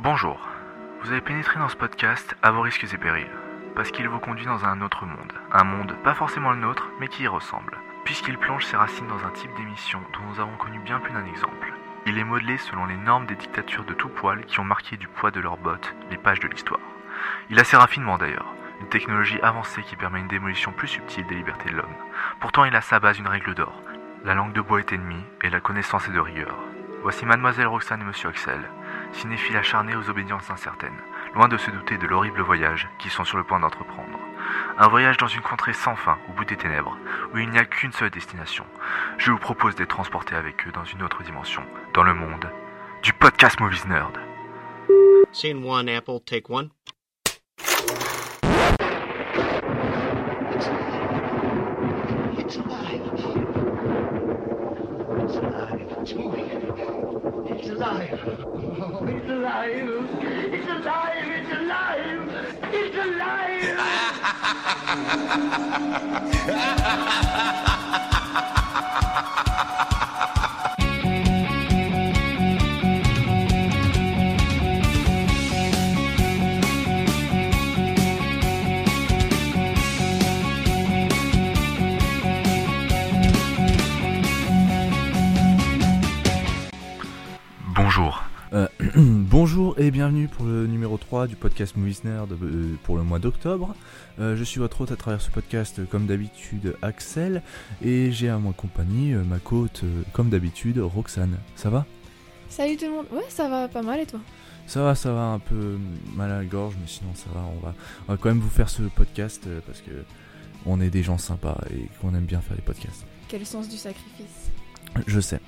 Bonjour. Vous avez pénétré dans ce podcast à vos risques et périls, parce qu'il vous conduit dans un autre monde. Un monde pas forcément le nôtre, mais qui y ressemble, puisqu'il plonge ses racines dans un type d'émission dont nous avons connu bien plus d'un exemple. Il est modelé selon les normes des dictatures de tout poil qui ont marqué du poids de leurs bottes les pages de l'histoire. Il a ses raffinements d'ailleurs, une technologie avancée qui permet une démolition plus subtile des libertés de l'homme. Pourtant, il a sa base une règle d'or. La langue de bois est ennemie et la connaissance est de rigueur. Voici Mademoiselle Roxane et Monsieur Axel, cinéphiles acharnés aux obédiences incertaines, loin de se douter de l'horrible voyage qu'ils sont sur le point d'entreprendre. Un voyage dans une contrée sans fin, au bout des ténèbres, où il n'y a qu'une seule destination. Je vous propose d'être transporté avec eux dans une autre dimension, dans le monde du podcast Movies Nerd. Scene one, Apple, take one. 3 du podcast Movies Nerd euh, pour le mois d'octobre. Euh, je suis votre hôte à travers ce podcast, euh, comme d'habitude, Axel, et j'ai à ma compagnie ma côte, comme d'habitude, Roxane. Ça va? Salut tout le monde, ouais ça va pas mal et toi? Ça va, ça va, un peu mal à la gorge, mais sinon ça va. On va, on va quand même vous faire ce podcast parce que on est des gens sympas et qu'on aime bien faire des podcasts. Quel sens du sacrifice? Je sais.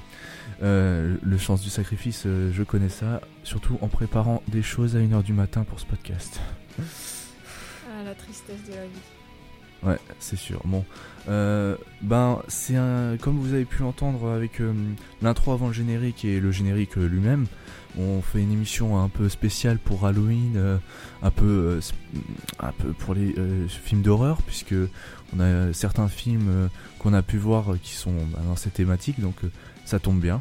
Euh, le sens du sacrifice, euh, je connais ça, surtout en préparant des choses à 1h du matin pour ce podcast. Ah la tristesse de la vie. Ouais, c'est sûr. Bon, euh, ben c'est un, comme vous avez pu l'entendre avec l'intro avant le générique et le générique lui-même, on fait une émission un peu spéciale pour Halloween, un peu, un peu pour les films d'horreur, puisque on a certains films qu'on a pu voir qui sont bah, dans cette thématique, donc ça tombe bien.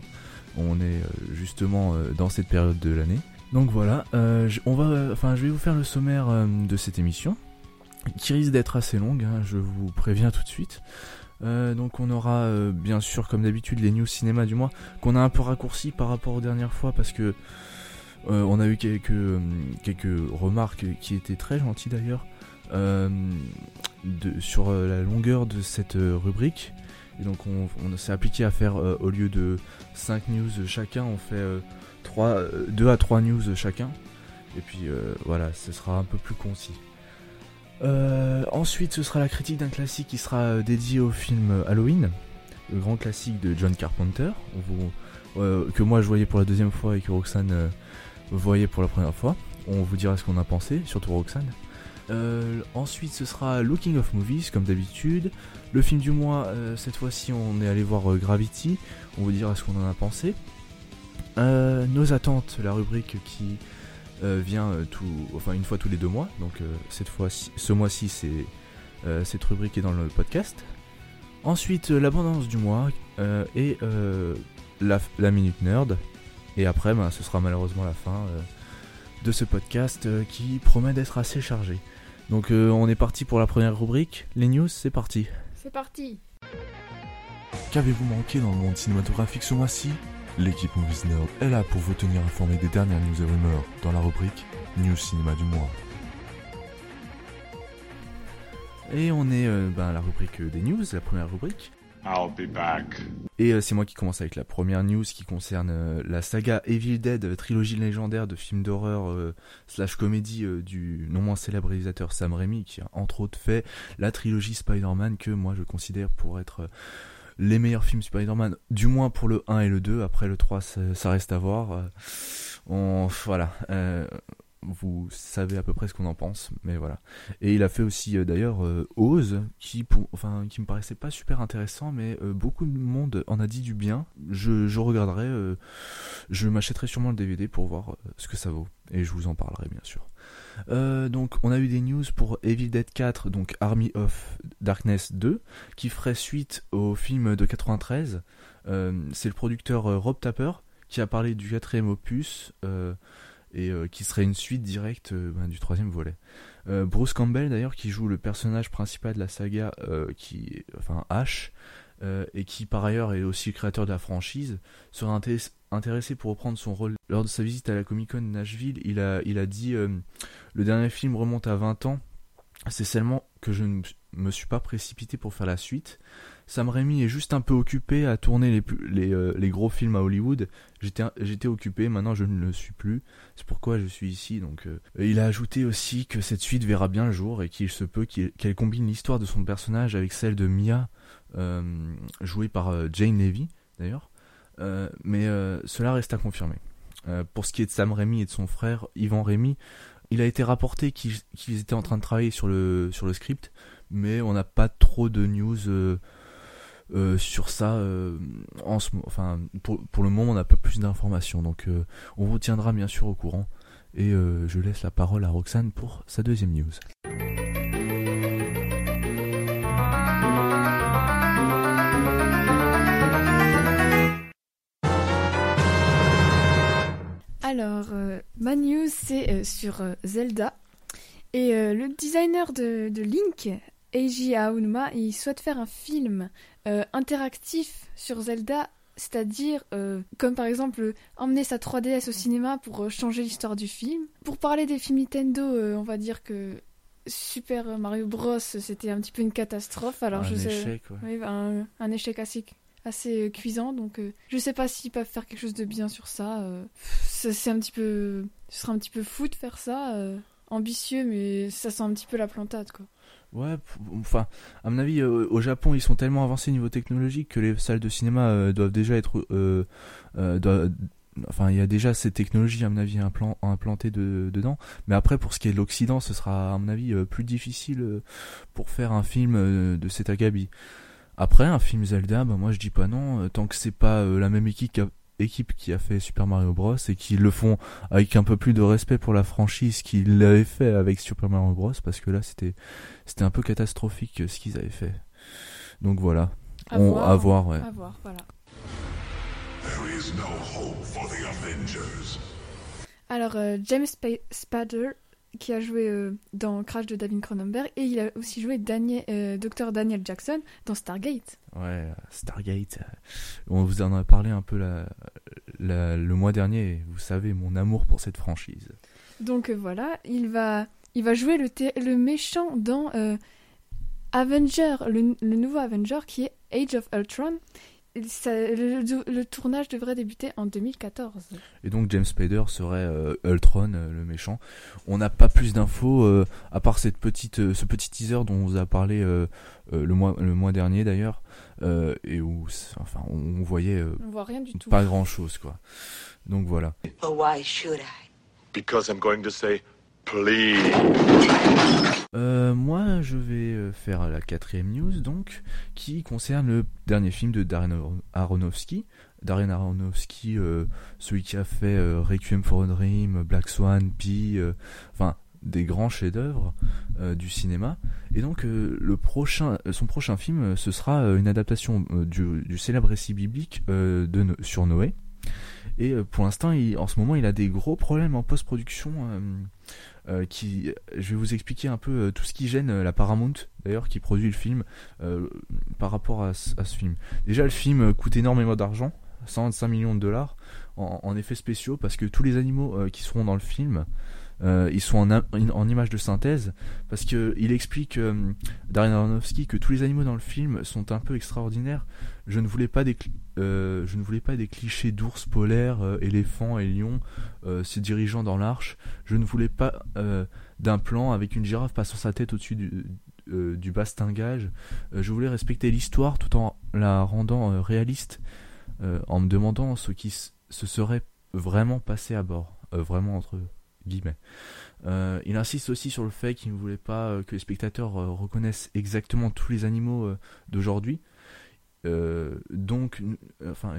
On est euh, justement euh, dans cette période de l'année. Donc voilà, euh, on va, enfin, je vais vous faire le sommaire de cette émission qui risque d'être assez longue, hein, je vous préviens tout de suite. Donc on aura bien sûr comme d'habitude les news cinéma du mois qu'on a un peu raccourci par rapport aux dernières fois parce que on a eu quelques, quelques remarques qui étaient très gentilles d'ailleurs sur la longueur de cette rubrique. Et donc on, s'est appliqué à faire euh, au lieu de 5 news chacun, on fait 3, 2 à 3 news chacun. Et puis euh, voilà, ce sera un peu plus concis. Euh, ensuite, ce sera la critique d'un classique qui sera euh, dédié au film Halloween, le grand classique de John Carpenter, euh, que moi je voyais pour la deuxième fois et que Roxane euh, voyait pour la première fois. On vous dira ce qu'on a pensé, surtout Roxane. Euh, ensuite, ce sera Looking of Movies, comme d'habitude. Le film du mois, euh, cette fois-ci, on est allé voir euh, Gravity. On vous dira ce qu'on en a pensé. Nos attentes, la rubrique qui vient tout, enfin une fois tous les deux mois. Donc cette fois, ce mois-ci, c'est cette rubrique est dans le podcast. Ensuite, l'abondance du mois et la, minute nerd. Et après, ben, ce sera malheureusement la fin de ce podcast qui promet d'être assez chargé. Donc euh, on est parti pour la première rubrique. Les news, c'est parti. C'est parti Qu'avez-vous manqué dans le monde cinématographique ce mois-ci? L'équipe Movies Nerd est là pour vous tenir informé des dernières news et rumeurs dans la rubrique News Cinéma du mois. Et on est euh, ben, à la rubrique euh, des news, la première rubrique. I'll be back. Et euh, c'est moi qui commence avec la première news qui concerne euh, la saga Evil Dead, euh, trilogie légendaire de films d'horreur euh, slash comédie du non moins célèbre réalisateur Sam Raimi, qui a entre autres fait la trilogie Spider-Man que moi je considère pour être les meilleurs films Spider-Man, du moins pour le 1 et le 2, après le 3 ça, reste à voir. On, voilà, vous savez à peu près ce qu'on en pense, mais voilà. Et il a fait aussi euh, d'ailleurs euh, Oz, qui, pour, enfin, qui me paraissait pas super intéressant, mais euh, beaucoup de monde en a dit du bien. Je, je regarderai, euh, je m'achèterai sûrement le DVD pour voir ce que ça vaut, et je vous en parlerai bien sûr. Donc on a eu des news pour Evil Dead 4, donc Army of Darkness 2, qui ferait suite au film de 93. Euh, C'est le producteur Rob Tapper qui a parlé du quatrième opus. Et euh, qui serait une suite directe euh, ben, du troisième volet. Euh, Bruce Campbell d'ailleurs qui joue le personnage principal de la saga, qui, enfin euh, et qui par ailleurs est aussi le créateur de la franchise, serait inté- intéressé pour reprendre son rôle. Lors de sa visite à la Comic Con de Nashville, il a, il a dit le dernier film remonte à 20 ans. C'est seulement que je ne me suis pas précipité pour faire la suite. Sam Raimi est juste un peu occupé à tourner les, euh, gros films à Hollywood. J'étais, occupé, maintenant je ne le suis plus. C'est pourquoi je suis ici. Donc, euh. Il a ajouté aussi que cette suite verra bien le jour et qu'il se peut qu'elle combine l'histoire de son personnage avec celle de Mia, euh, jouée par Jane Levy d'ailleurs. Mais cela reste à confirmer. Pour ce qui est de Sam Raimi et de son frère Ivan Raimi, il a été rapporté qu'ils étaient en train de travailler sur le, sur le script, mais on n'a pas trop de news euh, sur ça. euh, en ce, enfin, pour, le moment, on n'a pas plus d'informations, donc euh, on vous tiendra bien sûr au courant. Et je laisse la parole à Roxane pour sa deuxième news. Alors, ma news, c'est sur Zelda. Et le designer de, de Link, Eiji Aonuma, il souhaite faire un film euh, interactif sur Zelda, c'est-à-dire, euh, comme par exemple, euh, emmener sa 3DS au cinéma pour changer l'histoire du film. Pour parler des films Nintendo, on va dire que Super Mario Bros, c'était un petit peu une catastrophe. Alors, un je sais. échec, ouais. Oui, un, un échec assez, assez cuisant, donc euh, je sais pas s'ils peuvent faire quelque chose de bien sur ça. euh. c'est un petit peu, ce serait un petit peu fou de faire ça, euh, ambitieux, mais ça sent un petit peu la plantade, quoi. Ouais, enfin, à mon avis, euh, au Japon, ils sont tellement avancés niveau technologique que les salles de cinéma euh, doivent déjà être. euh, euh, enfin, il y a déjà ces technologies, à mon avis, implan- implantées de- dedans. Mais après, pour ce qui est de l'Occident, ce sera, à mon avis, plus difficile pour faire un film de cet acabit. Après, un film Zelda, bah, moi je dis pas non, tant que c'est pas la même équipe qui, a, équipe qui a fait Super Mario Bros. et qu'ils le font avec un peu plus de respect pour la franchise qu'ils l'avaient fait avec Super Mario Bros. parce que là c'était c'était un peu catastrophique euh, ce qu'ils avaient fait. Donc voilà. À On- voir, à voir, ouais. À voir, voilà. There is no hope for the Avengers. Alors, euh, James Spa- Spader, qui a joué euh, dans Crash de David Cronenberg, et il a aussi joué Daniel, euh, Dr. Daniel Jackson dans Stargate. Ouais, Stargate. euh, On vous en a parlé un peu la, la- le mois dernier. Vous savez mon amour pour cette franchise. Donc euh, voilà, il va, il va jouer le, le méchant dans Avenger, le, le nouveau Avenger qui est Age of Ultron. Ça- le, le tournage devrait débuter en 2014. Et donc James Spader serait euh, Ultron, euh, le méchant. On n'a pas plus d'infos euh, à part cette petite, euh, ce petit teaser dont on vous a parlé euh, euh, le mois, le mois dernier d'ailleurs, euh, et où, enfin, on voyait euh, On voit rien du tout. pas grand chose quoi. Donc voilà. But why should I? Because I'm going to say. Euh, moi, je vais euh, faire la quatrième news, donc, qui concerne le dernier film de Darren Aron- Aronofsky. Darren Aronofsky, euh, celui qui a fait Requiem for a Dream, Black Swan, Pi, enfin, des grands chefs-d'œuvre du cinéma. Et donc, le prochain, son prochain film, ce sera une adaptation du, célèbre récit biblique sur Noé. Et euh, pour l'instant, en ce moment, il a des gros problèmes en post-production. euh, euh, qui, je vais vous expliquer un peu tout ce qui gêne la Paramount, d'ailleurs, qui produit le film par rapport à, à ce film. Déjà, le film coûte énormément d'argent, 125 millions de dollars en, effets spéciaux, parce que tous les animaux qui seront dans le film, ils sont en, en image de synthèse, parce que il explique euh, Darren Aronofsky que tous les animaux dans le film sont un peu extraordinaires. Je ne voulais pas des, cli- euh, je ne voulais pas des clichés d'ours polaires, euh, éléphants et lions euh, se dirigeant dans l'arche. Je ne voulais pas d'un plan avec une girafe passant sa tête au-dessus du, du bastingage. Je voulais respecter l'histoire tout en la rendant réaliste, en me demandant ce qui se serait vraiment passé à bord, vraiment entre guillemets. Il insiste aussi sur le fait qu'il ne voulait pas que les spectateurs reconnaissent exactement tous les animaux d'aujourd'hui. Euh, donc, enfin,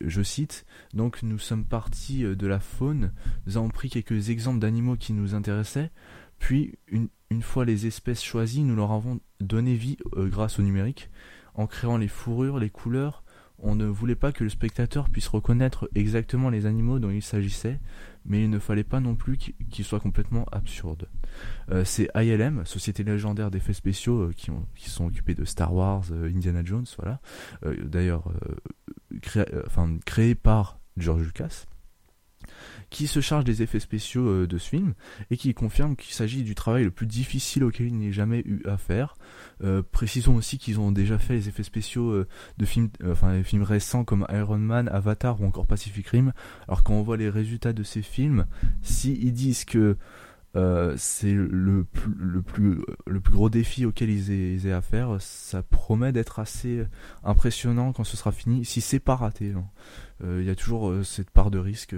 je cite, donc nous sommes partis euh, de la faune, nous avons pris quelques exemples d'animaux qui nous intéressaient, puis une, fois les espèces choisies, nous leur avons donné vie euh, grâce au numérique, en créant les fourrures, les couleurs. On ne voulait pas que le spectateur puisse reconnaître exactement les animaux dont il s'agissait, mais il ne fallait pas non plus qu'il qu'il soit complètement absurde. Euh, c'est ILM, Société légendaire d'effets spéciaux, euh, qui, ont- qui sont occupés de Star Wars, euh, Indiana Jones, voilà. D'ailleurs, créé, par George Lucas, qui se charge des effets spéciaux de ce film et qui confirme qu'il s'agit du travail le plus difficile auquel il n'ait jamais eu à faire. Euh, précisons aussi qu'ils ont déjà fait les effets spéciaux de films, enfin films récents comme Iron Man, Avatar ou encore Pacific Rim. Alors quand on voit les résultats de ces films, si ils disent que euh, c'est le plus, le, plus, le plus gros défi auquel ils aient, ils à faire, ça promet d'être assez impressionnant quand ce sera fini, si c'est pas raté. non. Euh, Il y a toujours euh, cette part de risque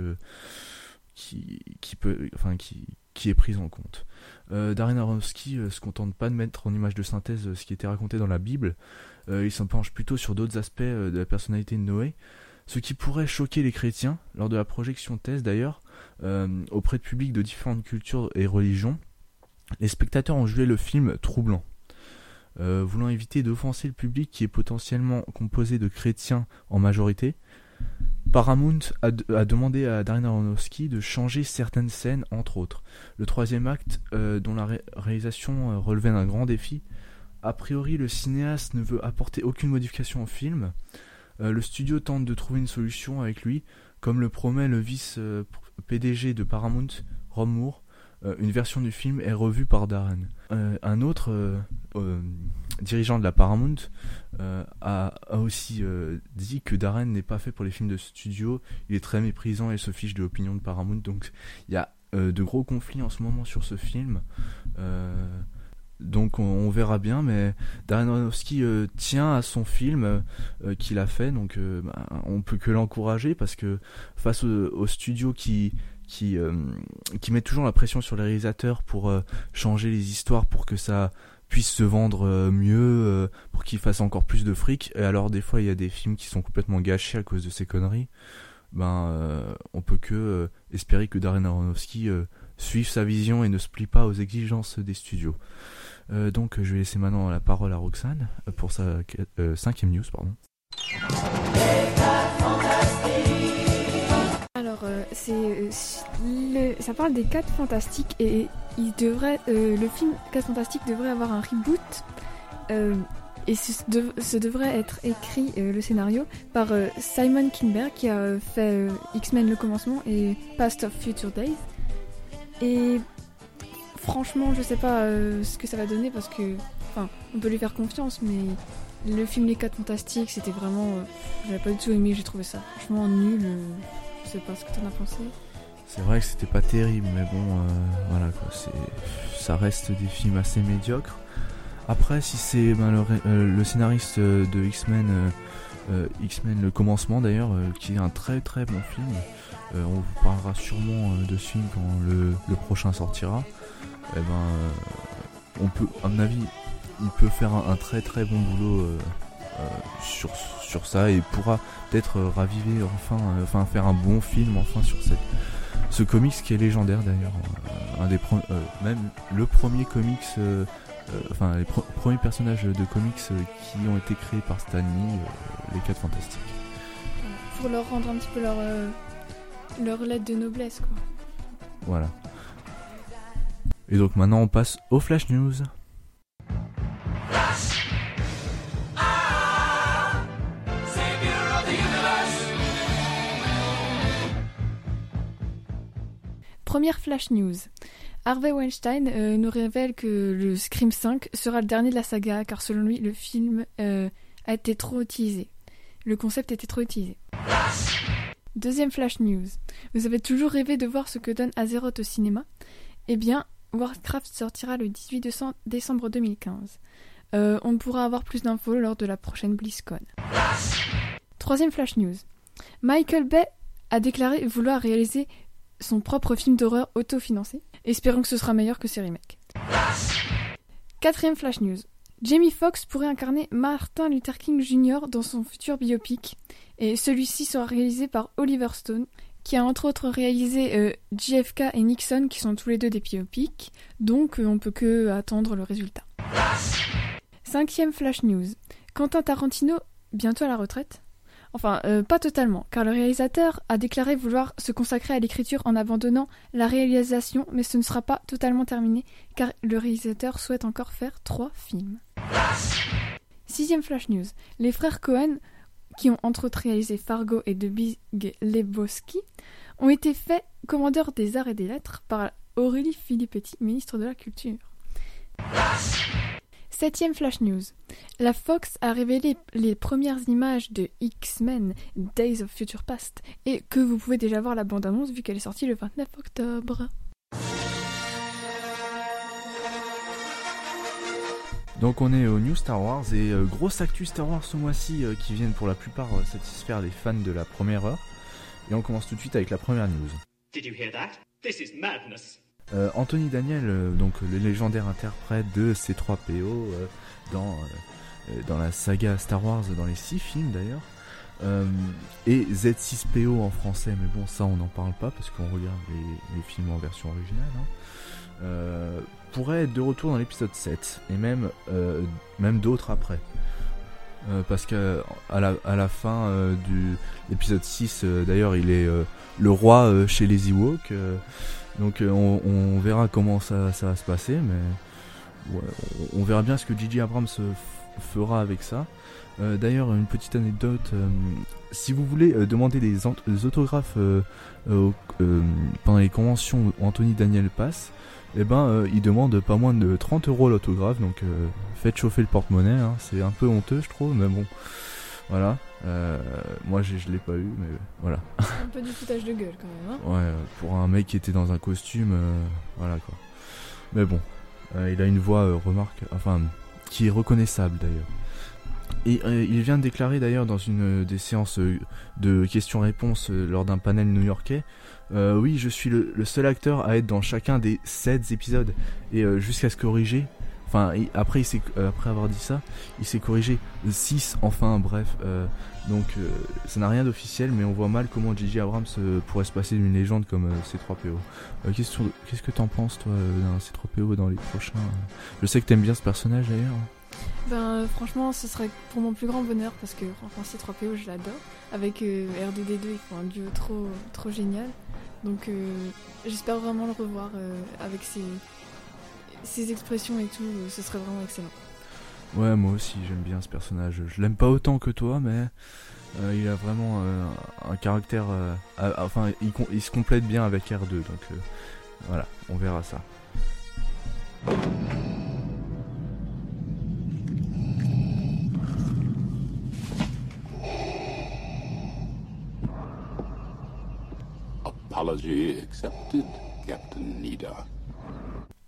qui, qui, peut, enfin, qui, qui est prise en compte. Darren Aronofsky se contente pas de mettre en image de synthèse ce qui était raconté dans la Bible, il s'en penche plutôt sur d'autres aspects de la personnalité de Noé, ce qui pourrait choquer les chrétiens lors de la projection thèse d'ailleurs, auprès de publics de différentes cultures et religions. Les spectateurs ont jugé le film troublant. Euh, voulant éviter d'offenser le public qui est potentiellement composé de chrétiens en majorité, Paramount a, de- a demandé à Darren Aronofsky de changer certaines scènes, entre autres. Le troisième acte, euh, dont la ré- réalisation euh, relevait d'un grand défi, a priori le cinéaste ne veut apporter aucune modification au film. Euh, le studio tente de trouver une solution avec lui, comme le promet le vice-PDG de Paramount, Moore. Euh, une version du film est revue par Darren. Euh, un autre euh, dirigeant de la Paramount a, aussi dit que Darren n'est pas fait pour les films de studio. Il est très méprisant et se fiche de l'opinion de Paramount. Donc il y a de gros conflits en ce moment sur ce film. Euh, donc on, verra bien, mais Darren Aronofsky euh, tient à son film euh, qu'il a fait, donc euh, bah, on peut que l'encourager parce que face au, au studio qui qui euh, qui met toujours la pression sur les réalisateurs pour euh, changer les histoires pour que ça puisse se vendre euh, mieux, euh, pour qu'ils fassent encore plus de fric. Et alors des fois il y a des films qui sont complètement gâchés à cause de ces conneries. Ben euh, on peut que euh, espérer que Darren Aronofsky euh, suive sa vision et ne se plie pas aux exigences des studios. Euh, donc je vais laisser maintenant la parole à Roxane euh, pour sa euh, cinquième news. Pardon. Alors, c'est ça parle des 4 fantastiques et il devrait, le film 4 fantastiques devrait avoir un reboot et ce, dev- ce devrait être écrit le scénario par Simon Kinberg qui a fait X-Men le commencement et Past of Future Days. Et franchement, je sais pas euh, ce que ça va donner parce que, enfin, on peut lui faire confiance, mais le film Les 4 fantastiques, c'était vraiment, euh, j'avais pas du tout aimé, j'ai trouvé ça franchement nul. euh, je sais pas ce que t'en as pensé. C'est vrai que c'était pas terrible, mais bon, euh, voilà quoi, ça reste des films assez médiocres. Après, si c'est le, scénariste de X-Men, X-Men le commencement d'ailleurs, qui est un très très bon film, on vous parlera sûrement de ce film quand le prochain sortira. Et ben, euh, on peut, à mon avis, il peut faire un, un très très bon boulot euh, euh, sur sur ça et pourra peut-être euh, raviver enfin, enfin faire un bon film enfin sur cette ce comics qui est légendaire d'ailleurs, un des même le premier comics, enfin les premiers personnages de comics qui ont été créés par Stan Lee, les 4 fantastiques. Pour leur rendre un petit peu leur, leur lettre de noblesse, quoi. Voilà. Et donc maintenant on passe aux flash news. Première flash news. Harvey Weinstein euh, nous révèle que le Scream 5 sera le dernier de la saga car selon lui le film euh, a été trop utilisé. Le concept était trop utilisé. Deuxième flash news. Vous avez toujours rêvé de voir ce que donne Azeroth au cinéma? Eh bien, Warcraft sortira le 18 décem- décembre 2015. Euh, on pourra avoir plus d'infos lors de la prochaine BlizzCon. Troisième flash news. Michael Bay a déclaré vouloir réaliser son propre film d'horreur autofinancé. Espérons que ce sera meilleur que ses remakes. Quatrième flash news. Jamie Foxx pourrait incarner Martin Luther King Jr. dans son futur biopic, et celui-ci sera réalisé par Oliver Stone, qui a entre autres réalisé euh, JFK et Nixon, qui sont tous les deux des biopics, donc euh, on peut que attendre le résultat. Cinquième flash news. Quentin Tarantino, bientôt à la retraite? Enfin, euh, pas totalement, car le réalisateur a déclaré vouloir se consacrer à l'écriture en abandonnant la réalisation, mais ce ne sera pas totalement terminé, car le réalisateur souhaite encore faire trois films. Sixième Flash News. Les frères Cohen, qui ont entre autres réalisé Fargo et The Big Lebowski, ont été faits commandeurs des arts et des lettres par Aurélie Filippetti, ministre de la Culture. Septième Flash News. La Fox a révélé les premières images de X-Men Days of Future Past et que vous pouvez déjà voir la bande-annonce vu qu'elle est sortie le 29 octobre. Donc on est au New Star Wars et euh, grosse actu Star Wars ce mois-ci euh, qui viennent pour la plupart euh, satisfaire les fans de la première heure. Et on commence tout de suite avec la première news. Did you hear that? This is madness. Anthony Daniel, donc le légendaire interprète de C3PO euh, dans, dans la saga Star Wars, dans les six films d'ailleurs, et Z6PO en français, mais bon ça on n'en parle pas parce qu'on regarde les, les films en version originale, hein, pourrait être de retour dans l'épisode 7, et même, euh, même d'autres après. Euh, parce que à la, à la fin euh, l'épisode 6 euh, d'ailleurs il est le roi chez les Ewoks donc on, verra comment ça, ça va se passer mais on, verra bien ce que Gigi Abrams fera avec ça d'ailleurs une petite anecdote si vous voulez demander des, des autographes au- pendant les conventions où Anthony Daniel passe eh ben euh, il demande pas moins de 30 euros l'autographe donc euh, faites chauffer le porte-monnaie hein. c'est un peu honteux je trouve mais bon. Voilà. Euh, moi je l'ai pas eu mais voilà. Un peu du foutage de gueule quand même. Hein. Ouais pour un mec qui était dans un costume voilà quoi. Mais bon il a une voix remarque enfin qui est reconnaissable d'ailleurs. Et il vient de déclarer d'ailleurs dans une des séances de questions-réponses lors d'un panel new-yorkais euh, oui je suis le, seul acteur à être dans chacun des 7 épisodes et euh, jusqu'à se corriger enfin euh, après avoir dit ça il s'est corrigé 6 enfin bref donc ça n'a rien d'officiel mais on voit mal comment J.J. Abrams pourrait se passer d'une légende comme euh, C3PO Euh, question de- qu'est-ce que t'en penses toi d'un C3PO dans les prochains je sais que t'aimes bien ce personnage d'ailleurs Ben franchement, ce serait pour mon plus grand bonheur parce que franchement, C3PO, je l'adore. Avec euh, R2D2, ils font un duo trop, trop génial. Donc euh, j'espère vraiment le revoir euh, avec ses, ses expressions et tout. euh, ce serait vraiment excellent. Ouais, moi aussi, j'aime bien ce personnage. Je l'aime pas autant que toi, mais il a vraiment un caractère. enfin, il, se complète bien avec R2, donc voilà, on verra ça.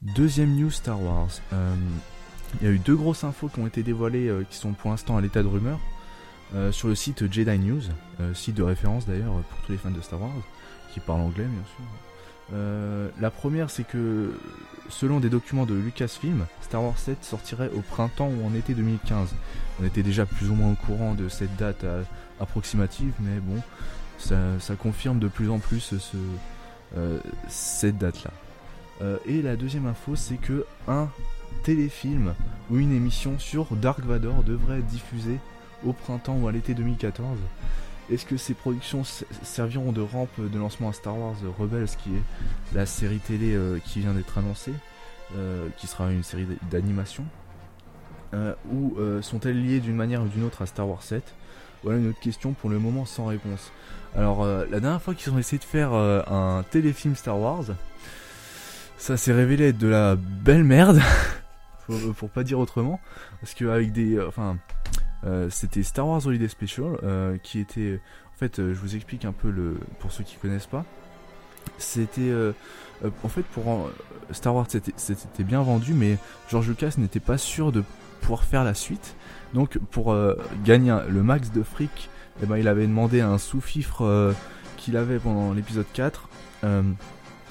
Deuxième news Star Wars. Euh, Il y a eu deux grosses infos qui ont été dévoilées, euh, qui sont pour l'instant à l'état de rumeur, euh, sur le site Jedi News, site de référence d'ailleurs pour tous les fans de Star Wars, qui parlent anglais bien sûr. La première, c'est que selon des documents de Lucasfilm, Star Wars 7 sortirait au printemps ou en été 2015. On était déjà plus ou moins au courant de cette date approximative, mais bon, ça, confirme de plus en plus euh, cette date-là. Euh, et la deuxième info, c'est que un téléfilm ou une émission sur Dark Vador devrait être diffusée au printemps ou à l'été 2014. Est-ce que ces productions serviront de rampe de lancement à Star Wars Rebels, qui est la série télé euh, qui vient d'être annoncée, qui sera une série d'animation Ou sont-elles liées d'une manière ou d'une autre à Star Wars 7 Voilà une autre question pour le moment sans réponse. Alors, euh, la dernière fois qu'ils ont essayé de faire euh, un téléfilm Star Wars, ça s'est révélé être de la belle merde, pour, pour pas dire autrement, parce que avec des, euh, enfin, euh, c'était Star Wars Holiday Special, euh, qui était, en fait, euh, je vous explique un peu le, pour ceux qui connaissent pas, c'était, euh, euh, en fait, pour Star Wars c'était, bien vendu, mais George Lucas n'était pas sûr de pouvoir faire la suite, donc pour euh, gagner le max de fric, eh ben, il avait demandé à un sous-fifre euh, qu'il avait pendant l'épisode 4 euh,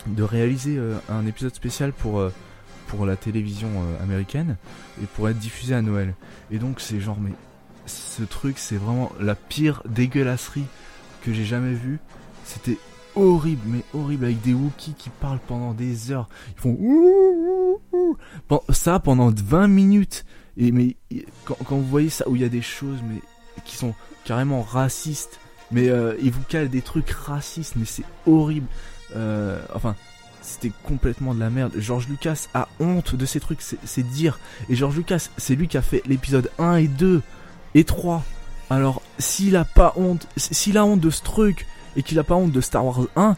de réaliser euh, un épisode spécial pour, pour la télévision américaine et pour être diffusé à Noël. Et donc c'est genre mais ce truc c'est vraiment la pire dégueulasserie que j'ai jamais vue. C'était horrible mais horrible avec des Wookiees qui parlent pendant des heures. Ils font ça pendant 20 minutes. Et mais quand, quand vous voyez ça où il y a des choses mais qui sont carrément racistes, mais euh, ils vous calent des trucs racistes, mais c'est horrible. Euh, enfin, c'était complètement de la merde. George Lucas a honte de ces trucs, c'est dire. Et George Lucas, c'est lui qui a fait l'épisode 1 et 2 et 3. Alors, s'il a pas honte, s'il a honte de ce truc et qu'il a pas honte de Star Wars 1,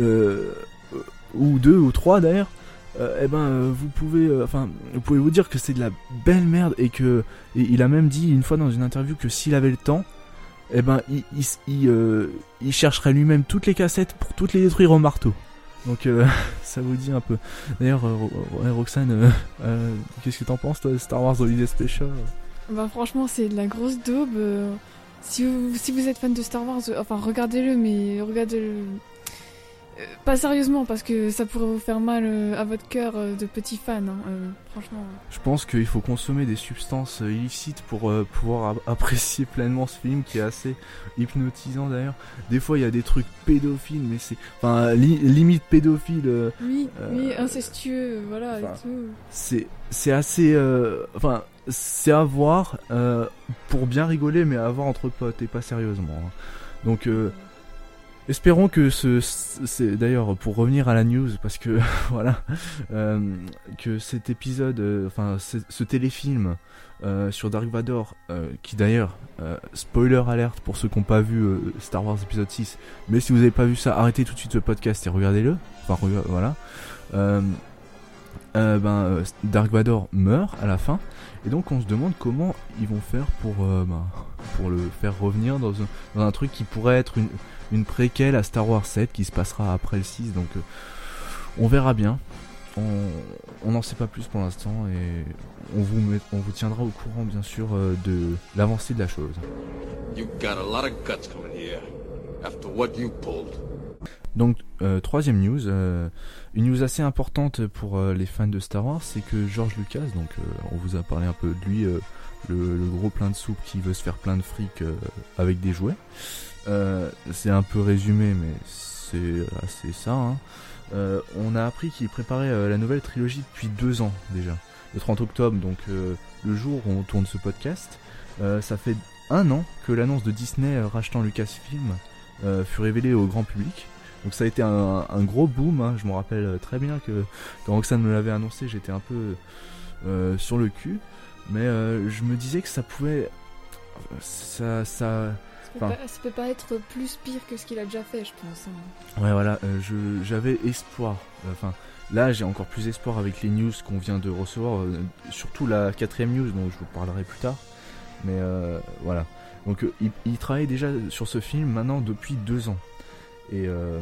euh, ou 2 ou 3 d'ailleurs, eh ben vous pouvez enfin vous pouvez vous dire que c'est de la belle merde et que il a même dit une fois dans une interview que s'il avait le temps eh ben il, il, euh, il chercherait lui-même toutes les cassettes pour toutes les détruire au marteau. Donc euh, ça vous dit un peu. D'ailleurs euh, Roxane euh, euh, qu'est-ce que t'en penses toi de Star Wars Holiday Special? Bah franchement, c'est de la grosse daube. Si vous, si vous êtes fan de Star Wars, enfin regardez-le, mais regardez-le pas sérieusement parce que ça pourrait vous faire mal euh, à votre cœur euh, de petit fan. hein, euh, franchement. je pense qu'il faut consommer des substances euh, illicites pour euh, pouvoir ap- apprécier pleinement ce film qui est assez hypnotisant d'ailleurs des fois il y a des trucs pédophiles mais c'est enfin li- limite pédophile euh, Oui, Euh, oui, incestueux, euh, voilà et tout. c'est assez euh, enfin c'est à voir euh, pour bien rigoler mais à voir entre potes et pas sérieusement hein. donc euh, espérons que ce c'est d'ailleurs pour revenir à la news parce que voilà euh, que cet épisode euh, enfin ce, téléfilm euh, sur Dark Vador qui d'ailleurs spoiler alerte pour ceux qui n'ont pas vu Star Wars épisode 6 mais si vous n'avez pas vu ça arrêtez tout de suite ce podcast et regardez-le. Enfin voilà. Ben, Dark Vador meurt à la fin et donc on se demande comment ils vont faire pour, euh, ben, pour le faire revenir dans un, dans un truc qui pourrait être une, une préquelle à Star Wars 7 qui se passera après le 6 donc euh, on verra bien on n'en sait pas plus pour l'instant et on vous, on vous tiendra au courant bien sûr euh, de l'avancée de la chose You got a lot of guts coming here. After what you pulled. Donc, euh, troisième news, euh, une news assez importante pour euh, les fans de Star Wars, c'est que George Lucas, donc on vous a parlé un peu de lui, le, gros plein de soupe qui veut se faire plein de fric avec des jouets. C'est un peu résumé, mais c'est assez ça. hein. On a appris qu'il préparait la nouvelle trilogie depuis deux ans déjà. Le 30 octobre, donc le jour où on tourne ce podcast, ça fait un an que l'annonce de Disney rachetant Lucasfilm fut révélée au grand public. Donc ça a été un, un gros boom, hein. je me rappelle très bien que quand Roxane me l'avait annoncé, j'étais un peu euh, sur le cul, mais euh, je me disais que ça pouvait... Ça... ça... Ça peut, pas, ça peut pas être plus pire que ce qu'il a déjà fait, je pense. hein. Ouais voilà, euh, j'avais espoir. Enfin, là j'ai encore plus espoir avec les news qu'on vient de recevoir, euh, surtout la quatrième news dont je vous parlerai plus tard. Mais voilà. Donc il, il travaille déjà sur ce film maintenant depuis deux ans. Et euh,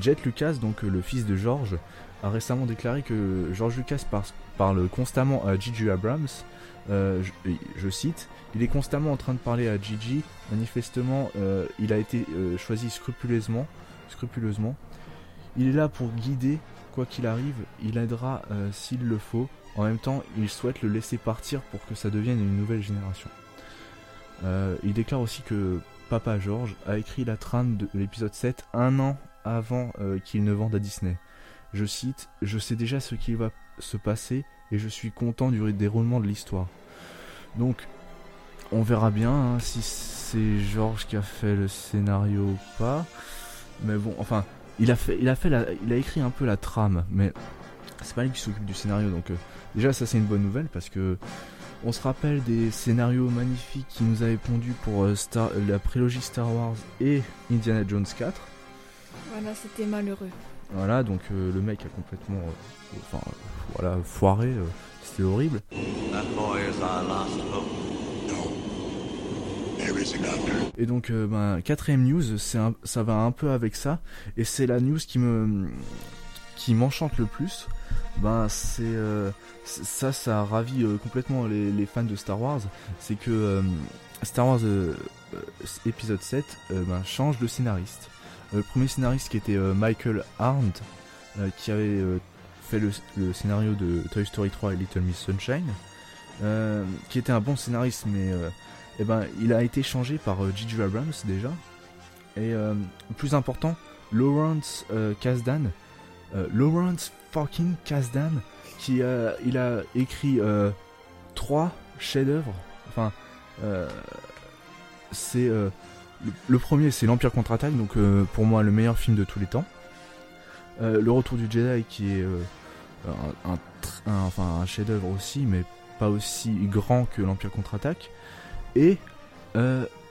Jet Lucas, donc euh, le fils de George, a récemment déclaré que George Lucas par- parle constamment à Gigi Abrams. Euh, je, cite, il est constamment en train de parler à Gigi. Manifestement, il a été choisi scrupuleusement, scrupuleusement. Il est là pour guider, quoi qu'il arrive. Il aidera s'il le faut. En même temps, il souhaite le laisser partir pour que ça devienne une nouvelle génération. Il déclare aussi que Papa George a écrit la trame de l'épisode 7 un an avant euh, qu'il ne vende à Disney. Je cite Je sais déjà ce qui va se passer et je suis content du déroulement de l'histoire. Donc, on verra bien hein, si c'est George qui a fait le scénario ou pas. Mais bon, enfin, il a fait, il a écrit un peu la trame, mais c'est pas lui qui s'occupe du scénario. Donc, euh, déjà, ça c'est une bonne nouvelle parce que on se rappelle des scénarios magnifiques qui nous avaient pondu pour euh, Star, la prélogie Star Wars et Indiana Jones 4. Voilà, c'était malheureux. Voilà, donc euh, le mec a complètement, euh, enfin, euh, voilà, foiré. euh, C'était horrible. That boy is our last hope. There is another. Et donc, euh, ben, quatrième news, c'est un- ça va un peu avec ça, et c'est la news qui me, qui m'enchante le plus. Ben, c'est euh, ça, ça ravit euh, complètement les, fans de Star Wars. C'est que euh, Star Wars épisode 7 euh, ben, change de scénariste. Le premier scénariste qui était Michael Arndt, qui avait fait le, le scénario de Toy Story 3 et Little Miss Sunshine, qui était un bon scénariste, mais eh ben, il a été changé par J.J. Abrams déjà. Et plus important, Lawrence Kasdan. Lawrence fucking Kasdan, qui euh, il a écrit euh, trois chefs-d'œuvre. Enfin, euh, c'est le, le premier, c'est l'Empire contre-attaque, donc pour moi le meilleur film de tous les temps. le Retour du Jedi qui est un chef-d'œuvre aussi, mais pas aussi grand que l'Empire contre-attaque. Et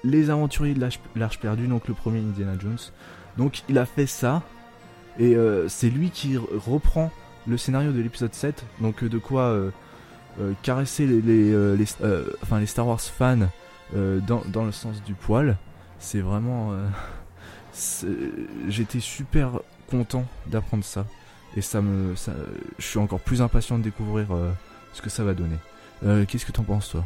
les Aventuriers de l'Arche perdue, donc le premier Indiana Jones. Donc il a fait ça, et euh, c'est lui qui reprend le scénario de l'épisode 7, donc euh, de quoi euh, caresser les, enfin, les Star Wars fans dans, dans, le sens du poil. C'est vraiment... J'étais super content d'apprendre ça. Et ça me, je suis encore plus impatient de découvrir ce que ça va donner. Qu'est-ce que t'en penses toi?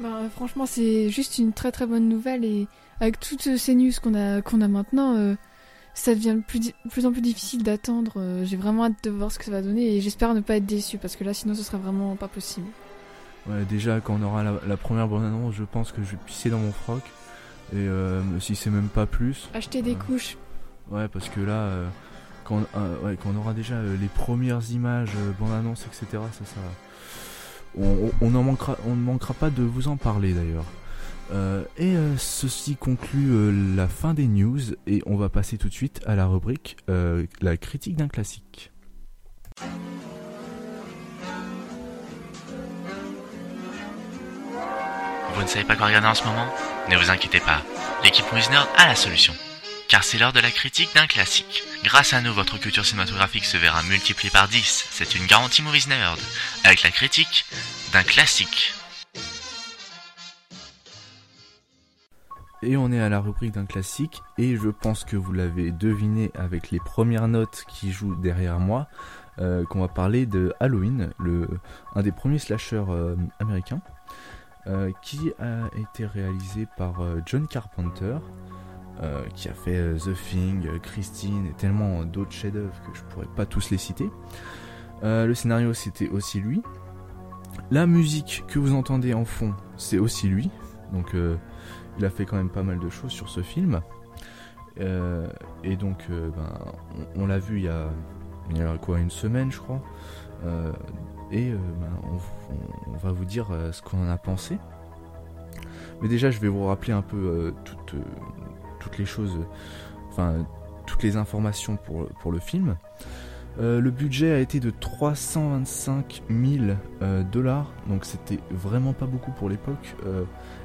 Bah, franchement, c'est juste une très très bonne nouvelle et avec toutes ces news qu'on a, qu'on a maintenant, ça devient de plus, plus en plus difficile d'attendre. Euh, j'ai vraiment hâte de voir ce que ça va donner et j'espère ne pas être déçu parce que là, sinon, ce serait vraiment pas possible. Ouais, déjà, quand on aura la, première bonne annonce, je pense que je vais pisser dans mon froc. Et euh, si c'est même pas plus. Acheter des couches. Ouais, parce que là, quand, ouais, quand, on aura déjà les premières images, bonne annonce, etc., ça, ça on, manquera, on ne manquera pas de vous en parler d'ailleurs. Euh, et euh, ceci conclut euh, la fin des news et on va passer tout de suite à la rubrique la critique d'un classique. Vous ne savez pas quoi regarder en ce moment? Ne vous inquiétez pas, l'équipe Wisner a la solution car c'est l'heure de la critique d'un classique. Grâce à nous, votre culture cinématographique se verra multipliée par 10. C'est une garantie Movies Nerd. Avec la critique d'un classique. Et on est à la rubrique d'un classique, et je pense que vous l'avez deviné avec les premières notes qui jouent derrière moi, euh, qu'on va parler de Halloween, le, un des premiers slashers euh, américains, euh, qui a été réalisé par John Carpenter, qui a fait The Thing, Christine et tellement d'autres chefs-d'œuvre que je pourrais pas tous les citer. le scénario c'était aussi lui. La musique que vous entendez en fond c'est aussi lui. Donc il a fait quand même pas mal de choses sur ce film. et donc ben, on, l'a vu il y, a, quoi une semaine je crois. et ben, on, va vous dire ce qu'on en a pensé. Mais déjà, je vais vous rappeler un peu toute, toutes les choses, enfin toutes les informations pour, pour le film. Euh, le budget a été de 325 000 euh, dollars, donc c'était vraiment pas beaucoup pour l'époque.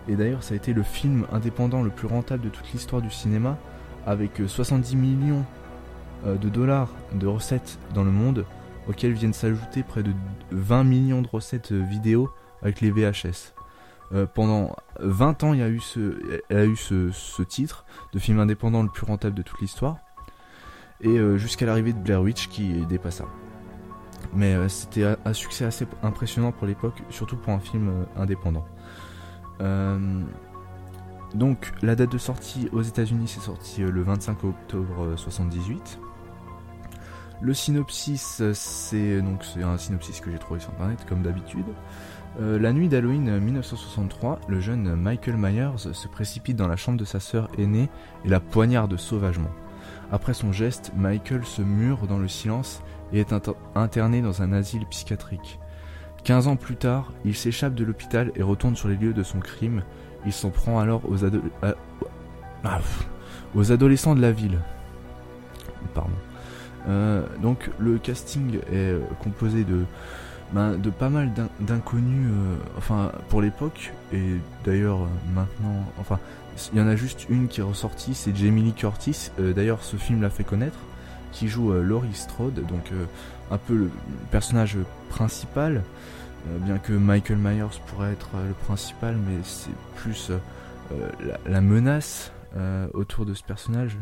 Euh, et d'ailleurs, ça a été le film indépendant le plus rentable de toute l'histoire du cinéma, avec 70 millions de dollars de recettes dans le monde, auxquels viennent s'ajouter près de 20 millions de recettes vidéo avec les VHS. Euh, pendant 20 ans, il y a eu ce, a eu ce, titre de film indépendant le plus rentable de toute l'histoire. Et euh, jusqu'à l'arrivée de Blair Witch qui dépassa. Mais euh, c'était un, succès assez impressionnant pour l'époque, surtout pour un film indépendant. Donc la date de sortie aux États-Unis, c'est sorti le 25 octobre 78. Le synopsis, c'est donc c'est un synopsis que j'ai trouvé sur internet comme d'habitude. Euh, la nuit d'Halloween 1963, le jeune Michael Myers se précipite dans la chambre de sa sœur aînée et la poignarde sauvagement. Après son geste, Michael se mure dans le silence et est interné dans un asile psychiatrique. 15 ans plus tard, il s'échappe de l'hôpital et retourne sur les lieux de son crime. Il s'en prend alors aux, ah, adolescents de la ville. Pardon. Euh, donc le casting est euh, composé de ben, de pas mal d'inconnus, euh, enfin pour l'époque, et d'ailleurs maintenant, enfin il y en a juste une qui est ressortie, c'est Jamie Lee Curtis, d'ailleurs ce film l'a fait connaître, qui joue Laurie Strode, donc un peu le personnage principal, bien que Michael Myers pourrait être le principal, mais c'est plus la, menace autour de ce personnage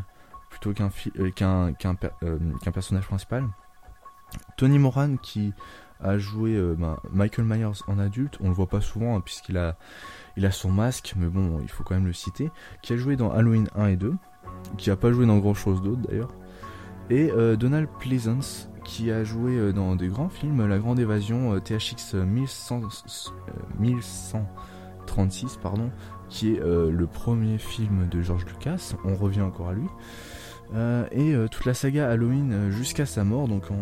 plutôt qu'un qu'un personnage principal. Tony Moran qui a joué euh, ben, Michael Myers en adulte. On le voit pas souvent hein, puisqu'il a, il a son masque, mais bon, il faut quand même le citer. Qui a joué dans Halloween 1 et 2, qui a pas joué dans grand chose d'autre d'ailleurs. Et euh, Donald Pleasance qui a joué euh, dans des grands films, La Grande Évasion, THX 1136, pardon, qui est le premier film de George Lucas. On revient encore à lui. et toute la saga Halloween jusqu'à sa mort, donc en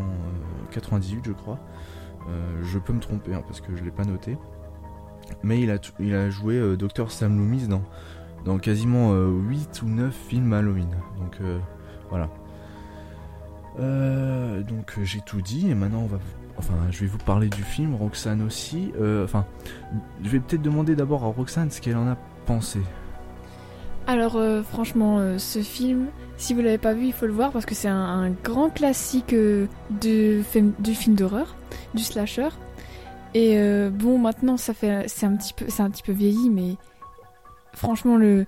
98 je crois. Euh, je peux me tromper hein, parce que je l'ai pas noté. Mais il a, joué euh, Dr Sam Loomis dans dans quasiment 8 ou 9 films Halloween. Donc voilà. Donc j'ai tout dit et maintenant on va enfin je vais vous parler du film Roxane aussi enfin je vais peut-être demander d'abord à Roxane ce qu'elle en a pensé alors franchement ce film si vous l'avez pas vu il faut le voir parce que c'est un, grand classique du film d'horreur du slasher et euh, bon, maintenant, ça fait, c'est un petit peu, c'est un petit peu vieilli, mais franchement, le,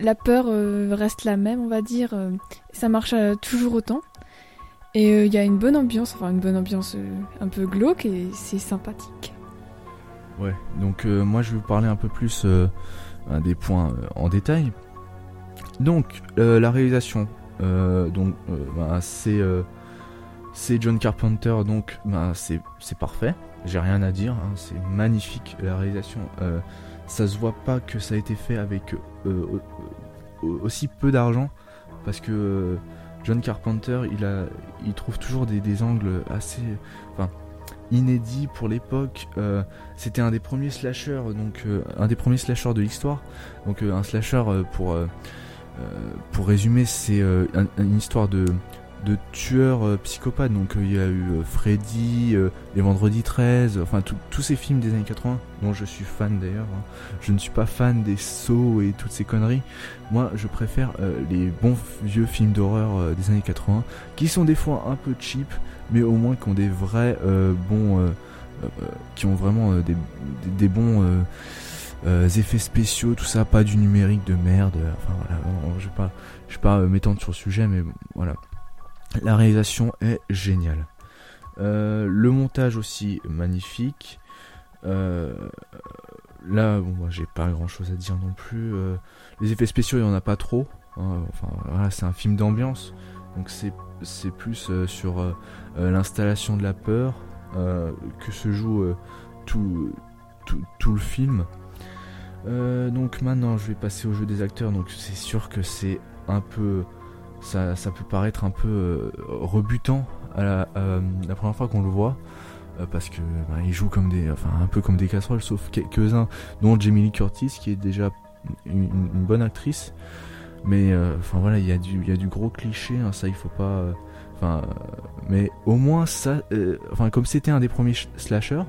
la peur euh, reste la même, on va dire. Euh, ça marche toujours autant. Et il y a une bonne ambiance, enfin une bonne ambiance un peu glauque et c'est sympathique. Ouais, donc moi je vais vous parler un peu plus des points en détail. Donc la réalisation, donc bah, c'est c'est John Carpenter, donc bah, c'est parfait j'ai rien à dire, hein, c'est magnifique la réalisation. Euh, ça se voit pas que ça a été fait avec euh, aussi peu d'argent parce que euh, John Carpenter il a il trouve toujours des, angles assez enfin inédits pour l'époque. C'était un des premiers slashers donc un des premiers slashers de l'histoire. Donc un slasher pour pour résumer c'est une histoire de de tueurs euh, psychopathes. Donc euh, il y a eu euh, Freddy, Les Vendredis 13, enfin tous ces films des années 80 dont je suis fan d'ailleurs. Hein. Je ne suis pas fan des sauts et toutes ces conneries. Moi je préfère les bons vieux films d'horreur des années 80 qui sont des fois un peu cheap mais au moins qui ont des vrais bons... qui ont vraiment des, bons... effets spéciaux, tout ça, pas du numérique de merde. Enfin voilà, je vais pas, vais pas m'étendre sur le sujet, mais voilà. La réalisation est géniale. Euh, le montage aussi magnifique. Euh, là, bon, j'ai pas grand chose à dire non plus. Euh, les effets spéciaux, il y en a pas trop. Hein. C'est un film d'ambiance. Donc c'est, plus sur l'installation de la peur que se joue tout, tout, tout, le film. donc maintenant, je vais passer au jeu des acteurs. Donc c'est sûr que c'est un peu ça, peut paraître un peu euh, rebutant à la, la, première fois qu'on le voit euh, parce que bah, il joue comme des enfin un peu comme des casseroles sauf quelques-uns dont Jamie Lee Curtis qui est déjà une, bonne actrice. Mais euh, enfin voilà il y a du il y a du gros cliché hein, ça il faut pas enfin mais au moins ça enfin comme c'était un des premiers slashers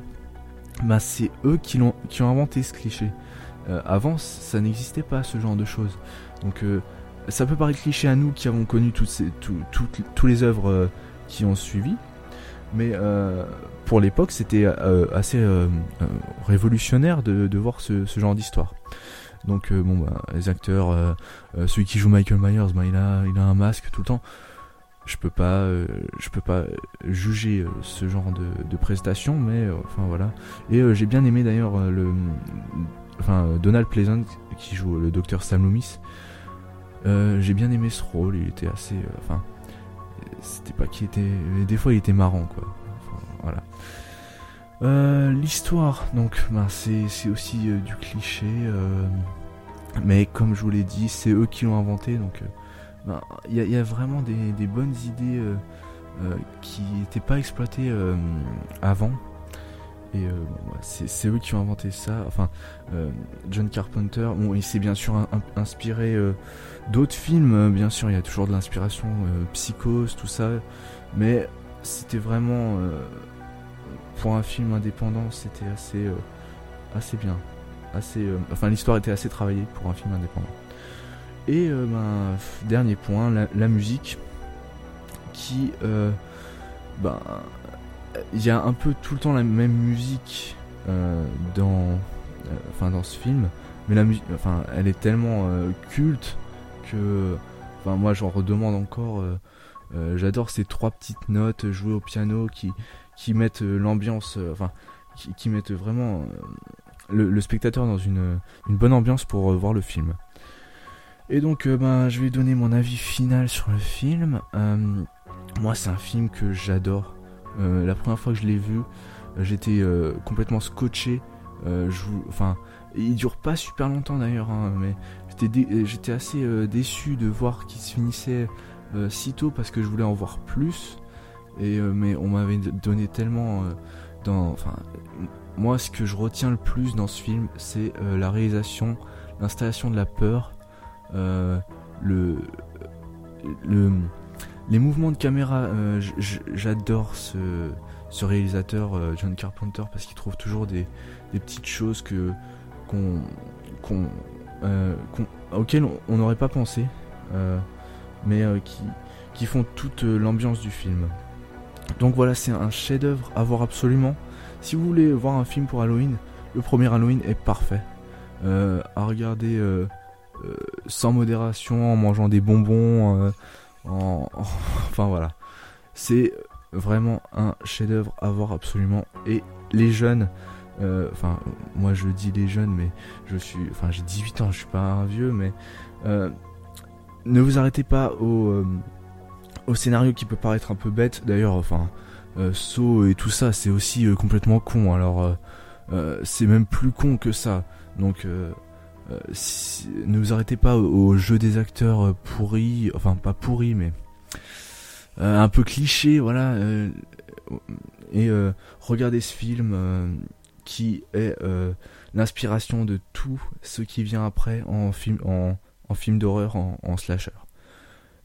bah c'est eux qui l'ont qui ont inventé ce cliché. Avant ça n'existait pas ce genre de choses. Donc ça peut paraître cliché à nous qui avons connu toutes les œuvres euh, qui ont suivi, mais euh, pour l'époque c'était euh, assez révolutionnaire de, voir ce, genre d'histoire. Donc bon bah, les acteurs, celui qui joue Michael Myers, bah, il a il a un masque tout le temps. Je peux pas je peux pas juger ce genre de, de prestation, mais enfin voilà. Et j'ai bien aimé d'ailleurs le enfin Donald Pleasant qui joue le docteur Sam Loomis. Euh, j'ai bien aimé ce rôle, il était assez. Euh, enfin, c'était pas qu'il était. Des fois, il était marrant, quoi. voilà. Euh, l'histoire, donc, ben, c'est aussi du cliché. mais comme je vous l'ai dit, c'est eux qui l'ont inventé, donc. Ben, il y, a vraiment des, bonnes idées qui n'étaient pas exploitées avant. Et c'est eux qui ont inventé ça. Enfin, John Carpenter, bon, il s'est bien sûr inspiré D'autres films, euh, bien sûr, il y a toujours de l'inspiration, euh, psychose, tout ça, mais c'était vraiment euh, pour un film indépendant, c'était assez assez bien, assez, enfin l'histoire était assez travaillée pour un film indépendant. Et ben, dernier point, la, musique, qui, ben, il y a un peu tout le temps la même musique dans, enfin dans ce film, mais la musique, enfin, elle est tellement culte que, enfin moi j'en redemande encore. Euh, euh, j'adore ces trois petites notes jouées au piano qui, qui mettent euh, l'ambiance, enfin qui, mettent vraiment le, spectateur dans une, une bonne ambiance pour voir le film. Et donc, ben, je vais donner mon avis final sur le film. moi, c'est un film que j'adore. La première fois que je l'ai vu, j'étais complètement scotché. je, enfin, il dure pas super longtemps d'ailleurs, hein, mais euh, j'étais assez euh, déçu de voir qu'il se finissait euh, si tôt parce que je voulais en voir plus. Mais on m'avait donné tellement moi, ce que je retiens le plus dans ce film, c'est la réalisation, l'installation de la peur le, les mouvements de caméra, j'adore ce, réalisateur John Carpenter parce qu'il trouve toujours des, petites choses que qu'on auxquelles on n'aurait pas pensé, mais qui, qui font toute l'ambiance du film. Donc voilà, c'est un chef-d'œuvre à voir absolument. Si vous voulez voir un film pour Halloween, le premier Halloween est parfait. Euh, à regarder euh, euh, sans modération, en mangeant des bonbons, en, enfin voilà. C'est vraiment un chef-d'œuvre à voir absolument. Et les jeunes, enfin moi je dis les jeunes, mais je suis, enfin j'ai 18 ans, je suis pas un vieux, mais ne vous arrêtez pas au au scénario qui peut paraître un peu bête. D'ailleurs, enfin, euh, saut et tout ça, c'est aussi euh, complètement con. Alors, euh, euh, c'est même plus con que ça. Donc, ne vous arrêtez pas au, jeu des acteurs pourris, enfin pas pourris, mais un peu cliché, voilà. et regardez ce film qui est l'inspiration de tout ce qui vient après en film, en, film d'horreur, en, slasher.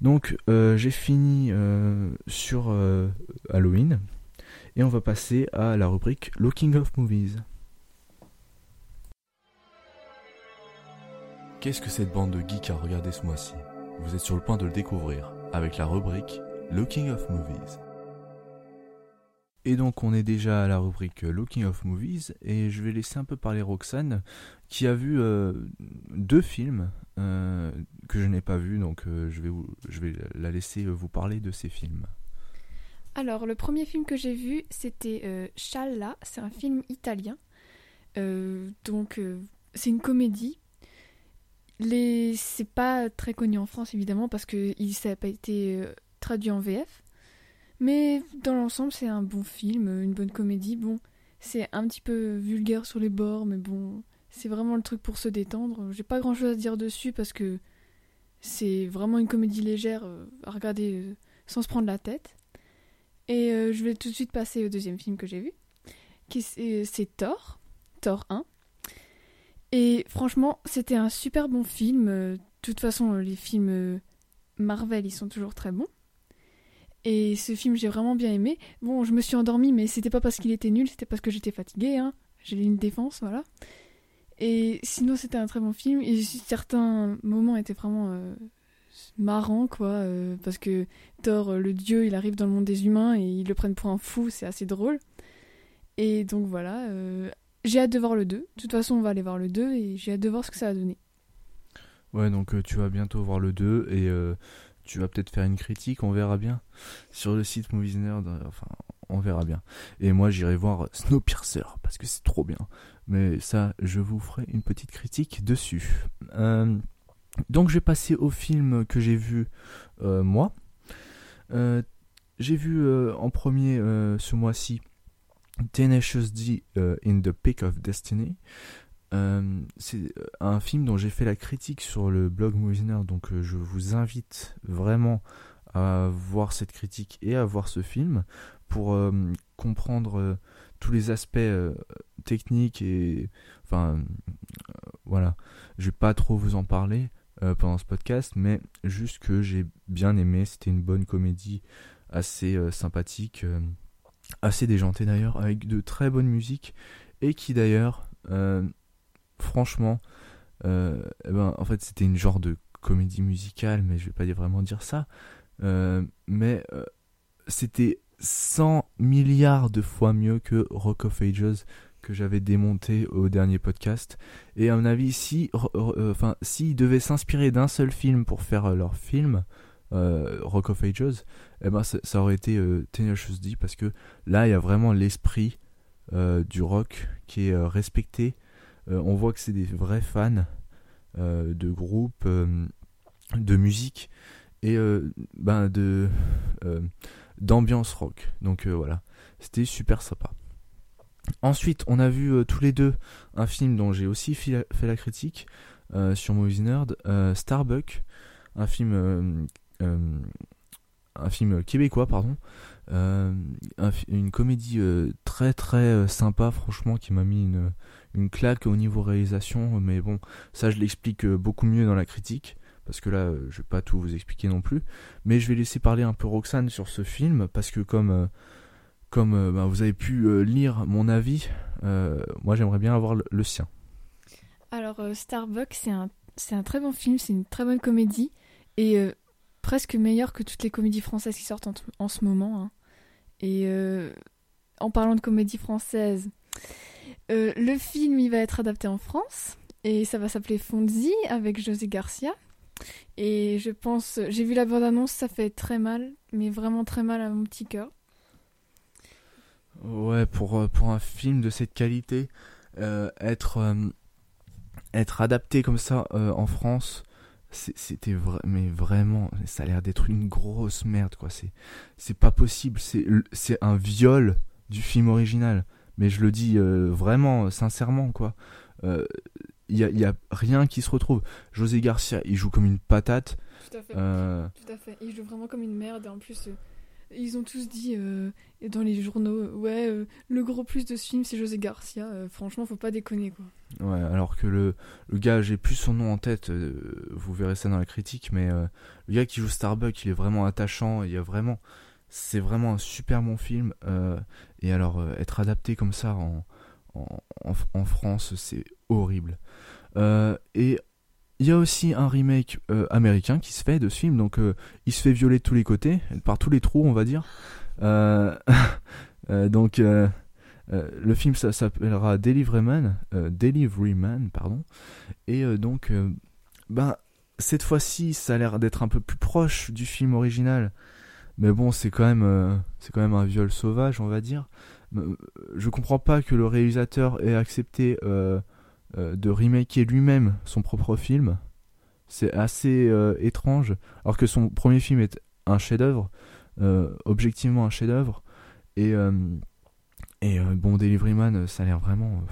Donc euh, j'ai fini euh, sur euh, Halloween et on va passer à la rubrique Looking of Movies. Qu'est-ce que cette bande de geeks a regardé ce mois-ci? Vous êtes sur le point de le découvrir avec la rubrique Looking of Movies. Et donc on est déjà à la rubrique Looking of Movies et je vais laisser un peu parler Roxane qui a vu deux films euh, que je n'ai pas vu, donc euh, je, vais je vais la laisser vous parler de ces films. Alors, le premier film que j'ai vu, c'était euh, Challa, c'est un film italien. donc, c'est une comédie. C'est pas très connu en France, évidemment, parce que ça n'a pas été traduit en VF. Mais dans l'ensemble, c'est un bon film, une bonne comédie. Bon, c'est un petit peu vulgaire sur les bords, mais bon, c'est vraiment le truc pour se détendre. J'ai pas grand chose à dire dessus parce que c'est vraiment une comédie légère euh, à regarder euh, sans se prendre la tête. Et euh, je vais tout de suite passer au deuxième film que j'ai vu, c'est Thor, Thor 1. Et franchement, c'était un super bon film. De toute façon, les films Marvel, ils sont toujours très bons. Et ce film, j'ai vraiment bien aimé. Bon, je me suis endormie, mais c'était pas parce qu'il était nul, c'était parce que j'étais fatiguée. Hein. J'ai une défense, voilà. Et sinon, c'était un très bon film. Et certains moments étaient vraiment euh, marrants, quoi. Euh, parce que Thor, euh, le dieu, il arrive dans le monde des humains et ils le prennent pour un fou. C'est assez drôle. Et donc voilà. J'ai hâte de voir le 2. De toute façon, on va aller voir le 2 et j'ai hâte de voir ce que ça va donner. Ouais, donc tu vas bientôt voir le 2 et tu vas peut-être faire une critique, on verra bien. Sur le site Movies Nerd, enfin, on verra bien. Et moi, j'irai voir Snowpiercer parce que c'est trop bien mais ça, je vous ferai une petite critique dessus. Euh, donc, je vais passer au film que j'ai vu euh, moi. Euh, j'ai vu en premier ce mois-ci Tenacious D in the Peak of Destiny. c'est un film dont j'ai fait la critique sur le blog Movisner, donc je vous invite vraiment à voir cette critique et à voir ce film pour comprendre tous les aspects euh, techniques et enfin euh, voilà je vais pas trop vous en parler euh, pendant ce podcast mais juste que j'ai bien aimé c'était une bonne comédie assez sympathique assez déjantée d'ailleurs avec de très bonnes musiques et qui d'ailleurs franchement eh ben, en fait c'était une genre de comédie musicale mais je vais pas vraiment dire ça mais c'était 100 milliards de fois mieux que Rock of Ages que j'avais démonté au dernier podcast. Et à mon avis, si, euh, enfin, s'ils devaient s'inspirer d'un seul film pour faire euh, leur film, euh, Rock of Ages, eh ben, ça, aurait été Tenacious D parce que là, il y a vraiment l'esprit du rock qui est respecté. on voit que c'est des vrais fans de groupes, de musique et ben d'ambiance rock. Donc euh, voilà, c'était super sympa. Ensuite, on a vu euh, tous les deux un film dont j'ai aussi fait la, critique euh, sur Movies Nerd, Starbuck, un film, un film québécois, pardon, une comédie très très sympa, franchement, qui m'a mis une, une claque au niveau réalisation, mais bon, ça je l'explique beaucoup mieux dans la critique, parce que là, je vais pas tout vous expliquer non plus. Mais je vais laisser parler un peu Roxane sur ce film, parce que comme, comme bah, vous avez pu lire mon avis, moi j'aimerais bien avoir le, sien. Alors, Starbucks, c'est un, c'est un très bon film, c'est une très bonne comédie, et presque meilleur que toutes les comédies françaises qui sortent en, ce moment. Hein. Et en parlant de comédie française, euh, le film il va être adapté en France et ça va s'appeler Fonzie avec José Garcia. Et je pense, j'ai vu la bande-annonce, ça fait très mal, mais vraiment très mal à mon petit cœur. Ouais, pour, euh, un film de cette qualité, euh, être adapté comme ça en France, c'était mais vraiment, ça a l'air d'être une grosse merde, quoi. C'est pas possible, c'est un viol du film original. Mais je le dis euh, vraiment, sincèrement, quoi. Il euh, n'y a, y a, rien qui se retrouve. José Garcia, il joue comme une patate. Tout à fait. Euh, Tout à fait. Il joue vraiment comme une merde. Et en plus, ils ont tous dit dans les journaux, ouais, le gros plus de ce film, c'est José Garcia. franchement, faut pas déconner, quoi. Ouais, alors que le, le gars, j'ai plus son nom en tête, vous verrez ça dans la critique, mais le gars qui joue Starbuck, il est vraiment attachant. Il y a vraiment c'est vraiment un super bon film. Euh, et alors, euh, être adapté comme ça en, en, France, c'est horrible. Euh, et il y a aussi un remake américain qui se fait de ce film. Donc, il se fait violer de tous les côtés, par tous les trous, on va dire. donc, le film ça s'appellera Deliveryman, Deliveryman, pardon. Et donc, ben, cette fois-ci, ça a l'air d'être un peu plus proche du film original. Mais bon, c'est quand même, euh, c'est quand même un viol sauvage, on va dire. Euh, je comprends pas que le réalisateur ait accepté euh, de remaker lui-même son propre film. C'est assez étrange, alors que son premier film est un chef-d'œuvre, objectivement un chef-d'œuvre. Et et bon, Deliveryman, ça a l'air vraiment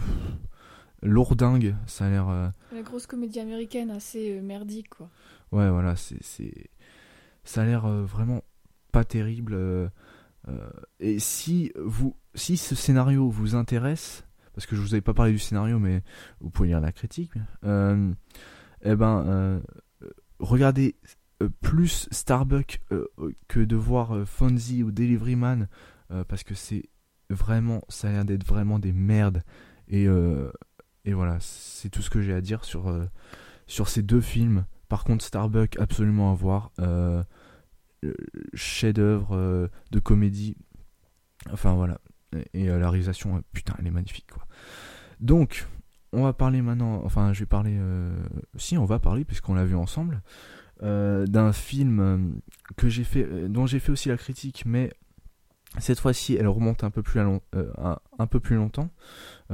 lourdingue. Ça a l'air. La grosse comédie américaine assez merdique, quoi. Ouais, voilà, c'est ça a l'air vraiment pas terrible. Euh, euh, et si vous, si ce scénario vous intéresse, parce que je vous avais pas parlé du scénario, mais vous pouvez lire la critique. Euh, eh ben, regardez plus Starbuck que de voir Fonzie ou Deliveryman, parce que c'est vraiment, ça a l'air d'être vraiment des merdes. Et, et voilà, c'est tout ce que j'ai à dire sur, sur ces deux films. Par contre, Starbuck, absolument à voir chef-d'œuvre euh, de comédie. Enfin voilà. Et, euh, la réalisation, euh, putain, elle est magnifique quoi. Donc, on va parler maintenant. Enfin, je vais parler. si, on va parler puisqu'on l'a vu ensemble. d'un film que j'ai fait, dont j'ai fait aussi la critique, mais cette fois-ci, elle remonte un peu plus, à un, peu plus longtemps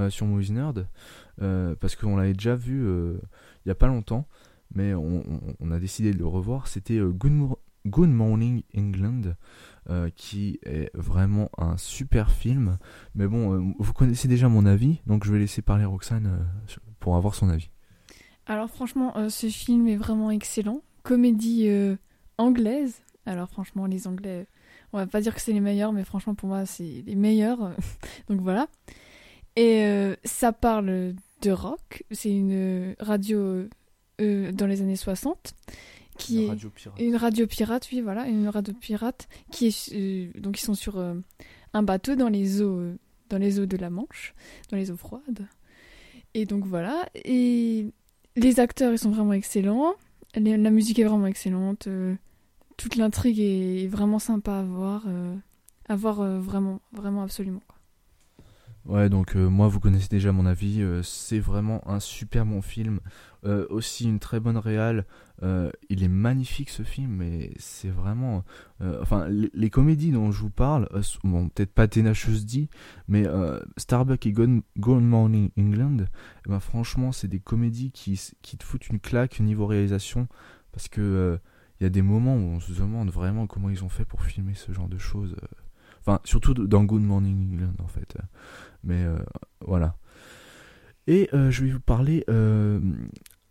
sur Movies Nerd, parce qu'on l'avait déjà vu il y a pas longtemps, mais on, on, a décidé de le revoir. C'était Good, Good Morning England, euh, qui est vraiment un super film. Mais bon, euh, vous connaissez déjà mon avis, donc je vais laisser parler Roxane euh, pour avoir son avis. Alors franchement, ce film est vraiment excellent. Comédie anglaise. Alors franchement, les Anglais, on va pas dire que c'est les meilleurs, mais franchement pour moi c'est les meilleurs. donc voilà. Et ça parle de rock. C'est une radio dans les années 60 qui une radio pirate. une radio pirate, oui, voilà, une radio pirate qui est euh, donc ils sont sur euh, un bateau dans les eaux euh, dans les eaux de la Manche, dans les eaux froides. Et donc voilà, et les acteurs ils sont vraiment excellents, la musique est vraiment excellente, toute l'intrigue est vraiment sympa à voir, à voir vraiment vraiment absolument. Ouais, donc moi vous connaissez déjà mon avis, c'est vraiment un super bon film, aussi une très bonne réale, euh, il est magnifique ce film, mais c'est vraiment. Euh, enfin, les, comédies dont je vous parle, euh, bon, peut-être pas Tenacious D, mais Starbuck et Good, Morning England, eh ben, franchement, c'est des comédies qui, qui te foutent une claque niveau réalisation, parce que il y a des moments où on se demande vraiment comment ils ont fait pour filmer ce genre de choses. Enfin, surtout dans Good Morning England, en fait. Mais voilà. Et je vais vous parler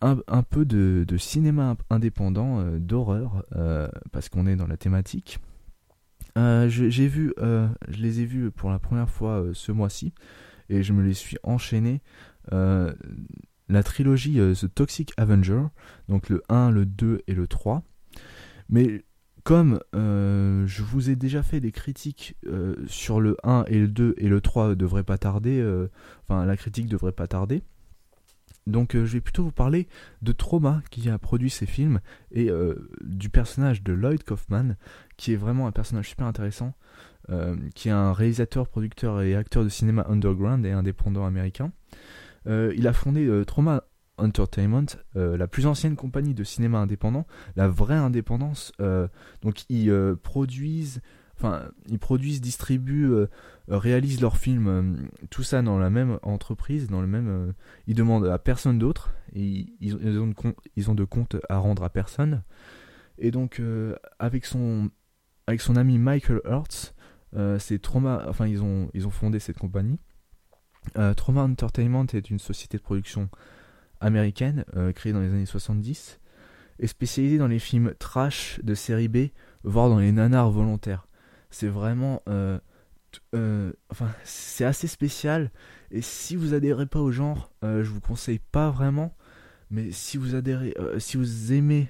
un, peu de, cinéma indépendant, euh, d'horreur, euh, parce qu'on est dans la thématique. Euh, j'ai vu, je les ai vus pour la première fois ce mois-ci, et je me les suis enchaînés. la trilogie The Toxic Avenger, donc le 1, le 2 et le 3. Mais comme je vous ai déjà fait des critiques sur le 1 et le 2 et le 3 devrait pas tarder, enfin la critique devrait pas tarder. Donc je vais plutôt vous parler de Trauma qui a produit ces films et du personnage de Lloyd Kaufman qui est vraiment un personnage super intéressant euh, qui est un réalisateur, producteur et acteur de cinéma underground et indépendant américain. Euh, il a fondé euh, Trauma Entertainment, la plus ancienne compagnie de cinéma indépendant, la vraie indépendance. donc ils produisent, enfin ils produisent, distribuent, réalisent leurs films, tout ça dans la même entreprise, dans le même. ils demandent à personne d'autre, ils, ont de, ils ont de compte à rendre à personne. Et donc avec son avec son ami Michael Hertz, euh, c'est Trauma, enfin ils ont, ils ont fondé cette compagnie. Euh, Trauma Entertainment est une société de production américaine euh, créée dans les années 70 et spécialisée dans les films trash de série B, voire dans les nanars volontaires. C'est vraiment, enfin c'est assez spécial et si vous adhérez pas au genre, je vous conseille pas vraiment. Mais si vous adhérez, si vous aimez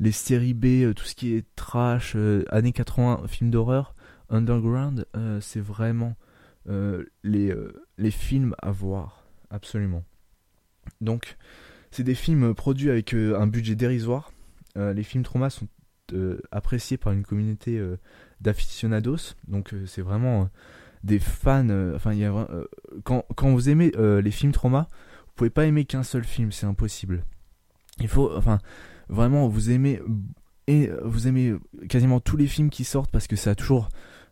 les séries B, tout ce qui est trash, années 80, films d'horreur, Underground, euh, c'est vraiment euh, les, euh, les films à voir, absolument. Donc, c'est des films produits avec un budget dérisoire. les films trauma sont appréciés par une communauté d'aficionados. Donc, c'est vraiment des fans. Enfin, quand, quand vous aimez les films trauma, vous pouvez pas aimer qu'un seul film, c'est impossible. Il faut, enfin, vraiment, vous aimez et vous aimez quasiment tous les films qui sortent parce que ça a toujours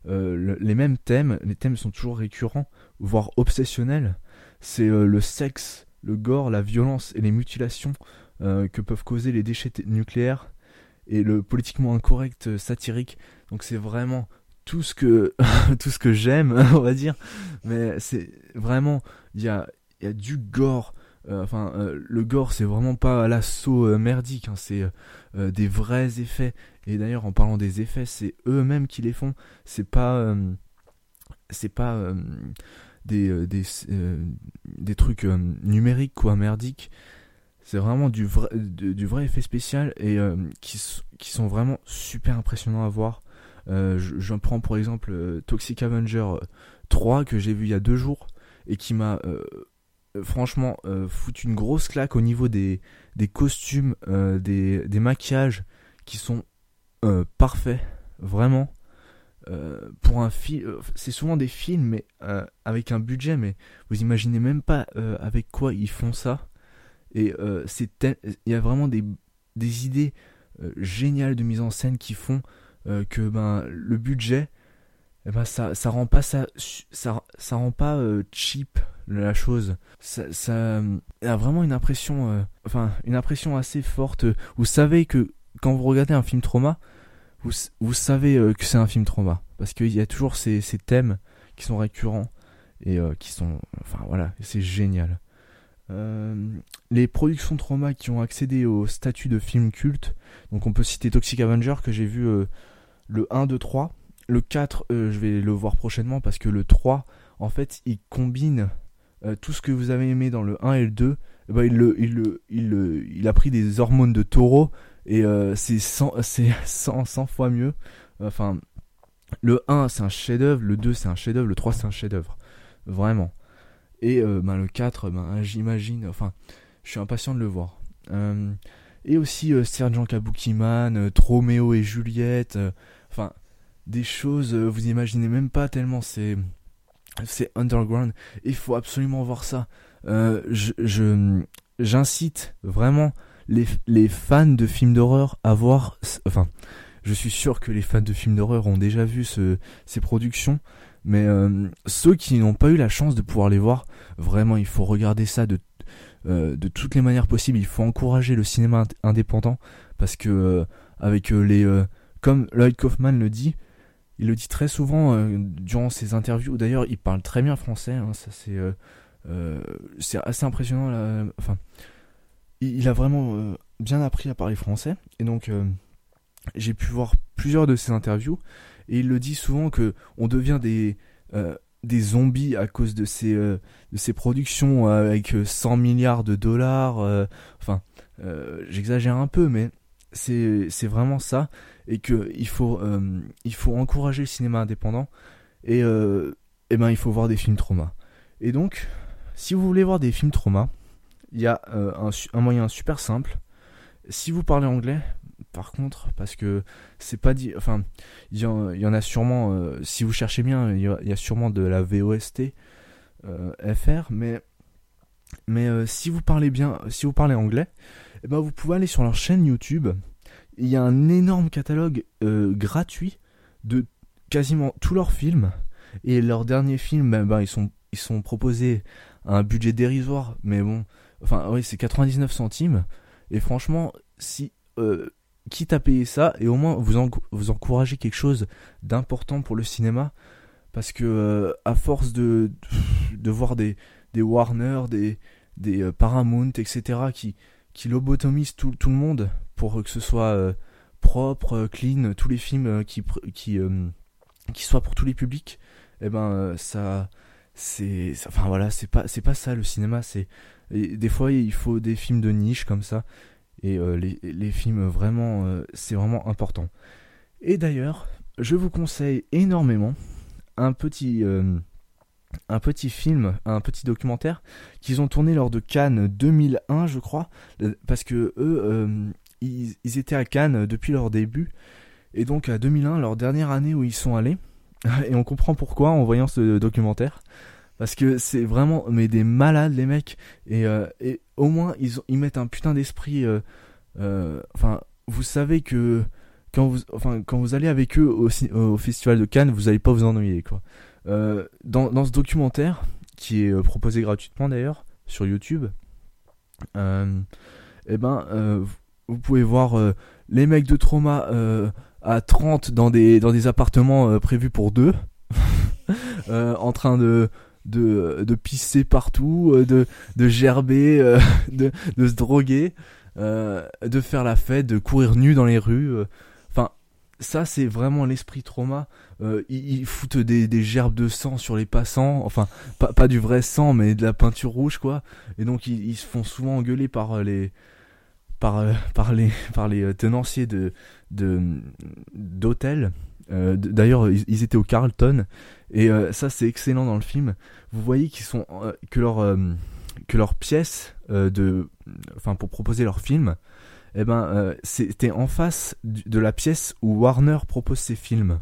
euh, les mêmes thèmes, les thèmes sont toujours récurrents, voire obsessionnels. C'est euh, le sexe, le gore, la violence et les mutilations euh, que peuvent causer les déchets nucléaires et le politiquement incorrect satirique. Donc c'est vraiment tout ce que tout ce que j'aime, on va dire. Mais c'est vraiment il y a y a du gore. enfin, le gore, c'est vraiment pas l'assaut merdique, hein, c'est des vrais effets. Et d'ailleurs, en parlant des effets, c'est eux-mêmes qui les font. C'est pas, euh, c'est pas euh, des, euh, des, des, trucs numériques quoi, merdiques. C'est vraiment du vrai, du vrai effet spécial et qui, qui sont vraiment super impressionnants à voir. je, prends pour exemple Toxic Avenger 3 que j'ai vu il y a deux jours et qui m'a franchement foutu une grosse claque au niveau des, des costumes, des, des maquillages qui sont euh, parfait, vraiment. Euh, pour un film, euh, c'est souvent des films mais avec un budget, mais vous imaginez même pas avec quoi ils font ça. Et c'est il y a vraiment des, des idées géniales de mise en scène qui font que ben le budget eh ben ça ça rend pas ça, ça rend pas cheap la chose ça, ça a vraiment une impression enfin une impression assez forte vous savez que quand vous regardez un film trauma, vous, savez euh, que c'est un film trauma. Parce qu'il y a toujours ces, thèmes qui sont récurrents et euh, qui sont. Enfin voilà, c'est génial. Euh, les productions trauma qui ont accédé au statut de film culte, donc on peut citer Toxic Avenger que j'ai vu le 1, 2, 3. Le 4, je vais le voir prochainement parce que le 3, en fait, il combine tout ce que vous avez aimé dans le 1 et le 2. Eh ben, il, le, il, le, il, il a pris des hormones de taureau et euh, c'est 100, 100, fois mieux. Enfin, le 1 c'est un chef-d'œuvre, le 2 c'est un chef-d'œuvre, le 3 c'est un chef-d'œuvre. Vraiment. Et euh, ben, le 4, ben, j'imagine, enfin, je suis impatient de le voir. Euh, et aussi Sergent Kabukiman, Troméo et Juliette, enfin, des choses, vous imaginez même pas tellement c'est c'est underground. Il faut absolument voir ça. j'incite vraiment les, fans de films d'horreur à voir. Enfin, je suis sûr que les fans de films d'horreur ont déjà vu ce, ces productions. Mais euh, ceux qui n'ont pas eu la chance de pouvoir les voir, vraiment, il faut regarder ça de, euh, de toutes les manières possibles. Il faut encourager le cinéma indépendant parce que euh, avec les, comme Lloyd Kaufman le dit, il le dit très souvent durant ses interviews. D'ailleurs, il parle très bien français. Hein, ça c'est c'est assez impressionnant. Enfin, il a vraiment euh, bien appris à parler français. Et donc, euh, j'ai pu voir plusieurs de ses interviews. Et il le dit souvent que on devient des. Euh, des zombies à cause de euh, de productions avec 100 milliards de dollars. enfin, j'exagère un peu, mais c'est vraiment ça. Et qu'il faut, il faut encourager le cinéma indépendant. Et, et ben, il faut voir des films trauma. Et donc, si vous voulez voir des films trauma, il y a un, un moyen super simple. Si vous parlez anglais, par contre, parce que c'est pas dit. Enfin, il y, en a sûrement. Euh, si vous cherchez bien, il y, a sûrement de la VOST euh, FR, mais mais euh, si vous parlez bien, si vous parlez anglais, eh ben vous pouvez aller sur leur chaîne YouTube. Il y a un énorme catalogue gratuit de quasiment tous leurs films et leurs derniers films, ben, ben, ils sont ils sont proposés à un budget dérisoire, mais bon, enfin oui c'est 99 centimes et franchement si quitte à payer ça et au moins vous, vous encouragez quelque chose d'important pour le cinéma parce que euh, à force de, de voir des, des Warner, des, des euh, Paramount, etc. qui, qui lobotomisent tout, tout le monde pour que ce soit euh, propre, clean, tous les films qui, qui, qui soient pour tous les publics, et eh ben ça c'est enfin voilà c'est pas c'est pas ça le cinéma c'est des fois il faut des films de niche comme ça. Et euh, les, films, vraiment, euh, c'est vraiment important. Et d'ailleurs, je vous conseille énormément un petit, euh, un petit film, un petit documentaire qu'ils ont tourné lors de Cannes 2001, je crois, parce que eux, ils, ils, étaient à Cannes depuis leur début, et donc à 2001, leur dernière année où ils sont allés, et on comprend pourquoi en voyant ce documentaire parce que c'est vraiment mais des malades les mecs. Et, euh, et au moins ils, ils mettent un putain d'esprit euh, euh, enfin vous savez que quand vous enfin quand vous allez avec eux au, au festival de Cannes vous allez pas vous ennuyer quoi. Dans, dans ce documentaire qui est proposé gratuitement d'ailleurs sur YouTube eh ben vous pouvez voir les mecs de trauma à 30 dans des dans des appartements prévus pour deux en train de de, de pisser partout, euh, de, de gerber, euh, de, de se droguer, euh, de faire la fête, de courir nu dans les rues. Enfin, ça c'est vraiment l'esprit trauma. ils, foutent des, des, gerbes de sang sur les passants, enfin pas, pas du vrai sang mais de la peinture rouge quoi. Et donc ils, ils se font souvent engueuler par les par, par les par les tenanciers de d'hôtels. D'ailleurs ils, étaient au Carlton et euh, ça, c'est excellent dans le film. Vous voyez qu'ils sont euh, que leur euh, que leur pièce de, enfin pour proposer leur film, eh ben c'était en face de la pièce où Warner propose ses films.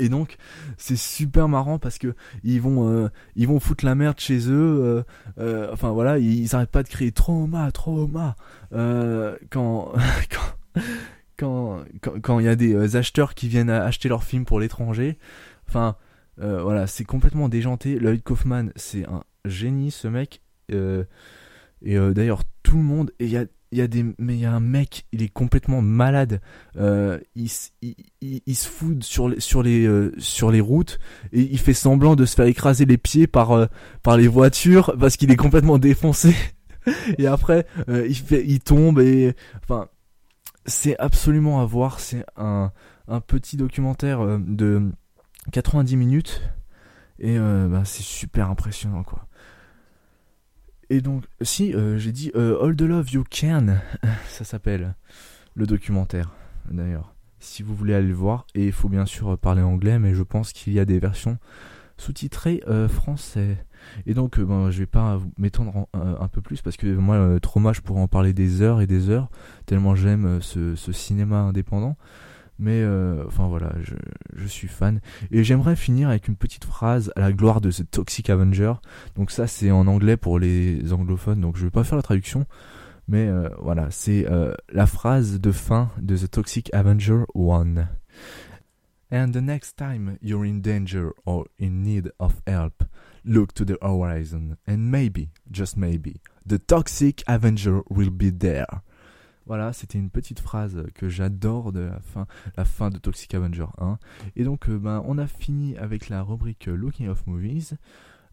Et donc c'est super marrant parce que ils vont ils vont foutre la merde chez eux. enfin voilà, ils, arrêtent pas de crier trauma, trauma quand quand quand il y a des acheteurs qui viennent acheter leurs films pour l'étranger. Enfin euh, voilà, c'est complètement déjanté. Lloyd Kaufman, c'est un génie, ce mec. Euh, et euh, d'ailleurs, tout le monde. Et il y a, y a des. Mais il y a un mec, il est complètement malade. il, il, se fout sur les, sur, les, sur les routes. Et il fait semblant de se faire écraser les pieds par, par les voitures. Parce qu'il est complètement défoncé. et après, il, fait, il tombe. Et. Enfin. C'est absolument à voir. C'est un, un petit documentaire de 90 minutes et euh, bah, c'est super impressionnant quoi. Et donc, si euh, j'ai dit euh, All the Love You Can, ça s'appelle le documentaire d'ailleurs. Si vous voulez aller le voir, et il faut bien sûr parler anglais, mais je pense qu'il y a des versions sous-titrées français. Et donc, bon, je vais pas m'étendre un peu plus parce que moi, Trauma, je pourrais en parler des heures et des heures, tellement j'aime ce, ce, cinéma indépendant. Mais euh, enfin voilà, je, suis fan. Et j'aimerais finir avec une petite phrase à la gloire de The Toxic Avenger. Donc ça c'est en anglais pour les anglophones, donc je vais pas faire la traduction. Mais euh, voilà, c'est euh, la phrase de fin de The Toxic Avenger 1. And the next time you're in danger or in need of help, look to the horizon and maybe, just maybe, the Toxic Avenger will be there. Voilà, c'était une petite phrase que j'adore de la fin, la fin de Toxic Avenger 1. Et donc, euh, ben, on a fini avec la rubrique Looking of Movies.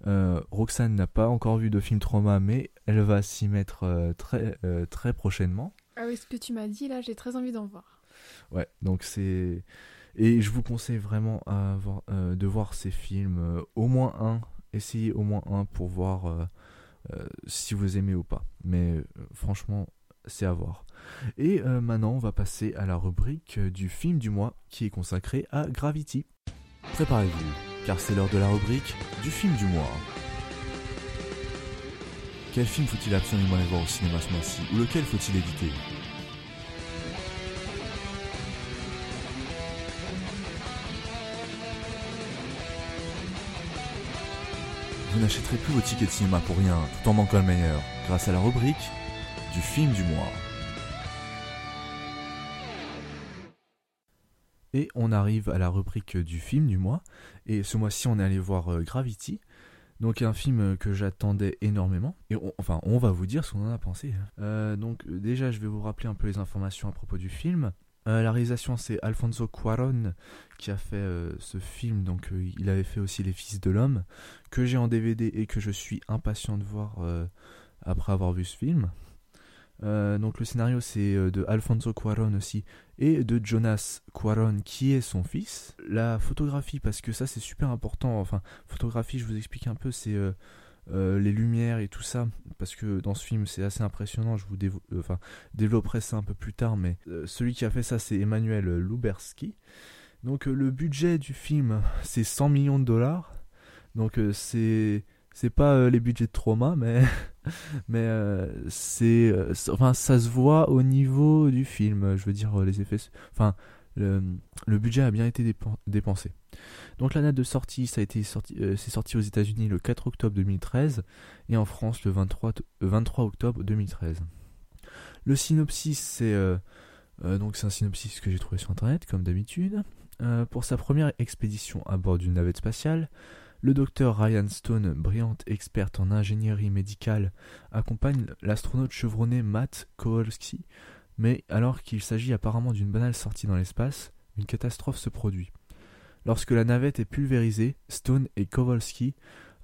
Euh, Roxane n'a pas encore vu de film trauma, mais elle va s'y mettre euh, très, très prochainement. Ah oui, ce que tu m'as dit là, j'ai très envie d'en voir. Ouais, donc c'est. Et je vous conseille vraiment de de voir ces films, au moins un, essayez au moins un pour voir si vous aimez ou pas. Mais franchement, c'est à voir. Et maintenant, on va passer à la rubrique du film du mois qui est consacrée à Gravity. Préparez-vous, car c'est l'heure de la rubrique du film du mois. Quel film faut-il absolument aller voir au cinéma ce mois-ci Ou lequel faut-il éviter? Vous n'achèterez plus vos tickets de cinéma pour rien, tout en manquant le meilleur, grâce à la rubrique du film du mois. Et on arrive à la rubrique du film du mois. Et ce mois-ci, on est allé voir euh, Gravity. Donc un film que j'attendais énormément. Et enfin, on va vous dire ce qu'on en a pensé. Hein. Euh, donc déjà, je vais vous rappeler un peu les informations à propos du film. Euh, la réalisation, c'est Alfonso Cuaron qui a fait ce film. Donc il avait fait aussi Les Fils de l'Homme, que j'ai en DVD et que je suis impatient de voir après avoir vu ce film. Euh, donc le scénario c'est euh, de Alfonso Cuaron aussi et de Jonas Cuaron qui est son fils. La photographie parce que ça c'est super important. Enfin photographie je vous explique un peu c'est euh, les lumières et tout ça parce que dans ce film c'est assez impressionnant. Je vous enfin, développerai ça un peu plus tard mais celui qui a fait ça c'est Emmanuel Luberski. Donc le budget du film c'est 100 millions de dollars. Donc c'est c'est pas euh, les budgets de trauma, mais, mais euh, c'est, euh, enfin, ça se voit au niveau du film. Je veux dire, les effets. Enfin, le, budget a bien été dépensé. Donc la date de sortie, ça a été sorti, sorti aux États-Unis le 4 octobre 2013 et en France le 23, 23 octobre 2013. Le synopsis, c'est donc c'est un synopsis que j'ai trouvé sur internet comme d'habitude. pour sa première expédition à bord d'une navette spatiale, le docteur Ryan Stone, brillante experte en ingénierie médicale, accompagne l'astronaute chevronné Matt Kowalski, mais alors qu'il s'agit apparemment d'une banale sortie dans l'espace, une catastrophe se produit. Lorsque la navette est pulvérisée, Stone et Kowalski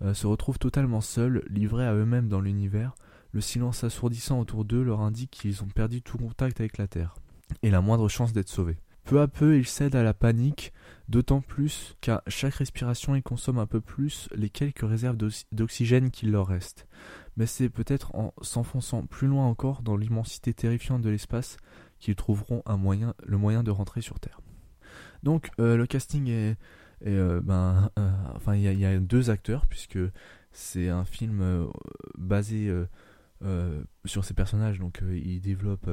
euh, se retrouvent totalement seuls, livrés à eux-mêmes dans l'univers. Le silence assourdissant autour d'eux leur indique qu'ils ont perdu tout contact avec la Terre, et la moindre chance d'être sauvés. Peu à peu, ils cèdent à la panique, d'autant plus qu'à chaque respiration, ils consomment un peu plus les quelques réserves d'oxygène qu'il leur reste. Mais c'est peut-être en s'enfonçant plus loin encore dans l'immensité terrifiante de l'espace qu'ils trouveront un moyen, le moyen de rentrer sur Terre. Donc euh, le casting est, euh, ben, euh, enfin il y, a deux acteurs puisque c'est un film basé sur ces personnages, donc il développe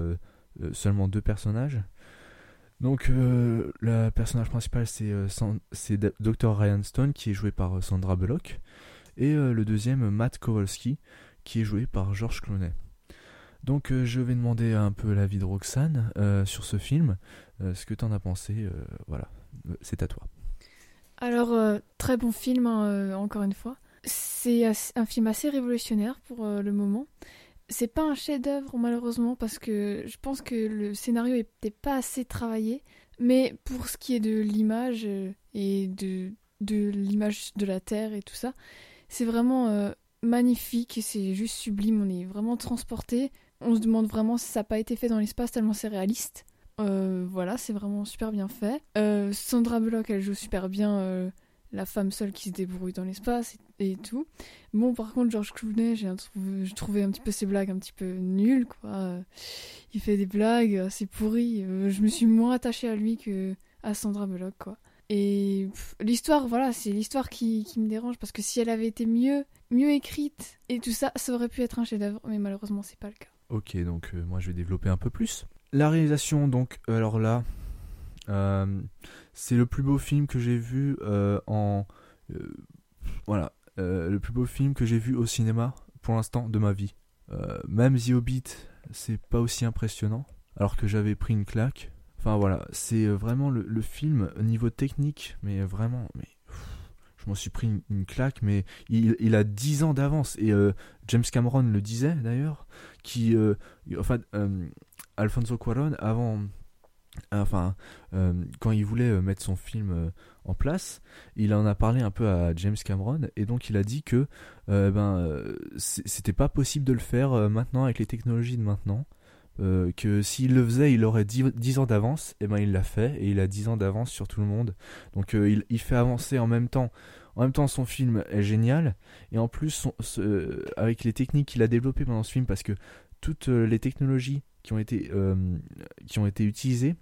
seulement deux personnages. Donc le personnage principal c'est Dr Ryan Stone qui est joué par Sandra Bullock et le deuxième Matt Kowalski qui est joué par George Clooney. Donc je vais demander un peu l'avis de Roxane sur ce film, ce que tu en as pensé, voilà, c'est à toi. Alors très bon film hein, encore une fois. C'est un film assez révolutionnaire pour le moment c'est pas un chef-d'œuvre malheureusement parce que je pense que le scénario était pas assez travaillé. Mais pour ce qui est de l'image euh, et de, de l'image de la Terre et tout ça, c'est vraiment euh, magnifique c'est juste sublime. On est vraiment transporté. On se demande vraiment si ça n'a pas été fait dans l'espace tellement c'est réaliste. Euh, voilà, c'est vraiment super bien fait. Sandra Bullock, elle joue super bien la femme seule qui se débrouille dans l'espace et, tout. Bon, par contre, George Clooney, j'ai trouvé un petit peu ses blagues un petit peu nulles, quoi. Il fait des blagues pourries. Euh, je me suis moins attachée à lui que à Sandra Bullock, quoi. Et l'histoire, voilà, c'est l'histoire qui, me dérange parce que si elle avait été mieux, mieux écrite et tout ça, ça aurait pu être un chef-d'œuvre, mais malheureusement, c'est pas le cas. Ok, donc euh, moi je vais développer un peu plus. La réalisation, donc, alors là, euh, c'est le plus beau film que j'ai vu euh, en. Euh, voilà, le plus beau film que j'ai vu au cinéma pour l'instant de ma vie. même The Hobbit, c'est pas aussi impressionnant, alors que j'avais pris une claque. Enfin voilà, c'est vraiment le, film au niveau technique, mais vraiment, mais je m'en suis pris une, claque, mais il, a 10 ans d'avance. Et James Cameron le disait d'ailleurs, qui, enfin, Alfonso Cuarón, avant, enfin, euh, quand il voulait euh, mettre son film euh, en place, il en a parlé un peu à James Cameron et donc il a dit que ben c'était pas possible de le faire maintenant avec les technologies de maintenant euh, que s'il le faisait, il aurait 10, 10 ans d'avance, et ben il l'a fait, et il a 10 ans d'avance sur tout le monde. Donc euh, il, fait avancer en même temps. En même temps, son film est génial, et en plus, ce- avec les techniques qu'il a développées pendant ce film, parce que toutes euh, les technologies qui ont été, euh, qui ont été utilisées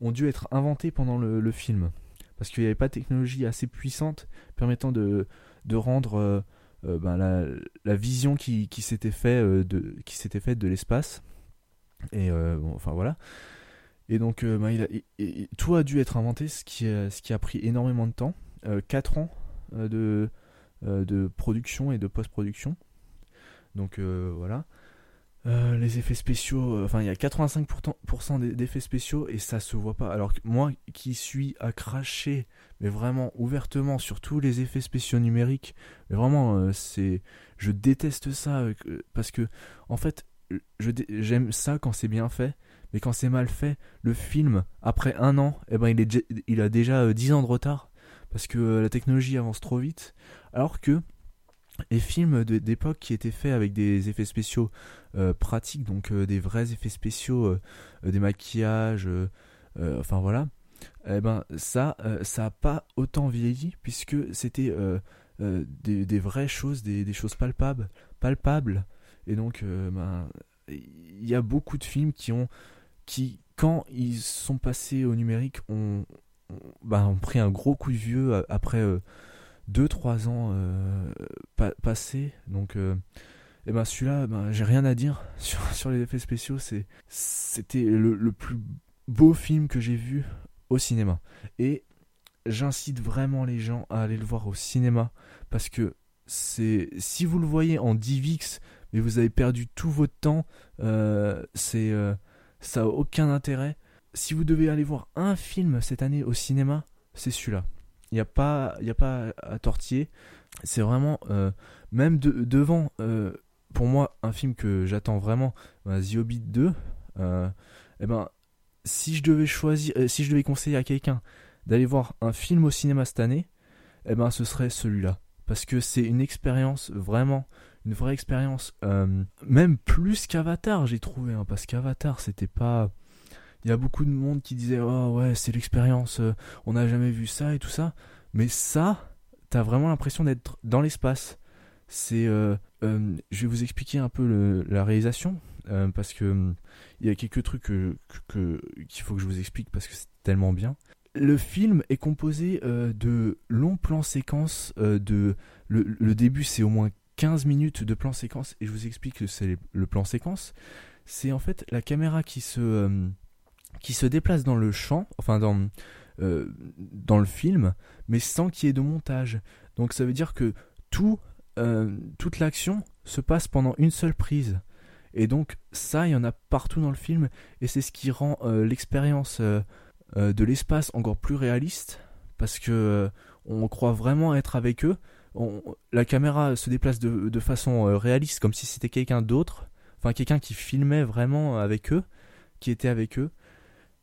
ont dû être inventées pendant le, film. Parce qu'il n'y avait pas de technologie assez puissante permettant de, de rendre euh, euh, ben, la, vision qui, s'était fait euh, de qui s'était faite de l'espace et euh, enfin voilà. Et donc euh, il- tout a dû être inventé ce qui a, ce qui a pris énormément de temps. 4 ans euh, de euh, de production et de post-production. Donc euh, voilà. Euh, les effets spéciaux, euh, enfin il y a 85% d'e- d'effets spéciaux et ça se voit pas. Alors que moi qui suis à cracher, mais vraiment ouvertement sur tous les effets spéciaux numériques, mais vraiment euh, c'est, je déteste ça euh, parce que en fait j'aime ça quand c'est bien fait, mais quand c'est mal fait, le film après un an, eh ben il a déjà euh, 10 ans de retard parce que euh, la technologie avance trop vite, alors que les films d'époque qui étaient faits avec des effets spéciaux euh, pratiques, donc euh, des vrais effets spéciaux, euh, euh, des maquillages, euh, euh, enfin voilà, eh ben ça, euh, ça pas autant vieilli puisque c'était euh, euh, des, vraies choses, des, choses palpables, et donc euh, ben il y a beaucoup de films qui ont, qui quand ils sont passés au numérique, ont, ont, ben, pris un gros coup de vieux euh, après 2-3 ans euh, pa- passés, donc euh, et ben celui-là, j'ai rien à dire sur, les effets spéciaux. C'était le, le plus beau film que j'ai vu au cinéma. Et j'incite vraiment les gens à aller le voir au cinéma parce que c'est, si vous le voyez en DivX, mais vous avez perdu tout votre temps, euh, c'est, euh, ça a aucun intérêt. Si vous devez aller voir un film cette année au cinéma, c'est celui-là. Il n'y a pas, a pas à tortiller. C'est vraiment, euh, même de- devant. pour moi, un film que j'attends vraiment, The Hobbit 2, euh, eh ben, si je devais choisir, si je devais conseiller à quelqu'un d'aller voir un film au cinéma cette année, eh ben, ce serait celui-là. Parce que c'est une expérience, vraiment, une vraie expérience, euh, même plus qu'Avatar, j'ai trouvé, hein, parce qu'Avatar, c'était pas. Il y a beaucoup de monde qui disait, oh ouais, c'est l'expérience, euh, on n'a jamais vu ça et tout ça. Mais ça, t'as vraiment l'impression d'être dans l'espace. C'est. euh, je vais vous expliquer un peu la réalisation parce que il y a quelques trucs que- que- qu'il faut que je vous explique parce que c'est tellement bien. Le film est composé de longs plans séquences. de le début, c'est au moins 15 minutes de plan séquence et je vous explique que c'est le plan séquence. C'est en fait la caméra qui se euh, déplace dans le champ, enfin dans euh, dans le film, mais sans qu'il y ait de montage. Donc ça veut dire que tout euh, toute l'action se passe pendant une seule prise. Et donc ça, il y en a partout dans le film, et c'est ce qui rend l'expérience de l'espace encore plus réaliste, parce que on croit vraiment être avec eux. La caméra se déplace de, façon euh, réaliste, comme si c'était quelqu'un d'autre, enfin quelqu'un qui filmait vraiment avec eux, qui était avec eux.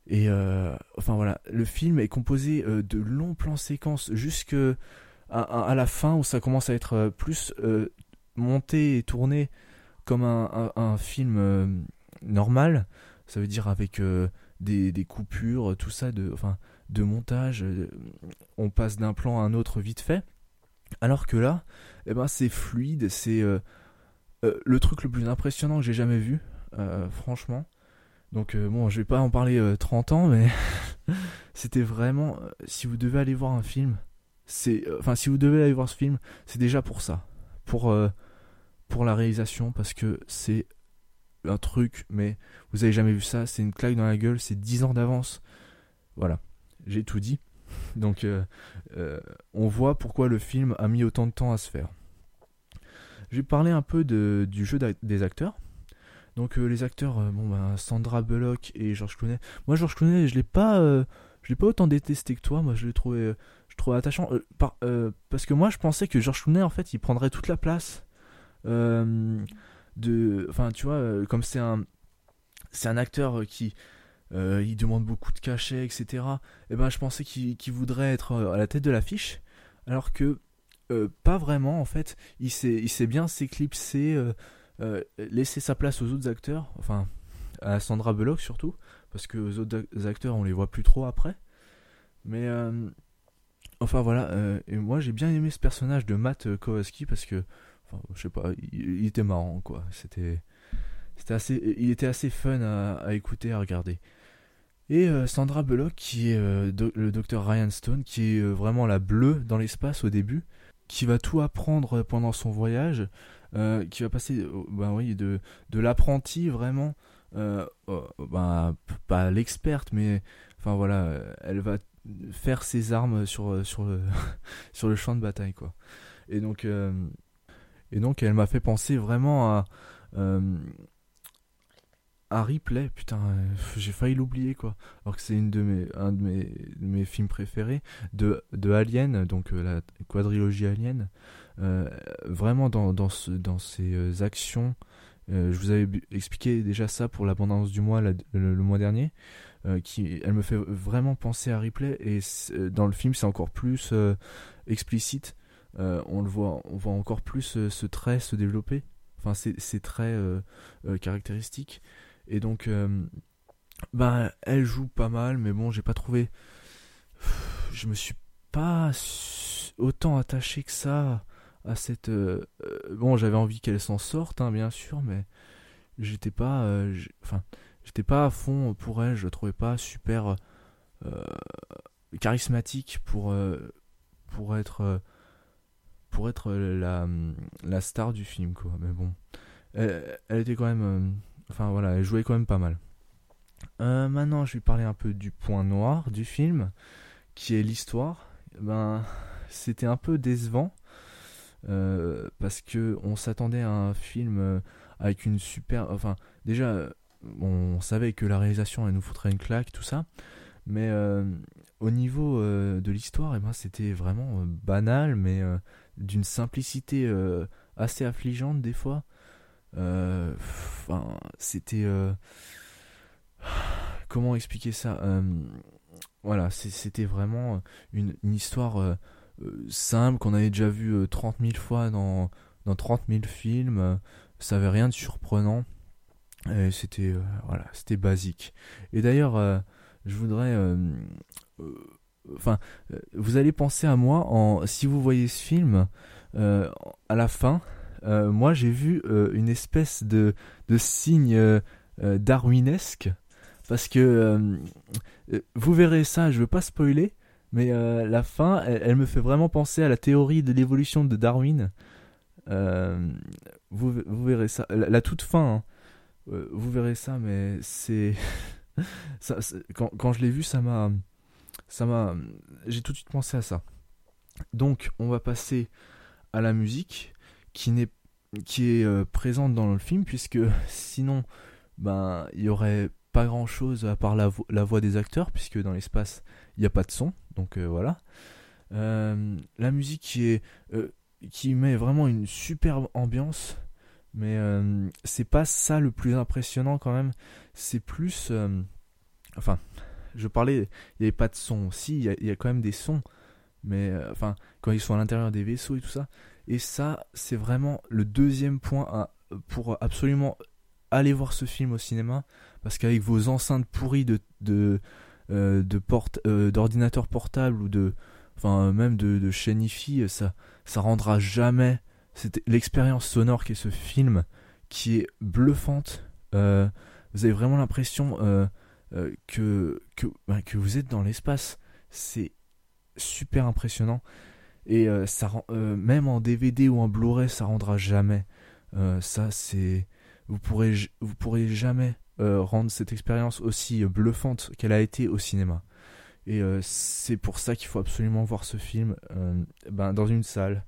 Et euh, enfin voilà, le film est composé euh, de longs plans séquences jusque la fin où ça commence à être plus monté et tourné comme un, film normal. Ça veut dire avec des, des coupures, tout ça, de, enfin, de montage. on passe d'un plan à un autre vite fait. Alors que là, eh ben, c'est fluide, c'est euh, euh, le truc le plus impressionnant que j'ai jamais vu, euh, franchement. Donc bon, je vais pas en parler euh, 30 ans, mais c'était vraiment, si vous devez aller voir un film, c'est, enfin si vous devez aller voir ce film, c'est déjà pour ça, pour pour la réalisation, parce que c'est un truc, mais vous avez jamais vu ça, c'est une claque dans la gueule, c'est 10 ans d'avance. Voilà, j'ai tout dit. Donc euh, euh, on voit pourquoi le film a mis autant de temps à se faire. Je vais parler un peu de, du jeu des acteurs. Donc euh, les acteurs, bon bah, Sandra Bullock et George Clooney. Moi George Clooney, je l'ai pas, je l'ai pas autant détesté que toi. Moi je l'ai trouvé, je attachant. par- parce que moi je pensais que George Clooney en fait il prendrait toute la place. de, enfin tu vois, comme c'est un, c'est un acteur qui, euh, il demande beaucoup de cachets, etc. Et ben je pensais qu'il voudrait être euh, à la tête de l'affiche, alors que euh, pas vraiment en fait. Il sait, bien s'éclipser, laisser sa place aux autres acteurs. Enfin, à Sandra Bullock surtout, parce que les autres acteurs on les voit plus trop après. Mais enfin voilà, et moi j'ai bien aimé ce personnage de Matt Kowalski parce que, enfin je sais pas, il, était marrant quoi. C'était, assez, il était assez fun à écouter, à regarder. Et Sandra Bullock, qui est le docteur Ryan Stone, qui est vraiment la bleue dans l'espace au début, qui va tout apprendre pendant son voyage, euh, qui va passer ben oui, de, de l'apprenti vraiment, euh, ben, pas l'experte, mais enfin voilà, elle va faire ses armes sur, sur, le, sur le champ de bataille. quoi. Et donc, euh, et donc elle m'a fait penser vraiment à à Ripley, putain, j'ai failli l'oublier quoi. Alors que c'est une de mes, un de mes, mes films préférés de, de Alien, donc la quadrilogie Alien. Euh, vraiment dans, dans, ce, dans ces euh, actions. Euh, je vous avais expliqué déjà ça pour l'abondance du mois le, mois dernier. qui, elle me fait vraiment penser à Ripley et dans le film c'est encore plus explicite. on le voit, on voit encore plus ce trait se développer. Enfin, c'est très caractéristique. Et donc, bah, elle joue pas mal, mais bon, j'ai pas trouvé. Je me suis pas autant attaché que ça à cette. Euh, euh, bon, j'avais envie qu'elle s'en sorte, hein, bien sûr, mais j'étais pas. Euh, enfin, j'étais pas à fond pour elle. Je la trouvais pas super charismatique pour pour être pour être la, la star du film, quoi. Mais bon, elle, était quand même. Enfin voilà, elle jouait quand même pas mal. maintenant, je vais parler un peu du point noir du film, qui est l'histoire. Ben, c'était un peu décevant euh, parce que on s'attendait à un film euh, avec une super. Enfin, déjà, on savait que la réalisation elle nous foutrait une claque, tout ça, mais euh, au niveau de l'histoire, eh ben, c'était vraiment banal, mais d'une simplicité assez affligeante des fois. Enfin, c'était. Comment expliquer ça Voilà, c'était vraiment une, histoire euh, simple qu'on avait déjà vu 30 euh, 000 fois dans, dans 30 000 films. Euh, ça avait rien de surprenant. C'était voilà, c'était basique. Et d'ailleurs, je voudrais enfin, vous allez penser à moi en si vous voyez ce film à la fin. Moi, j'ai vu une espèce de de signe darwinesque parce que vous verrez ça. Je veux pas spoiler, mais euh, la fin, elle, me fait vraiment penser à la théorie de l'évolution de Darwin. Euh, vous, vous, verrez ça. La, toute fin, hein. euh, vous verrez ça, mais c'est. quand, quand, je l'ai vu, ça m'a. Ça m'a. J'ai tout de suite pensé à ça. Donc, on va passer à la musique qui, n'est, qui est présente dans le film, puisque sinon, ben, il y aurait pas grand chose à part la, voix des acteurs, puisque dans l'espace, il n'y a pas de son. Donc euh, voilà. Euh, la musique qui est euh, qui met vraiment une superbe ambiance, mais c'est pas ça le plus impressionnant quand même. C'est plus, enfin, je parlais, il n'y avait pas de son. Si, il y, a quand même des sons, mais enfin, quand ils sont à l'intérieur des vaisseaux et tout ça. Et ça, c'est vraiment le deuxième point pour absolument aller voir ce film au cinéma, parce qu'avec vos enceintes pourries de, de euh, euh, ou de enfin même de, de chaîne IFI ça ça rendra jamais l'expérience sonore qu'est ce film qui est bluffante. Euh, vous avez vraiment l'impression que que, bah, que vous êtes dans l'espace. C'est super impressionnant et ça rend, même en DVD ou en Blu-ray ça rendra jamais ça c'est vous pourrez vous pourrez jamais euh, rendre cette expérience aussi bluffante qu'elle a été au cinéma. Et euh, c'est pour ça qu'il faut absolument voir ce film euh, ben, dans une salle.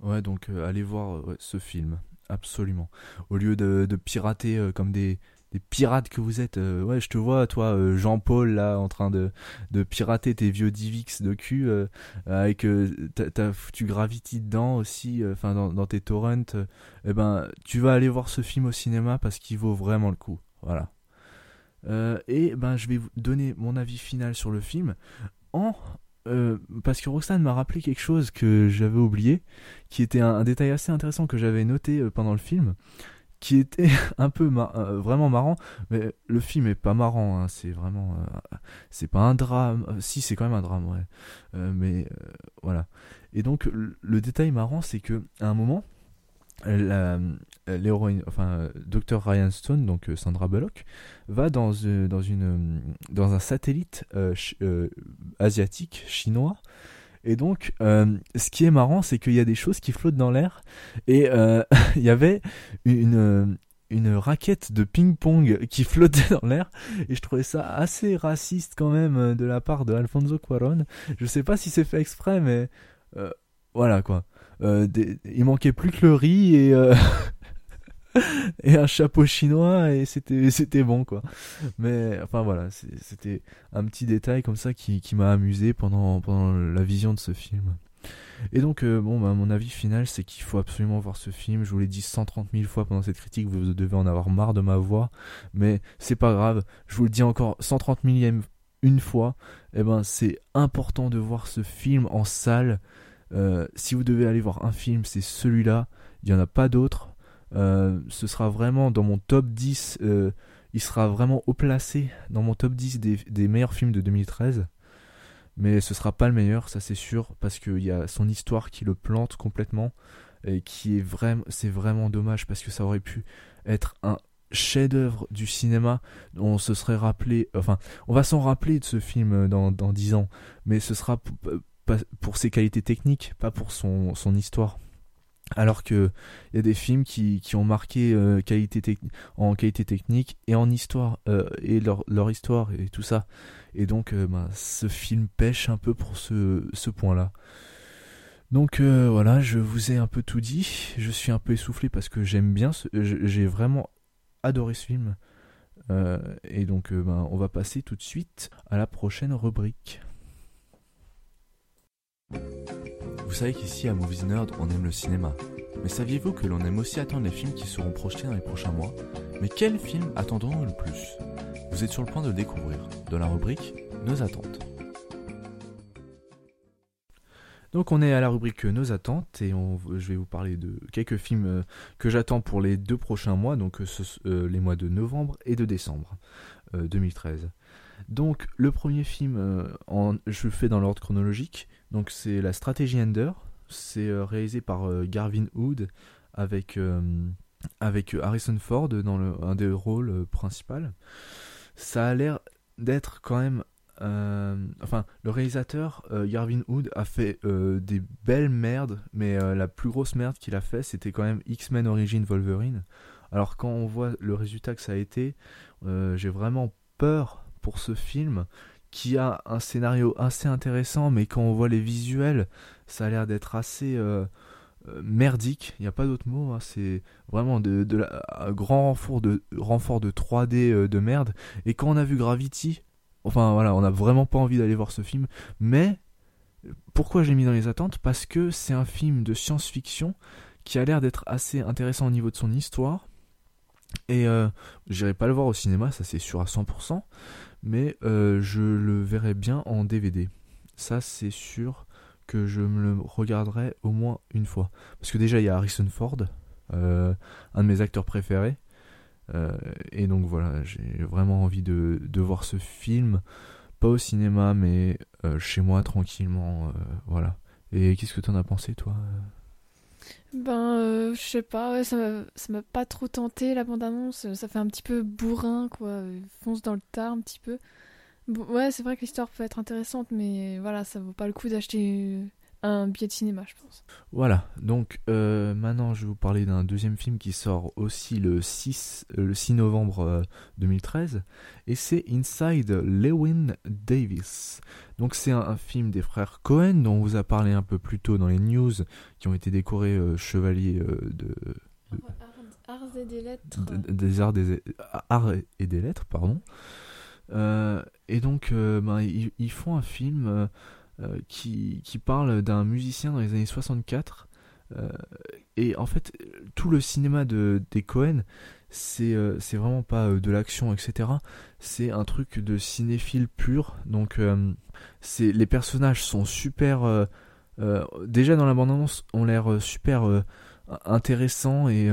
Ouais, donc allez voir ce film, absolument. Au lieu de pirater comme des, des pirates que vous êtes. ouais, je te vois, toi, Jean-Paul, là, en train de, pirater tes vieux Divix de cul, avec t'as foutu Gravity dedans aussi, enfin, dans, tes torrents. eh ben, tu vas aller voir ce film au cinéma parce qu'il vaut vraiment le coup. Voilà. Euh, et ben, je vais vous donner mon avis final sur le film en euh, parce que Roxane m'a rappelé quelque chose que j'avais oublié, qui était un, détail assez intéressant que j'avais noté euh, pendant le film, qui était un peu vraiment marrant, mais le film est pas marrant, hein, c'est vraiment, c'est pas un drame, si c'est quand même un drame, ouais, mais voilà. Et donc le, détail marrant, c'est que à un moment, l'héroïne, enfin, Dr Ryan Stone, donc Sandra Bullock, va dans un satellite asiatique, chinois, et donc, euh, ce qui est marrant, c'est qu'il y a des choses qui flottent dans l'air. Et euh, il y avait une, euh, une raquette de ping-pong qui flottait dans l'air. Et je trouvais ça assez raciste quand même de la part de Alfonso Cuaron. Je sais pas si c'est fait exprès, mais voilà quoi. il manquait plus que le riz et et un chapeau chinois et c'était c'était bon quoi. Mais enfin voilà, c'était un petit détail comme ça qui, qui m'a amusé pendant pendant la vision de ce film. Et donc euh, bon bah, mon avis final c'est qu'il faut absolument voir ce film. Je vous l'ai dit 130 000 fois pendant cette critique, vous devez en avoir marre de ma voix, mais c'est pas grave. Je vous le dis encore 130 millième une fois. Et eh ben c'est important de voir ce film en salle. Euh, si vous devez aller voir un film, c'est celui-là. Il n'y en a pas d'autres euh, ce sera vraiment dans mon top 10, euh, il sera vraiment haut placé dans mon top 10 des, meilleurs films de 2013. Mais ce sera pas le meilleur, ça c'est sûr, parce qu'il y a son histoire qui le plante complètement et qui est vraiment, c'est vraiment dommage parce que ça aurait pu être un chef-d'œuvre du cinéma. On se serait rappelé, enfin, on va s'en rappeler de ce film dans, dans 10 ans, mais ce sera pour ses qualités techniques, pas pour son, son histoire. Alors que il y a des films qui, ont marqué euh, en qualité technique et en histoire euh, et leur, histoire et tout ça. Et donc euh, ben, ce film pêche un peu pour ce, ce point-là. Donc voilà, je vous ai un peu tout dit. Je suis un peu essoufflé parce que j'aime bien, j'ai vraiment adoré ce film. et donc ben, on va passer tout de suite à la prochaine rubrique. Vous savez qu'ici à Movies Nerd, on aime le cinéma. Mais saviez-vous que l'on aime aussi attendre les films qui seront projetés dans les prochains mois? Mais quels films attendons-nous le plus? Vous êtes sur le point de le découvrir dans la rubrique Nos attentes. Donc on est à la rubrique Nos attentes et je vais vous parler de quelques films euh, que j'attends pour les deux prochains mois, donc euh, euh, les mois de novembre et de décembre 2013. Donc le premier film, je le fais dans l'ordre chronologique, donc c'est la stratégie Ender. C'est euh, réalisé par euh, Garvin Hood avec, euh, avec Harrison Ford dans le, un des rôles principaux. Ça a l'air d'être quand même enfin, le réalisateur Garvin Hood a fait des belles merdes, mais la plus grosse merde qu'il a fait, c'était quand même X-Men Origin Wolverine. Alors quand on voit le résultat que ça a été, j'ai vraiment peur pour ce film qui a un scénario assez intéressant, mais quand on voit les visuels, ça a l'air d'être assez euh, euh, merdique. Il n'y a pas d'autre mot. Hein. C'est vraiment de, un grand renfort de, renfort de 3D euh, de merde. Et quand on a vu Gravity, enfin voilà, on n'a vraiment pas envie d'aller voir ce film. Mais pourquoi j'ai mis dans les attentes? Parce que c'est un film de science-fiction qui a l'air d'être assez intéressant au niveau de son histoire. Et j'irai pas le voir au cinéma, ça c'est sûr à 100% mais euh, je le verrai bien en DVD. Ça, c'est sûr que je me le regarderai au moins une fois. Parce que déjà, il y a Harrison Ford, euh, un de mes acteurs préférés. Euh, et donc voilà, j'ai vraiment envie de, voir ce film, pas au cinéma, mais chez moi tranquillement. voilà. Et qu'est-ce que tu en as pensé, toi? Ben, euh, je sais pas, ça m'a pas trop tenté la bande-annonce. Ça fait un petit peu bourrin, quoi. Fonce dans le tas un petit peu. ouais, c'est vrai que l'histoire peut être intéressante, mais voilà, ça vaut pas le coup d'acheter un billet de cinéma, je pense. Voilà, donc euh, maintenant je vais vous parler d'un deuxième film qui sort aussi le 6, euh, le 6 novembre 2013, euh, et c'est Inside Lewin Davis. Donc c'est un, film des frères Cohen dont on vous a parlé un peu plus tôt dans les news, qui ont été décorés chevaliers de, Arts et des lettres. des arts, des, arts et des lettres, pardon. et donc ben, ils, font un film euh, qui, qui, parle d'un musicien dans les années 64. Euh, et en fait, tout le cinéma de, des Cohen, c'est euh, vraiment pas de l'action, etc. C'est un truc de cinéphile pur. Donc, c'est les personnages sont super. déjà dans la bande-annonce, ont l'air super intéressants et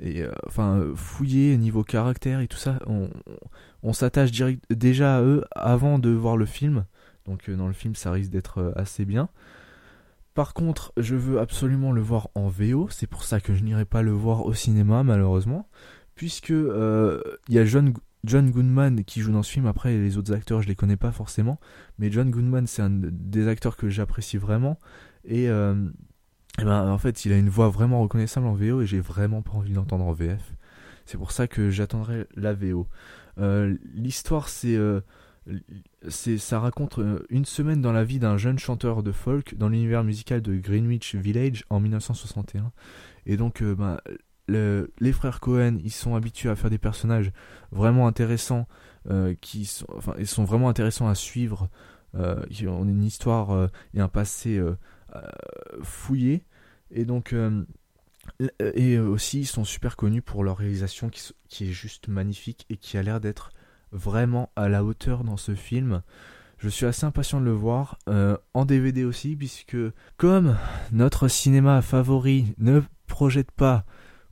et enfin fouillé niveau caractère et tout ça. On, on s'attache déjà à eux avant de voir le film. Donc dans le film, ça risque d'être assez bien. Par contre, je veux absolument le voir en VO. C'est pour ça que je n'irai pas le voir au cinéma, malheureusement. Puisque il y a John, Goodman qui joue dans ce film. Après, les autres acteurs, je les connais pas forcément. Mais John Goodman, c'est un des acteurs que j'apprécie vraiment. Et, euh, ben, en fait, il a une voix vraiment reconnaissable en VO et j'ai vraiment pas envie d'entendre en VF. C'est pour ça que j'attendrai la VO. Euh, l'histoire, euh, c'est, ça raconte une semaine dans la vie d'un jeune chanteur de folk dans l'univers musical de Greenwich Village en 1961. Et donc, ben, les frères Cohen, ils sont habitués à faire des personnages vraiment intéressants, euh, qui sont, enfin, ils sont vraiment intéressants à suivre, euh, qui ont une histoire euh, et un passé fouillé, et donc et aussi ils sont super connus pour leur réalisation qui, qui est juste magnifique et qui a l'air d'être vraiment à la hauteur dans ce film. Je suis assez impatient de le voir en DVD aussi, puisque comme notre cinéma favori ne projette pas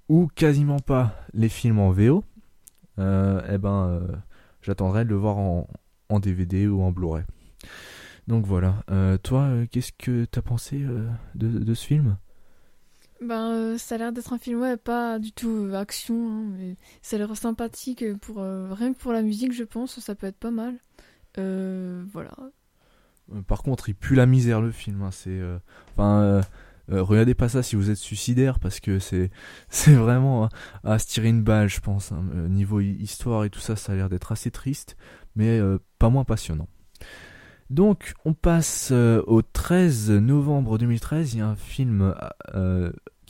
ou quasiment pas les films en VO, euh, eh ben, euh, j'attendrai de le voir en, DVD ou en Blu-ray. Donc voilà. Euh, toi, qu'est-ce que t'as pensé de, ce film? Ben, ça a l'air d'être un film, ouais, pas du tout action, hein, mais ça a l'air sympathique pour rien que pour la musique, je pense, ça peut être pas mal. voilà. Par contre, il pue la misère le film. Hein, c'est, enfin, euh, regardez pas ça si vous êtes suicidaire parce que c'est c'est vraiment à, se tirer une balle, je pense. Hein. Euh, niveau histoire et tout ça, ça a l'air d'être assez triste, mais euh, pas moins passionnant. Donc, on passe au 13 novembre 2013. Il y a un film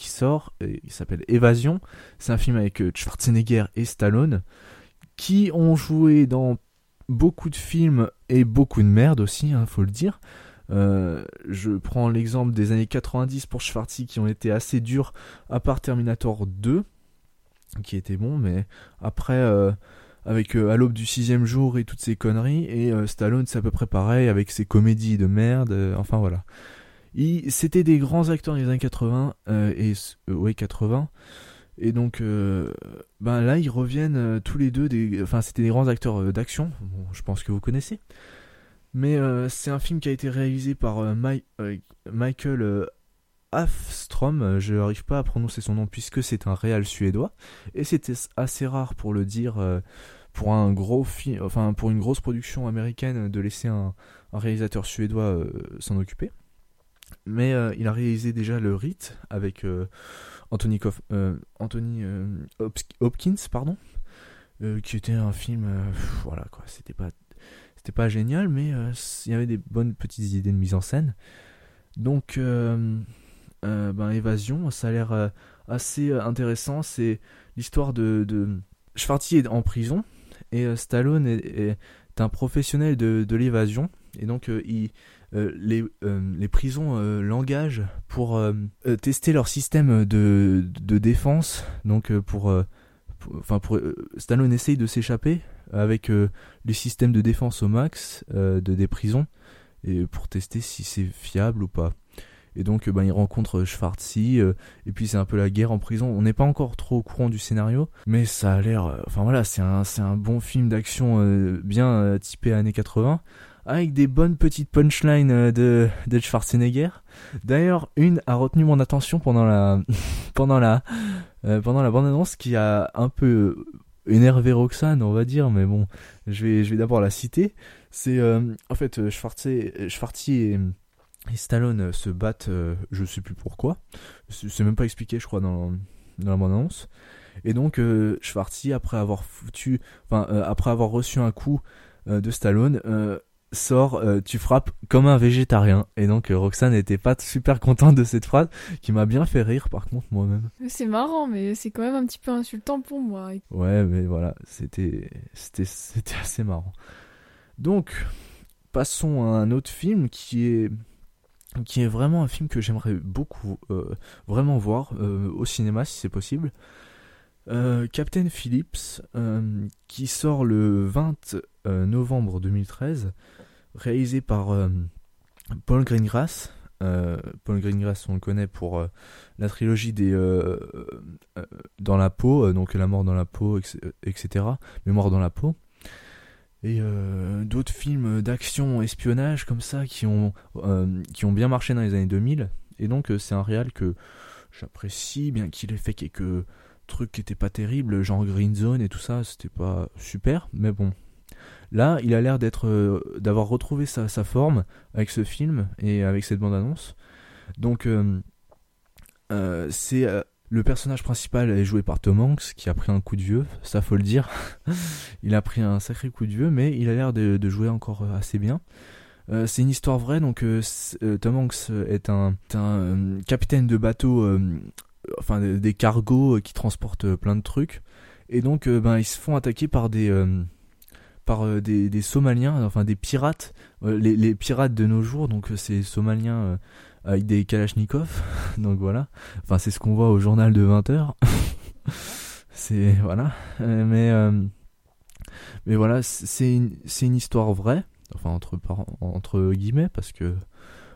sort, il s'appelle Évasion. C'est un film avec Schwarzenegger et Stallone qui ont joué dans beaucoup de films et beaucoup de merde aussi, il hein, faut le dire. Euh, je prends l'exemple des années 90 pour Schwarzy qui ont été assez durs, à part Terminator 2, qui était bon, mais après, euh, avec euh, À l'aube du sixième jour et toutes ces conneries, et Stallone c'est à peu près pareil, avec ses comédies de merde, enfin voilà. C'était des grands acteurs des années 80, et ouais 80, et donc ben là ils reviennent tous les deux, des, enfin c'était des grands acteurs d'action, je pense que vous connaissez. Mais euh, c'est un film qui a été réalisé par euh, euh, Michael Afstrom, je n'arrive pas à prononcer son nom puisque c'est un réal suédois, et c'était assez rare pour le dire pour un gros film, enfin pour une grosse production américaine de laisser un, réalisateur suédois s'en occuper. Mais il a réalisé déjà le Rite avec Anthony, Anthony Hopkins, pardon, qui était un film, voilà quoi, c'était pas c'était pas génial, mais euh, il y avait des bonnes petites idées de mise en scène. Donc, euh, euh, ben, Évasion, ça a l'air assez intéressant. C'est l'histoire de, de. est en prison et Stallone est, un professionnel de, de l'évasion. Et donc, il, les, les, prisons l'engagent pour tester leur système de, de défense. Donc, pour. Enfin, pour, Stallone essaye de s'échapper avec euh, les systèmes de défense au max euh, de des prisons et pour tester si c'est fiable ou pas. Et donc, ben, il rencontre Schwarzy, euh, et puis c'est un peu la guerre en prison. On n'est pas encore trop au courant du scénario, mais ça a l'air. enfin voilà, c'est un, c'est un bon film d'action bien typé années 80, avec des bonnes petites punchlines de, de Schwarzenegger. D'ailleurs, une a retenu mon attention pendant la, pendant la, pendant la bande-annonce qui a un peu énervé Roxane, on va dire, mais bon, je vais, je vais d'abord la citer. C'est euh, en fait euh, Schwarzy, et, Stallone se battent, euh, je sais plus pourquoi. C'est même pas expliqué, je crois, dans, dans la bande annonce. Et donc Schwarzy, après avoir foutu, enfin après avoir reçu un coup de Stallone, sort euh, tu frappes comme un végétarien. Et donc euh, Roxane n'était pas super contente de cette phrase qui m'a bien fait rire par contre moi-même. C'est marrant mais c'est quand même un petit peu insultant pour moi. Ouais mais voilà c'était c'était c'était assez marrant. Donc passons à un autre film qui est qui est vraiment un film que j'aimerais beaucoup euh, vraiment voir au cinéma si c'est possible. Captain Phillips qui sort le 20 novembre 2013 réalisé par euh, Paul Greengrass. Paul Greengrass, on le connaît pour la trilogie des Dans la peau, donc La mort dans la peau, etc. Mémoire dans la peau et d'autres films d'action espionnage comme ça qui ont qui ont bien marché dans les années 2000 et donc c'est un réal que j'apprécie bien qu'il ait fait quelques trucs qui étaient pas terribles genre Green Zone et tout ça c'était pas super mais bon Là, il a l'air d'être, euh, d'avoir retrouvé sa, forme avec ce film et avec cette bande-annonce. Donc, euh, euh, c'est le personnage principal est joué par Tom Hanks, qui a pris un coup de vieux, ça faut le dire. il a pris un sacré coup de vieux, mais il a l'air de, jouer encore assez bien. c'est une histoire vraie, donc Tom Hanks est un, capitaine de bateau, enfin des cargos qui transportent plein de trucs, et donc ben ils se font attaquer par des par euh, des, Somaliens, enfin des pirates, euh, les, pirates de nos jours, donc euh, ces Somaliens avec des Kalachnikov, donc voilà, enfin c'est ce qu'on voit au journal de 20h, c'est, voilà, mais, mais voilà, c'est une, une histoire vraie, enfin entre, entre guillemets, parce que,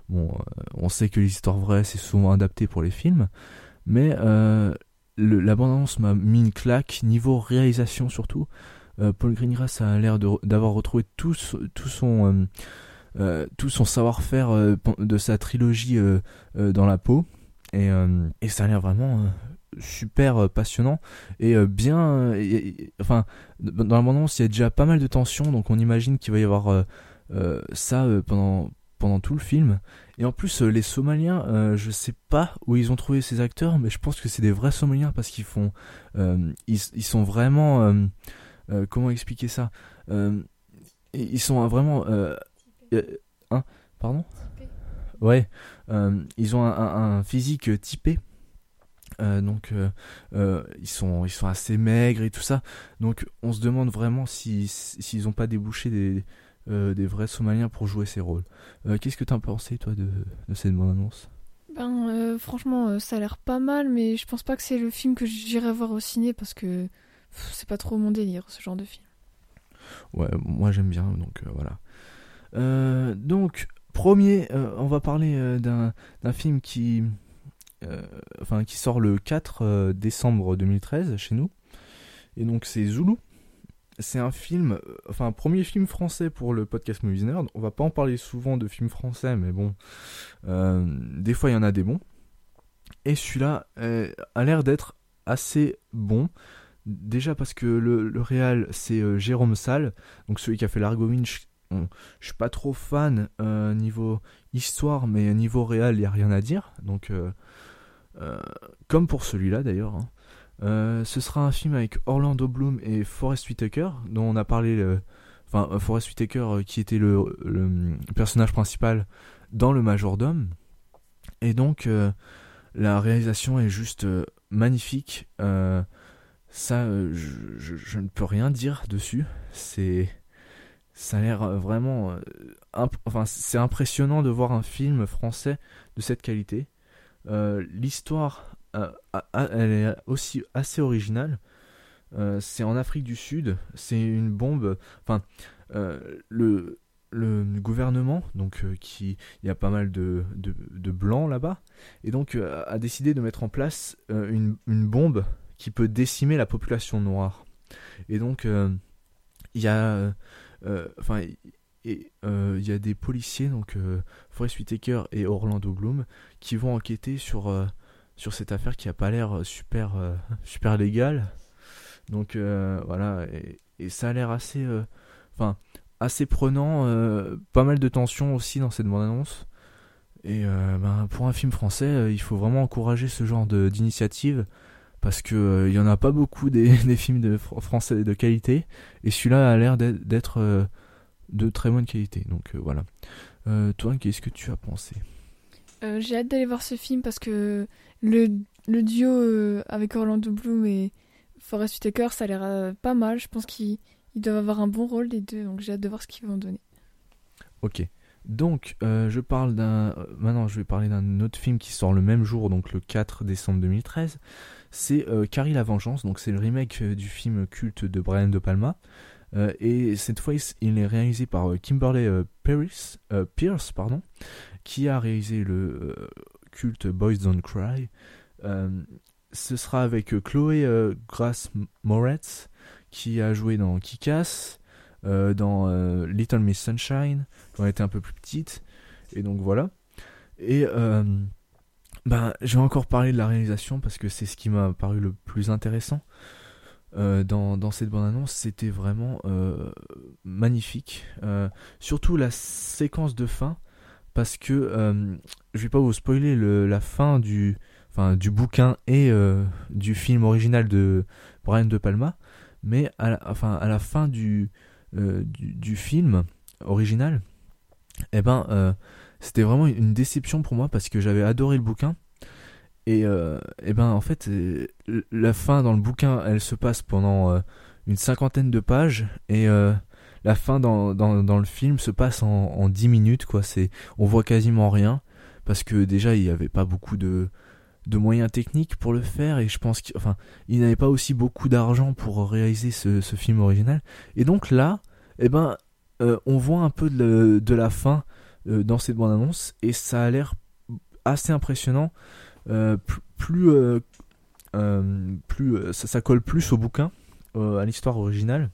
bon, on sait que les histoires vraies, c'est souvent adapté pour les films, mais l'abondance m'a mis une claque, niveau réalisation surtout, euh, Paul Greengrass a l'air d'avoir retrouvé tout, euh, euh, son savoir-faire de sa trilogie dans la peau. Et, ça a l'air vraiment super passionnant. Et bien enfin dans l'abondance il y a déjà pas mal de tensions. Donc on imagine qu'il va y avoir ça pendant tout le film. Et en plus les Somaliens je sais pas où ils ont trouvé ces acteurs mais je pense que c'est des vrais Somaliens parce qu'ils font ils, sont vraiment euh, comment expliquer ça? Euh, Ils sont vraiment. Euh, hein Pardon? Ouais, ils ont un, physique typé. donc ils sont ils sont assez maigres et tout ça. Donc on se demande vraiment s'ils si, n'ont pas débouché des des vrais Somaliens pour jouer ces rôles. Qu'est-ce que tu as pensé toi de, de cette bande annonce Ben franchement ça a l'air pas mal, mais je pense pas que c'est le film que j'irai voir au ciné parce que c'est pas trop mon délire ce genre de film. Ouais, moi j'aime bien, donc euh, voilà. Euh, donc, premier, euh, on va parler d'un film qui, enfin, qui sort le 4 décembre 2013 chez nous. Et donc c'est Zulu. C'est un film, enfin, premier film français pour le podcast Movies Nerd. On va pas en parler souvent de films français, mais bon, des fois il y en a des bons. Et celui-là a l'air d'être assez bon. Déjà parce que le, le réal c'est euh, Jérôme Salle, donc celui qui a fait Largo je suis pas trop fan euh, niveau histoire, mais niveau réal il y a rien à dire. Donc euh, comme pour celui-là d'ailleurs. Hein. ce sera un film avec Orlando Bloom et Forest Whitaker, dont on a parlé. Enfin, Forest Whitaker qui était le, personnage principal dans le majordome. Et donc la réalisation est juste magnifique. Ça, euh, je, ne peux rien dire dessus. C'est, ça a l'air euh, vraiment, euh, enfin, c'est impressionnant de voir un film français de cette qualité. L'histoire, elle est aussi assez originale. c'est en Afrique du Sud. C'est une bombe. Enfin, le gouvernement, donc qui, il y a pas mal de, blancs là-bas, et donc a décidé de mettre en place une bombe qui peut décimer la population noire. Et donc, euh, il y a. Euh, et il y a des policiers, donc Forest Whitaker et Orlando Bloom, qui vont enquêter sur, sur cette affaire qui a pas l'air super, super légale. Donc voilà, et, ça a l'air assez, enfin, assez prenant, pas mal de tension aussi dans cette bande-annonce. Et ben, pour un film français, il faut vraiment encourager ce genre d'initiative parce que il euh, y en a pas beaucoup des, films de français de qualité et celui-là a l'air d'être euh, de très bonne qualité donc euh, voilà. Toi qu'est-ce que tu as pensé? J'ai hâte d'aller voir ce film parce que le, le duo avec Orlando Bloom et Forest Whitaker ça a l'air pas mal. Je pense qu'ils doivent avoir un bon rôle les deux donc j'ai hâte de voir ce qu'ils vont donner. Ok. Donc, je parle d'un. maintenant, je vais parler d'un autre film qui sort le même jour, donc le 4 décembre 2013 c'est euh, Carrie la Vengeance, donc c'est le remake euh, du film culte de Brian De Palma, et cette fois, il est réalisé par Kimberly Pierce, Pierce pardon, qui a réalisé le culte Boys Don't Cry. ce sera avec Chloé Grace Moretz, qui a joué dans Kick-Ass, dans Little Miss Sunshine, quand elle était un peu plus petite. Et donc voilà. Et ben, je vais encore parler de la réalisation parce que c'est ce qui m'a paru le plus intéressant euh, dans, dans, cette bande-annonce. C'était vraiment euh, magnifique. Euh, surtout la séquence de fin parce que je vais pas vous spoiler le, la fin du, enfin, du bouquin et du film original de Brian De Palma, mais à la, enfin, à la fin du, du, du, film original, eh ben c'était vraiment une déception pour moi parce que j'avais adoré le bouquin. Et, euh, et ben en fait, euh, la fin dans le bouquin, elle se passe pendant euh, une cinquantaine de pages et la fin dans, dans, dans, le film se passe en, en 10 minutes quoi. C'est on voit quasiment rien parce que déjà il n'y avait pas beaucoup de de moyens techniques pour le faire et je pense qu'il enfin, il n'avait pas aussi beaucoup d'argent pour réaliser ce, film original. Et donc là, eh ben on voit un peu de, de la fin dans cette bande annonce et ça a l'air assez impressionnant. Euh, plus euh, plus ça, colle plus au bouquin, à l'histoire originale.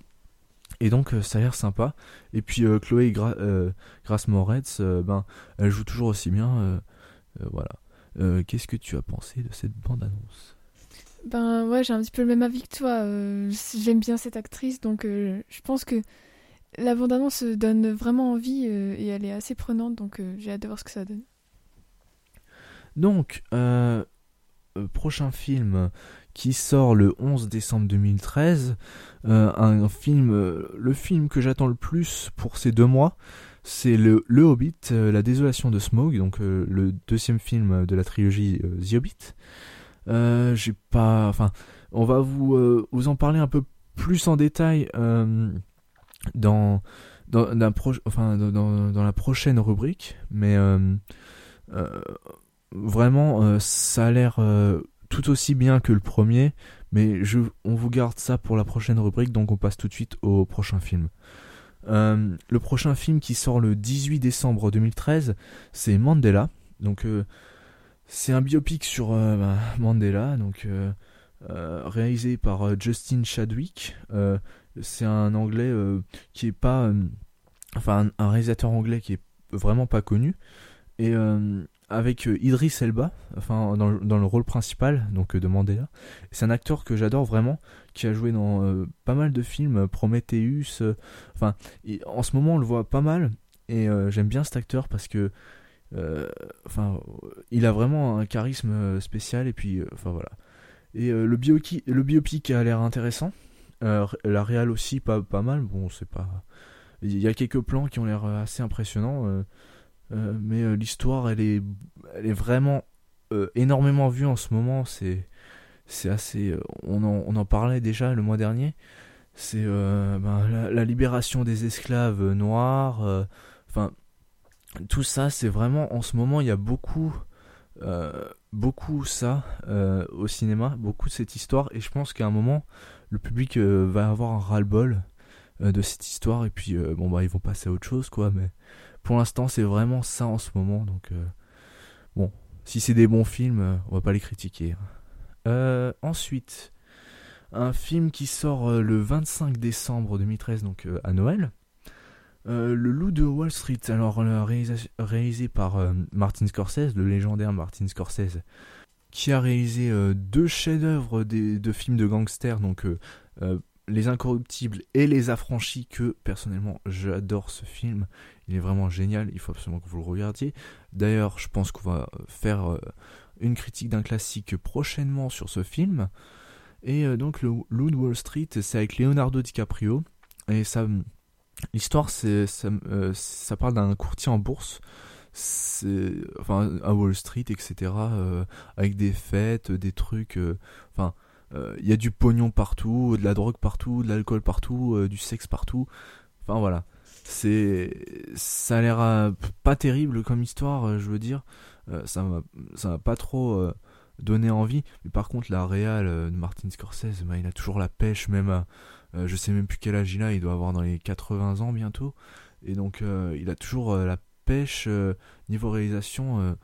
Et donc ça a l'air sympa. Et puis Chloé Gra Grace Moretz, ben, elle joue toujours aussi bien. voilà. Qu'est-ce que tu as pensé de cette bande-annonce Ben ouais, j'ai un petit peu le même avis que toi. J'aime bien cette actrice, donc je pense que la bande-annonce donne vraiment envie euh, et elle est assez prenante, donc euh, j'ai hâte de voir ce que ça donne. Donc, euh, prochain film qui sort le 11 décembre 2013, un film, le film que j'attends le plus pour ces deux mois, c'est le, Hobbit, La désolation de Smaug, donc le deuxième film de la trilogie The Hobbit. j'ai pas, enfin, on va vous, vous en parler un peu plus en détail dans dans, la prochaine rubrique, mais euh, euh, vraiment euh, ça a l'air tout aussi bien que le premier, mais on vous garde ça pour la prochaine rubrique, donc on passe tout de suite au prochain film. le prochain film qui sort le 18 décembre 2013, c'est Mandela. Donc c'est un biopic sur bah, Mandela, donc réalisé par Justin Chadwick c'est un anglais euh, qui est pas euh, enfin un, réalisateur anglais qui est vraiment pas connu. Et euh, avec Idris Elba enfin dans, dans, le rôle principal donc de Mandela c'est un acteur que j'adore vraiment qui a joué dans pas mal de films Prometheus enfin en ce moment on le voit pas mal et j'aime bien cet acteur parce que enfin il a vraiment un charisme spécial et puis enfin voilà. Et le, biopic, le biopic a l'air intéressant euh, la réal aussi, pas, pas mal. Bon, c'est pas. Il y a quelques plans qui ont l'air euh, assez impressionnants. Euh, mais l'histoire, elle est, elle est vraiment énormément vue en ce moment. C'est, c'est assez. On en, on en parlait déjà le mois dernier. C'est ben, la, libération des esclaves noirs. Enfin, tout ça, c'est vraiment en ce moment, il y a beaucoup. beaucoup ça au cinéma, beaucoup de cette histoire, et je pense qu'à un moment, le public euh, va avoir un ras-le-bol euh, de cette histoire et puis euh, bon bah ils vont passer à autre chose quoi mais pour l'instant c'est vraiment ça en ce moment donc bon si c'est des bons films on va pas les critiquer hein. ensuite un film qui sort le 25 décembre 2013 donc à Noël le Loup de Wall Street alors réalisé par Martin Scorsese le légendaire Martin Scorsese qui a réalisé euh, deux chefs-d'œuvre de films de gangsters, donc euh, euh, Les Incorruptibles et Les Affranchis, que personnellement j'adore ce film. Il est vraiment génial, il faut absolument que vous le regardiez. D'ailleurs, je pense qu'on va faire une critique d'un classique prochainement sur ce film. Et donc, le Loot Wall Street, c'est avec Leonardo DiCaprio. Et ça, l'histoire, ça parle d'un courtier en bourse c'est enfin à Wall Street etc euh, avec des fêtes des trucs euh, enfin euh, il y a du pognon partout de la drogue partout de l'alcool partout du sexe partout enfin voilà c'est ça a l'air pas terrible comme histoire je veux dire ça m'a ça m'a pas trop donner envie. Mais par contre, la réal de Martin Scorsese, bah, il a toujours la pêche, même à, je sais même plus quel âge il a, il doit avoir dans les 80 ans bientôt. Et donc, il a toujours la pêche niveau réalisation.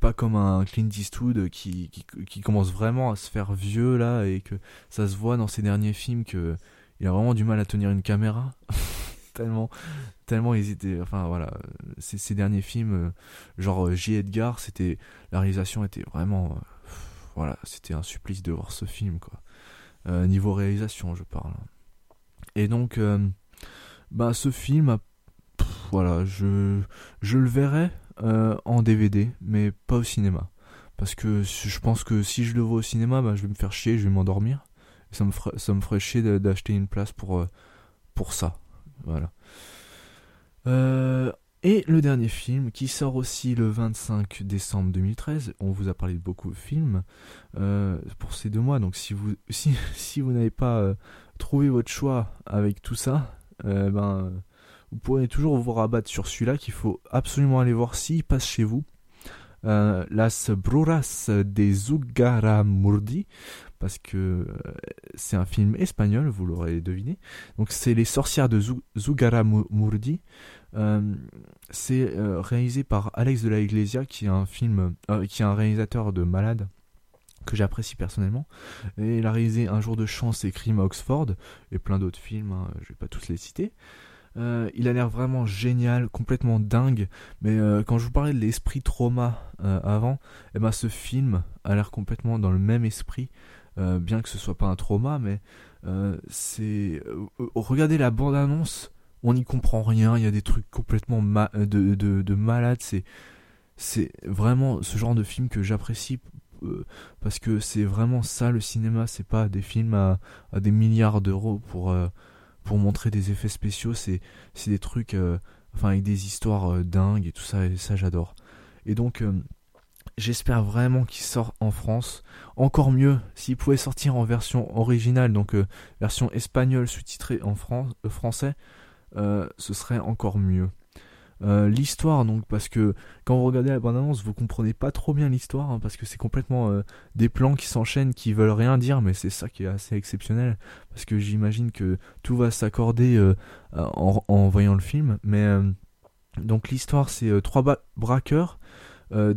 pas comme un Clint Eastwood qui, qui, commence vraiment à se faire vieux là et que ça se voit dans ses derniers films que il a vraiment du mal à tenir une caméra. Tellement tellement ils enfin voilà ces, derniers films euh, genre euh, J. Edgar c'était la réalisation était vraiment euh, voilà c'était un supplice de voir ce film quoi. Niveau réalisation je parle. Et donc bah ce film voilà je le verrai en DVD mais pas au cinéma parce que je pense que si je le vois au cinéma bah, je vais me faire chier je vais m'endormir ça me ferait ça me ferait chier d'acheter une place pour pour ça voilà. Euh, et le dernier film qui sort aussi le 25 décembre 2013. On vous a parlé de beaucoup de films euh, pour ces deux mois. Donc si vous si, vous n'avez pas euh, trouvé votre choix avec tout ça, ben vous pourrez toujours vous rabattre sur celui-là qu'il faut absolument aller voir s'il passe chez vous. Las Bruras de Zugaramurdi parce que euh, c'est un film espagnol, vous l'aurez deviné. Donc c'est Les sorcières de Zugara Murdi. Euh, c'est euh, réalisé par Alex de la Iglesia, qui est un film, qui est un réalisateur de malade que j'apprécie personnellement. Et il a réalisé Un jour de chance et Crime à Oxford et plein d'autres films. Hein, je vais pas tous les citer. Il a l'air vraiment génial, complètement dingue. Mais quand je vous parlais de l'esprit trauma avant, eh ben ce film a l'air complètement dans le même esprit. Euh, bien que ce soit pas un trauma, mais euh, c'est euh, regardez la bande annonce, on n'y comprend rien, il y a des trucs complètement de, de, malades, c'est c'est vraiment ce genre de film que j'apprécie parce que c'est vraiment ça le cinéma, c'est pas des films à, à des milliards d'euros pour pour montrer des effets spéciaux, c'est des trucs enfin avec des histoires dingues et tout ça et ça j'adore. Et donc J'espère vraiment qu'il sort en France. Encore mieux, s'il pouvait sortir en version originale, donc euh, version espagnole sous-titrée en euh, français, euh, ce serait encore mieux. L'histoire, donc, parce que quand vous regardez la bande-annonce, vous comprenez pas trop bien l'histoire, hein, parce que c'est complètement des plans qui s'enchaînent, qui veulent rien dire, mais c'est ça qui est assez exceptionnel, parce que j'imagine que tout va s'accorder en, en, voyant le film. Mais donc l'histoire, c'est trois braqueurs euh,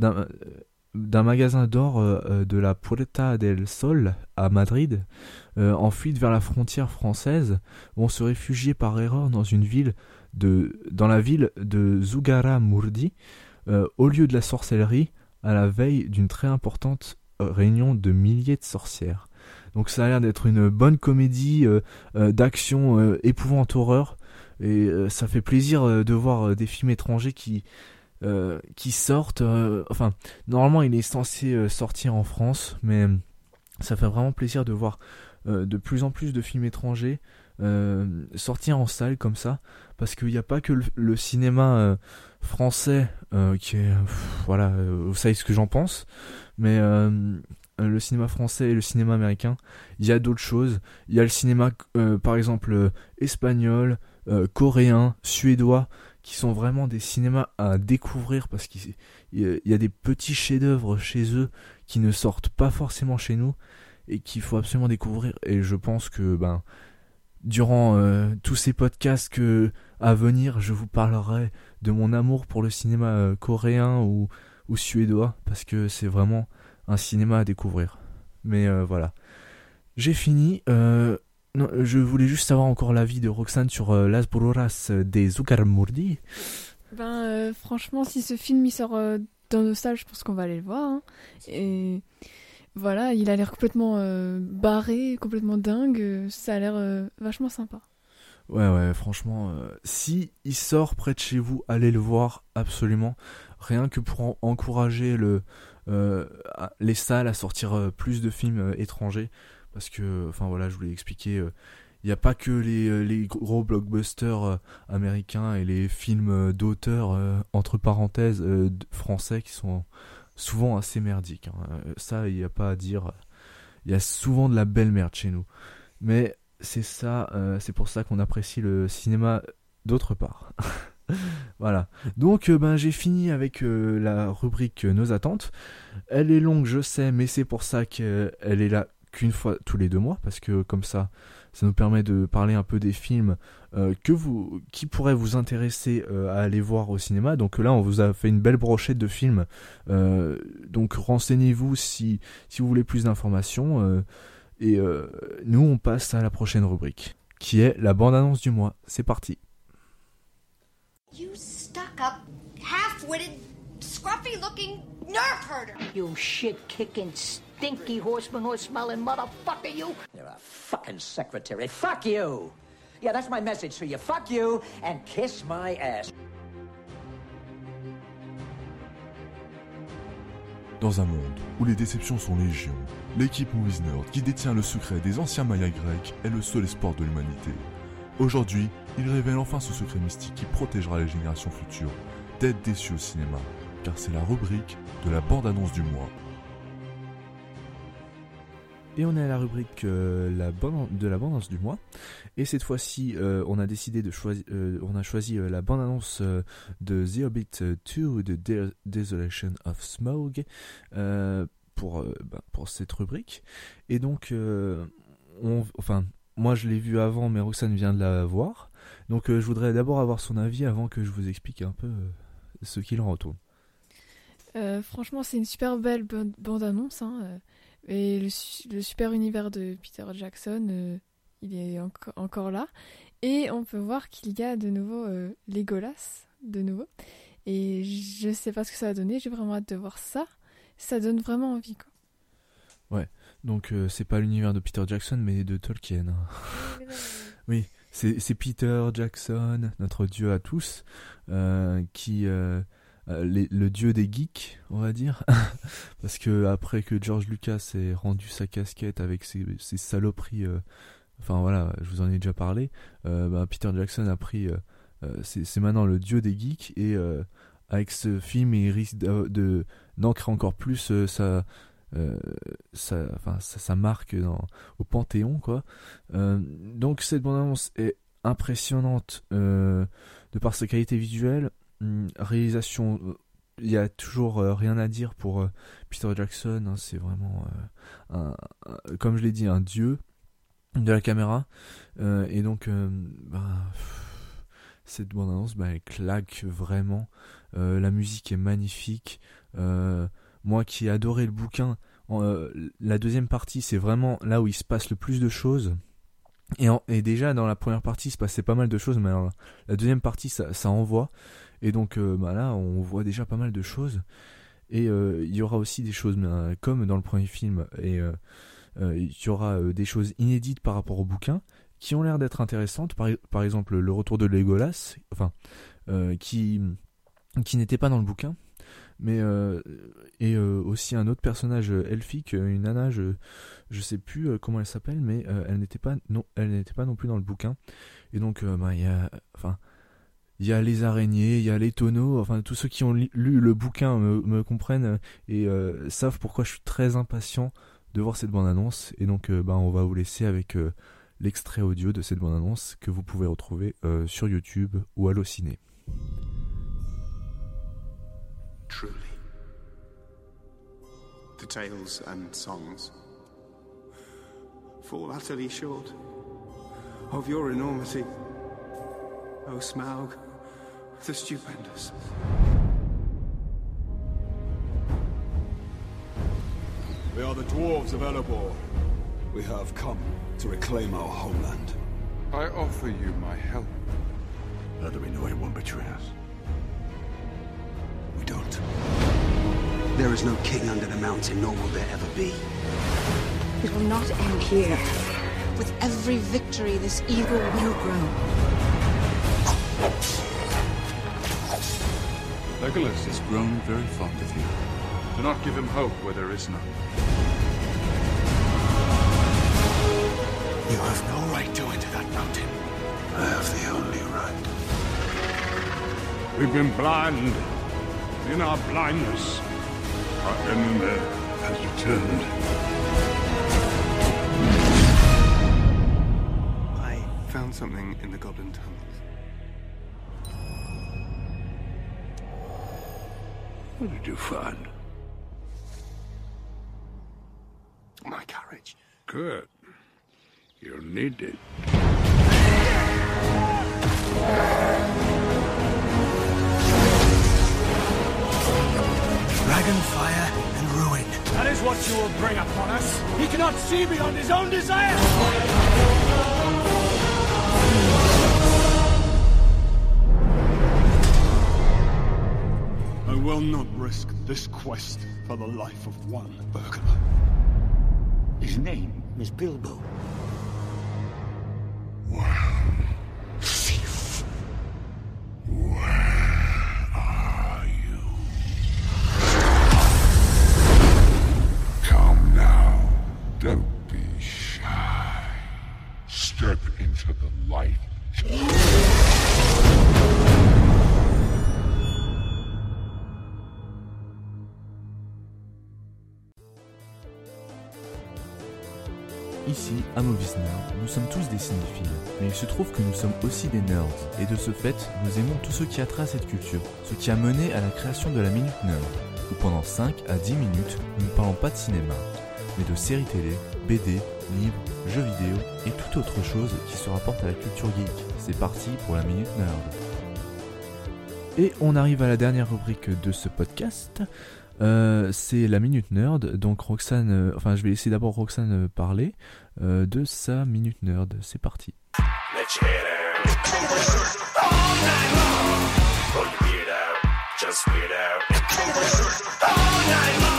d'un magasin d'or euh, euh, de la Puerta del Sol à Madrid, en fuite vers la frontière française, vont se réfugier par erreur dans une ville de, dans la ville de Zugara Murdi, au lieu de la sorcellerie, à la veille d'une très importante réunion de milliers de sorcières. Donc ça a l'air d'être une bonne comédie d'action épouvante horreur, et ça fait plaisir de voir des films étrangers qui euh, qui sortent. Euh, enfin, normalement, il est censé euh, sortir en France, mais ça fait vraiment plaisir de voir de plus en plus de films étrangers sortir en salle comme ça, parce qu'il n'y a pas que le, cinéma français qui est, voilà, vous savez ce que j'en pense, mais le cinéma français et le cinéma américain, il y a d'autres choses. Il y a le cinéma, par exemple, espagnol, coréen, suédois, qui sont vraiment des cinémas à découvrir parce qu'il y a des petits chefs-d'œuvre chez eux qui ne sortent pas forcément chez nous et qu'il faut absolument découvrir. Et je pense que ben durant euh, tous ces podcasts que à venir, je vous parlerai de mon amour pour le cinéma euh, coréen ou, suédois parce que c'est vraiment un cinéma à découvrir. Mais euh, voilà. J'ai fini. Je voulais juste savoir encore l'avis de Roxane sur Las Bruras des Zuccarmurdi. Ben, franchement, si ce film il sort dans nos salles, je pense qu'on va aller le voir. Hein. Et voilà, il a l'air complètement barré, complètement dingue. Ça a l'air vachement sympa. Ouais, ouais, franchement, si il sort près de chez vous, allez le voir absolument. Rien que pour encourager le, les salles à sortir plus de films étrangers parce que, enfin voilà, je voulais expliquer, euh, il n'y a pas que les, euh, les gros blockbusters euh, américains et les films d'auteurs, entre parenthèses, français qui sont souvent assez merdiques. Hein. Ça, il n'y a pas à dire. Il y a souvent de la belle merde chez nous. Mais c'est ça, c'est pour ça qu'on apprécie le cinéma d'autre part. voilà. Donc ben j'ai fini avec la rubrique Nos attentes. Elle est longue, je sais, mais c'est pour ça qu'elle est là qu'une fois tous les deux mois, parce que comme ça, ça nous permet de parler un peu des films euh, que vous, qui pourraient vous intéresser euh, à aller voir au cinéma. Donc là, on vous a fait une belle brochette de films. Euh, donc renseignez-vous si, si vous voulez plus d'informations. et nous, on passe à la prochaine rubrique, qui est la bande-annonce du mois. C'est parti. You stuck up, half-witted, scruffy-looking nerf herder. You shit-kicking stinky horseman horse smelling motherfucker, you. You're a fucking secretary. Fuck you. Yeah, that's my message to you. Fuck you and kiss my ass. Dans un monde où les déceptions sont légion, l'équipe Movies Nerd, qui détient le secret des anciens Mayas grecs, est le seul espoir de l'humanité. Aujourd'hui, il révèle enfin ce secret mystique qui protégera les générations futures d'être déçus au cinéma, car c'est la rubrique de la bande-annonce du mois. Et on est à la rubrique euh, de la bande-annonce du mois. Et cette fois-ci, euh, on a décidé de choisir, euh, on a choisi la bande-annonce de The Hobbit 2 de Desolation of Smog pour, bah, pour cette rubrique. Et donc, on, enfin, moi je l'ai vu avant, mais Roxane vient de la voir. Donc je voudrais d'abord avoir son avis avant que je vous explique un peu ce qu'il en retourne. franchement, c'est une super belle bande-annonce. Hein. Et le, super univers de Peter Jackson, euh, il est encore là. Et on peut voir qu'il y a de nouveau euh, Legolas, de nouveau. Et je sais pas ce que ça va donner, j'ai vraiment hâte de voir ça. Ça donne vraiment envie, quoi. Ouais, donc euh, c'est pas l'univers de Peter Jackson, mais de Tolkien. oui, c'est Peter Jackson, notre dieu à tous, qui euh, le dieu des geeks, on va dire, parce que après que George Lucas ait rendu sa casquette avec ses, saloperies, euh, enfin voilà, je vous en ai déjà parlé, euh, bah, Peter Jackson a pris, c'est maintenant le dieu des geeks et avec ce film il risque de d'ancrer encore plus sa marque au Panthéon quoi. donc cette bande annonce est impressionnante de par sa qualité visuelle, réalisation, il y a toujours euh, rien à dire pour euh, Peter Jackson. Hein, c'est vraiment, euh, un, comme je l'ai dit, un dieu de la caméra. et donc, bah, cette bande annonce, bah, elle claque vraiment. la musique est magnifique. moi qui ai adoré le bouquin, la deuxième partie, c'est vraiment là où il se passe le plus de choses. Et, et, déjà dans la première partie, il se passait pas mal de choses, mais la deuxième partie, ça, ça envoie. Et donc euh, bah là, on voit déjà pas mal de choses. Et euh, il y aura aussi des choses euh, comme dans le premier film, et il y aura des choses inédites par rapport au bouquin qui ont l'air d'être intéressantes. Par, par, exemple, le retour de Legolas, enfin, qui, qui n'était pas dans le bouquin, mais et aussi un autre personnage elfique, une nana, je je sais plus comment elle s'appelle, mais elle n'était pas non elle n'était pas non plus dans le bouquin. Et donc bah il y a enfin il y a les araignées, il y a les tonneaux, enfin tous ceux qui ont lu le bouquin me, comprennent et euh, savent pourquoi je suis très impatient de voir cette bande-annonce. Et donc euh, bah, on va vous laisser avec euh, l'extrait audio de cette bande-annonce que vous pouvez retrouver sur YouTube ou à l'Ociné. Truly, the tales and songs fall utterly short of your enormity, oh Smaug. the stupendous. We are the dwarves of Erebor. We have come to reclaim our homeland. I offer you my help. How do we know it won't betray us? We don't. There is no king under the mountain, nor will there ever be. It will not end here. With every victory, this evil will grow. Legolas has grown very fond of you. Do not give him hope where there is none. You have no right to enter that mountain. I have the only right. We've been blind. In our blindness, our enemy has returned. I found something in the Goblin Tunnels. What did you find? My carriage. Good. You'll need it. Dragonfire and ruin. That is what you will bring upon us. He cannot see beyond his own desire. Will not risk this quest for the life of one burglar. His name is Bilbo. Thief. Where à Nerd, nous sommes tous des cinéphiles, mais il se trouve que nous sommes aussi des nerds, et de ce fait, nous aimons tout ce qui a trait à cette culture, ce qui a mené à la création de la Minute Nerd, où pendant 5 à 10 minutes, nous ne parlons pas de cinéma, mais de séries télé, BD, livres, jeux vidéo et toute autre chose qui se rapporte à la culture geek. C'est parti pour la Minute Nerd. Et on arrive à la dernière rubrique de ce podcast. Euh, c'est la Minute Nerd. Donc Roxane, euh, enfin je vais laisser d'abord Roxane euh, parler de sa Minute Nerd. C'est parti. Let's head out. All night long. Pull your beard out. Just spit out. All night long.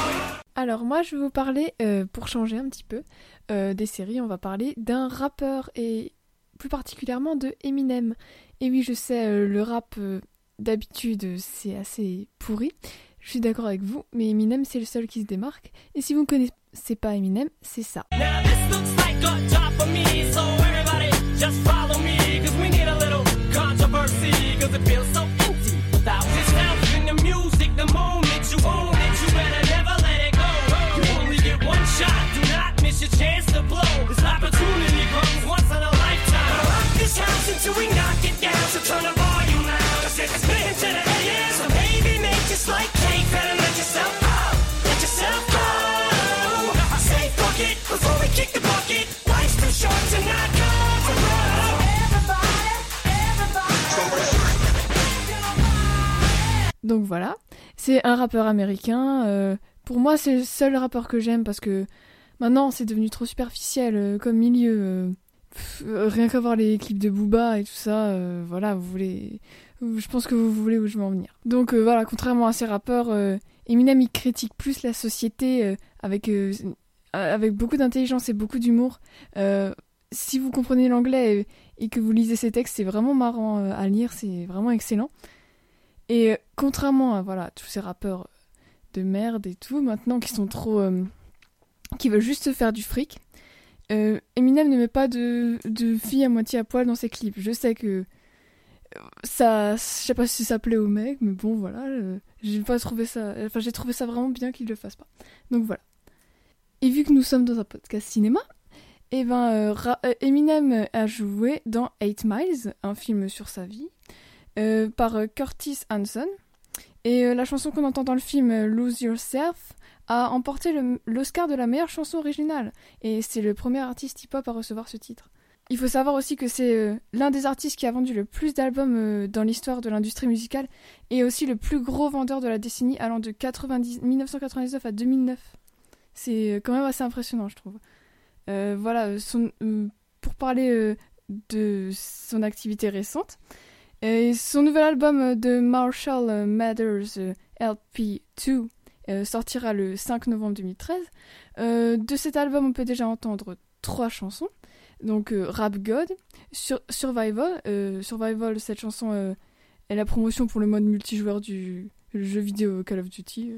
Alors moi je vais vous parler, euh, pour changer un petit peu, euh, des séries, on va parler d'un rappeur et plus particulièrement de Eminem. Et oui je sais, euh, le rap euh, d'habitude c'est assez pourri, je suis d'accord avec vous, mais Eminem c'est le seul qui se démarque. Et si vous ne connaissez pas Eminem, c'est ça. Now me, so everybody just follow me, cause we need a little controversy, cause it feels so empty without sound in the music, the moment you own it, you better never let it go. You only get one shot, do not miss your chance to blow. Donc voilà, c'est un rappeur américain. euh, pour moi, c'est le seul rappeur que j'aime parce que maintenant, c'est devenu trop superficiel euh, comme milieu. euh, rien qu'à voir les clips de Booba et tout ça, voilà, vous voulez. Je pense que vous voulez où je veux en venir. Donc voilà, contrairement à ces rappeurs, Eminem il critique plus la société avec, avec beaucoup d'intelligence et beaucoup d'humour. Si vous comprenez l'anglais et, et que vous lisez ses textes, c'est vraiment marrant à lire, c'est vraiment excellent. Et euh, contrairement à voilà, tous ces rappeurs de merde et tout, maintenant qui sont trop. euh, qui veulent juste faire du fric, euh, Eminem ne met pas de, de filles à moitié à poil dans ses clips. Je sais que. Ça, je sais pas si ça plaît aux mecs, mais bon voilà, j'ai pas trouvé ça, enfin j'ai trouvé ça vraiment bien qu'il le fasse pas. Donc voilà. Et vu que nous sommes dans un podcast cinéma, et ben Ra- euh, Eminem a joué dans 8 Miles, un film sur sa vie, euh, par euh, Curtis Hanson. Et euh, la chanson qu'on entend dans le film Lose Yourself a emporté l'Oscar de la meilleure chanson originale. Et c'est le premier artiste hip-hop à recevoir ce titre. Il faut savoir aussi que c'est l'un des artistes qui a vendu le plus d'albums dans l'histoire de l'industrie musicale et aussi le plus gros vendeur de la décennie allant de 90 1999 à 2009. C'est quand même assez impressionnant, je trouve. Voilà, pour parler de son activité récente, euh, son nouvel album euh, de Marshall euh, Mathers euh, LP2 euh, sortira le 5 novembre 2013. Euh, de cet album, on peut déjà entendre trois chansons. Donc Rap God, Sur- Survival. Survival, cette chanson est la promotion pour le mode multijoueur du jeu vidéo Call of Duty.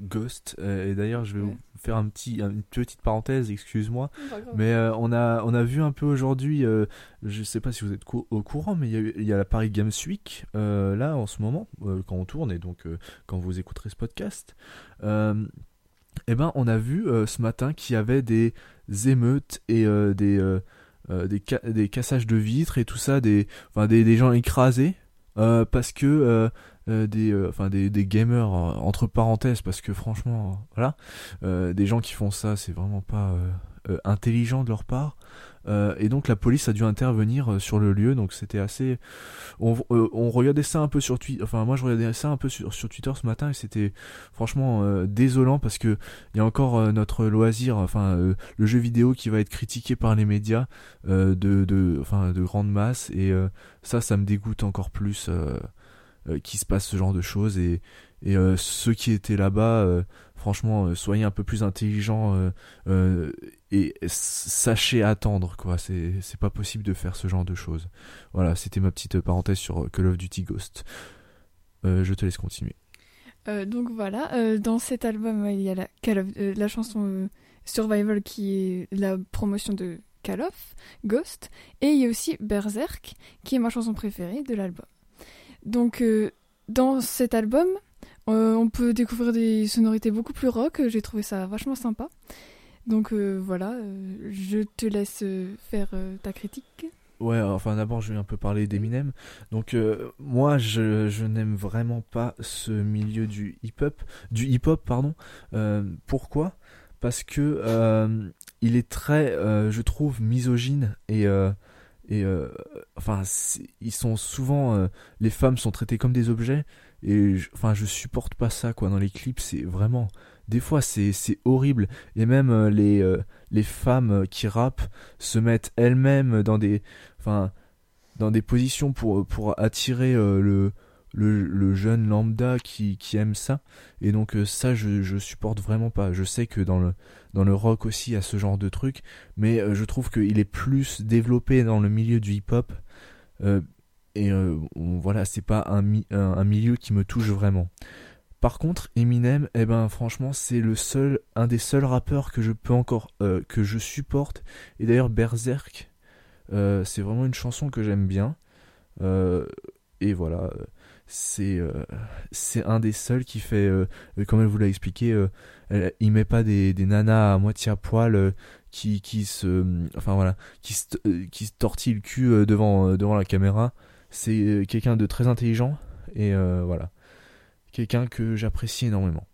Ghost. euh, et d'ailleurs, je vais vous faire un petit, une petite parenthèse, excuse-moi. Mais euh, on, a, on a vu un peu aujourd'hui, euh, je sais pas si vous êtes cou- au courant, mais il y a, y la Paris Games Week euh, là en ce moment, quand on tourne et donc quand vous écouterez ce podcast. Eh ben, on a vu ce matin qu'il y avait des émeutes et des, des, ca- des cassages de vitres et tout ça, des, enfin, des, des gens écrasés parce que euh, des, enfin des, des, gamers entre parenthèses parce que franchement, voilà, des gens qui font ça, c'est vraiment pas intelligent de leur part. Euh, et donc la police a dû intervenir euh, sur le lieu, donc c'était assez. On, euh, on, regardait ça un peu sur Twitter. Enfin, moi je regardais ça un peu sur, sur Twitter ce matin et c'était franchement désolant parce que il y a encore notre loisir, enfin le jeu vidéo qui va être critiqué par les médias de, de, enfin de grande masse et ça, ça me dégoûte encore plus qu'il se passe ce genre de choses. Et et ceux qui étaient là-bas franchement, soyez un peu plus intelligents et sachez attendre quoi. C'est pas possible de faire ce genre de choses. Voilà c'était ma petite parenthèse sur Call of Duty Ghost. Euh, je te laisse continuer. Euh, donc voilà euh, dans cet album il y a la, la chanson Survival qui est la promotion de Call of Ghost. Et il y a aussi Berserk qui est ma chanson préférée de l'album donc dans cet album on peut découvrir des sonorités beaucoup plus rock j'ai trouvé ça vachement sympa donc euh, voilà, euh, je te laisse euh, faire ta critique. Ouais, enfin d'abord je vais un peu parler d'Eminem. Donc moi je, je n'aime vraiment pas ce milieu du hip-hop, du hip-hop pardon. pourquoi? Parce que il est très, je trouve, misogyne et et enfin ils sont souvent les femmes sont traitées comme des objets. Et enfin je supporte pas ça quoi dans les clips. C'est vraiment des fois c'est horrible. Et même euh, les euh, les femmes euh, qui rappent se mettent elles-mêmes dans des enfin dans des positions pour pour attirer le, le, jeune lambda qui, qui aime ça. Et donc ça je, je supporte vraiment pas. Je sais que dans le dans le rock aussi a ce genre de truc mais je trouve qu'il est plus développé dans le milieu du hip hop et voilà c'est pas un, un milieu qui me touche vraiment par contre, Eminem, eh ben franchement, c'est le seul, un des seuls rappeurs que je peux encore, euh, que je supporte. Et d'ailleurs, Berserk, euh, c'est vraiment une chanson que j'aime bien. Euh, et voilà, c'est c'est un des seuls qui fait, comme elle vous l'a expliqué, il met pas des, des, nanas à moitié à poil qui qui se, enfin voilà, qui se, qui se tortille le cul devant devant la caméra. C'est quelqu'un de très intelligent et voilà quelqu'un que j'apprécie énormément.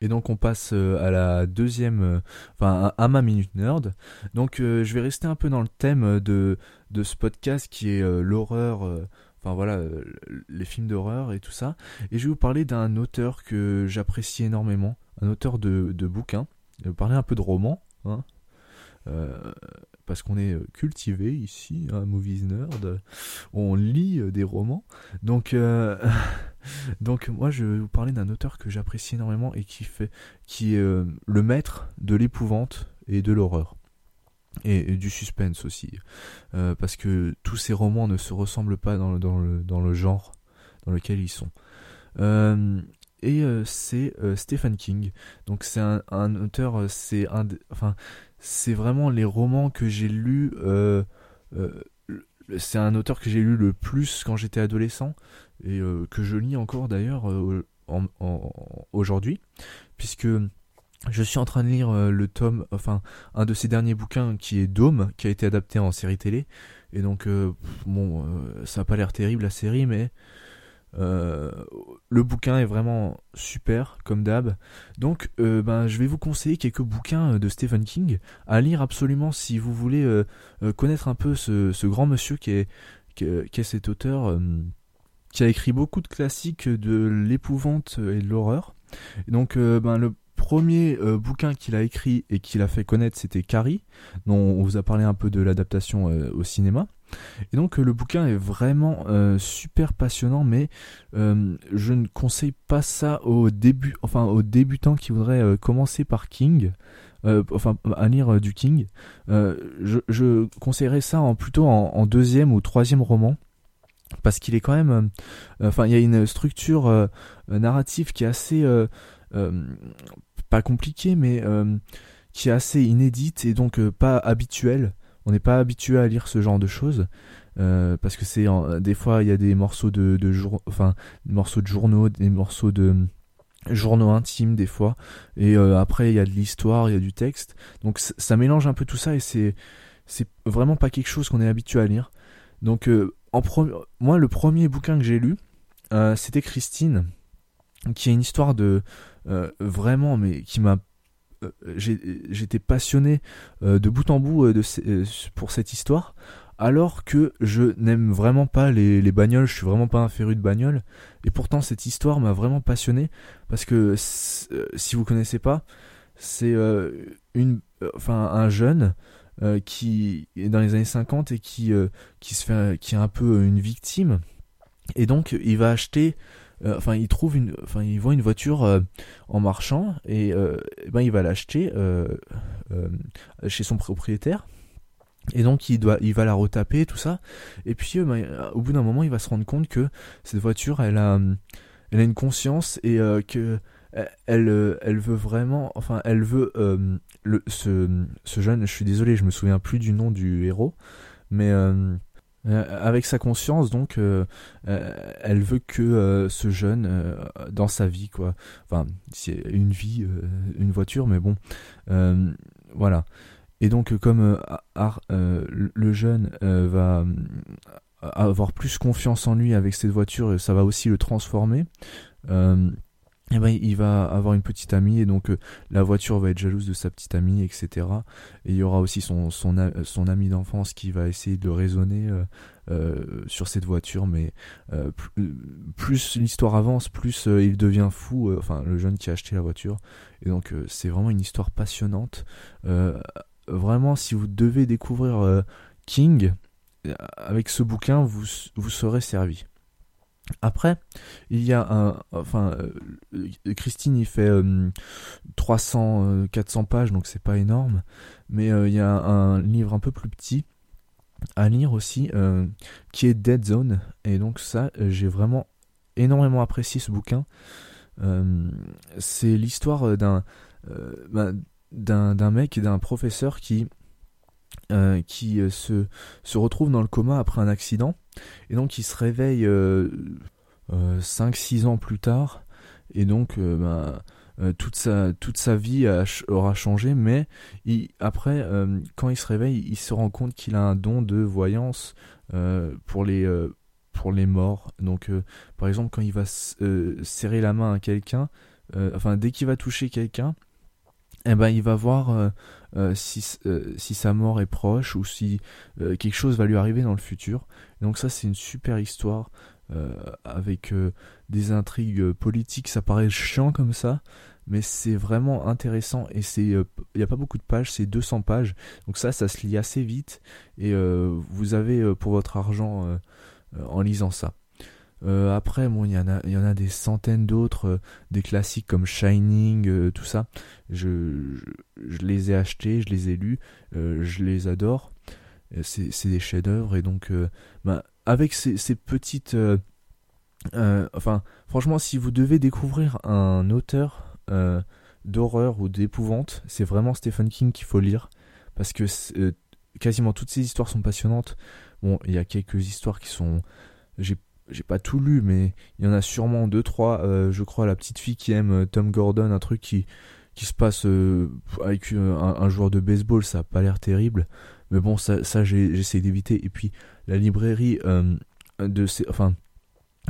Et donc on passe euh, à la deuxième, euh, enfin à ma minute nerd. Donc euh, je vais rester un peu dans le thème de, de ce podcast qui est l'horreur, enfin voilà, les films d'horreur et tout ça. Et je vais vous parler d'un auteur que j'apprécie énormément, un auteur de, de bouquins. Je vais vous parler un peu de romans. Hein. Euh, parce qu'on est cultivé ici, à Movies Nerd, on lit euh, des romans. Donc, euh, donc moi je vais vous parler d'un auteur que j'apprécie énormément et qui fait, qui est le maître de l'épouvante et de l'horreur. Et, du suspense aussi. parce que tous ces romans ne se ressemblent pas dans, dans, le, dans le genre dans lequel ils sont et euh, c'est euh, Stephen King. Donc c'est un, auteur, euh, c'est un, enfin c'est vraiment les romans que j'ai lus. c'est un auteur que j'ai lu le plus quand j'étais adolescent et que je lis encore d'ailleurs aujourd'hui, puisque je suis en train de lire le tome, enfin un de ses derniers bouquins qui est Dome, qui a été adapté en série télé. Et donc bon, ça n'a pas l'air terrible la série, mais euh, le bouquin est vraiment super, comme d'hab. Donc, euh, ben, je vais vous conseiller quelques bouquins euh, de Stephen King à lire absolument si vous voulez connaître un peu ce, grand monsieur qui est, qui est, cet auteur qui a écrit beaucoup de classiques de l'épouvante et de l'horreur. Donc, ben, le premier bouquin qu'il a écrit et qu'il a fait connaître, c'était Carrie, dont on vous a parlé un peu de l'adaptation au cinéma. Et donc euh, le bouquin est vraiment euh, super passionnant, mais euh, je ne conseille pas ça aux début, enfin débutants qui voudraient commencer par King. enfin à lire du King, je, conseillerais ça plutôt en, deuxième ou troisième roman parce qu'il est quand même, enfin il y a une structure narrative qui est assez pas compliquée mais qui est assez inédite et donc pas habituelle on n'est pas habitué à lire ce genre de choses. Euh, parce que c'est des fois il y a des morceaux de, morceaux de journaux, des morceaux de journaux intimes des fois et après il y a de l'histoire il y a du texte donc ça mélange un peu tout ça et c'est c'est vraiment pas quelque chose qu'on est habitué à lire donc en moi le premier bouquin que j'ai lu c'était Christine qui est une histoire de vraiment mais qui m'a j'étais passionné de bout en bout de, pour cette histoire alors que je n'aime vraiment pas les, les, bagnoles, je suis vraiment pas un féru de bagnoles, et pourtant cette histoire m'a vraiment passionné, parce que euh, si vous connaissez pas, c'est euh, une, euh, enfin un jeune qui est dans les années 50 et qui, qui se fait, qui est un peu une victime, et donc il va acheter, enfin il trouve une, enfin il voit une voiture en marchant et, ben il va l'acheter chez son propriétaire et donc il doit, il va la retaper tout ça. Et puis euh, bah, au bout d'un moment, il va se rendre compte que cette voiture, elle a, elle a une conscience et euh, que elle, euh, elle veut vraiment, enfin, elle veut le, ce jeune. Je suis désolé, je me souviens plus du nom du héros, mais avec sa conscience, donc, elle veut que ce jeune dans sa vie, quoi. Enfin, c'est une vie, une voiture, mais bon, voilà. Et donc, comme euh, euh, le jeune euh, va avoir plus confiance en lui avec cette voiture, ça va aussi le transformer. Et ben, il va avoir une petite amie et donc la voiture va être jalouse de sa petite amie, etc. Et il y aura aussi son, ami d'enfance qui va essayer de raisonner sur cette voiture, mais plus l'histoire avance, plus il devient fou, enfin le jeune qui a acheté la voiture. Et donc c'est vraiment une histoire passionnante vraiment, si vous devez découvrir euh, King, euh, avec ce bouquin, vous, vous serez servi. Après, il y a un, enfin, euh, Christine, il fait 300, 400 pages, donc c'est pas énorme, mais il y a un, livre un peu plus petit à lire aussi, qui est Dead Zone, et donc ça, j'ai vraiment énormément apprécié ce bouquin. c'est l'histoire d'un, bah, d'un mec et d'un professeur qui euh, qui euh, se, se retrouve dans le coma après un accident. Et donc il se réveille 5-6 euh, ans plus tard. Et donc ben, toute, sa, toute sa vie aura changé. Mais après quand il se réveille il se rend compte qu'il a un don de voyance pour les pour les morts. Donc par exemple quand il va serrer la main à quelqu'un enfin dès qu'il va toucher quelqu'un eh ben, il va voir euh, euh, si, euh, si sa mort est proche ou si quelque chose va lui arriver dans le futur. donc ça, c'est une super histoire avec des intrigues politiques. Ça paraît chiant comme ça, mais c'est vraiment intéressant et c'est il n'y a pas beaucoup de pages, c'est 200 pages. Donc ça, ça se lit assez vite et vous avez pour votre argent en lisant ça. Euh, après, bon, il y en a, y en a des centaines d'autres, euh, des classiques comme Shining, euh, tout ça. Je, je, les ai achetés, je les ai lus, je les adore. C'est des chefs-d'œuvre et donc, bah, avec ces, ces petites, enfin, franchement, si vous devez découvrir un auteur d'horreur ou d'épouvante, c'est vraiment Stephen King qu'il faut lire parce que quasiment toutes ces histoires sont passionnantes. Bon, il y a quelques histoires qui sont, j'ai pas tout lu, mais il y en a sûrement deux trois. Euh, je crois la petite fille qui aime euh, Tom Gordon, un truc qui se passe euh, avec un, joueur de baseball, ça a pas l'air terrible, mais bon ça, ça j'essaie d'éviter. Et puis la librairie de ces, enfin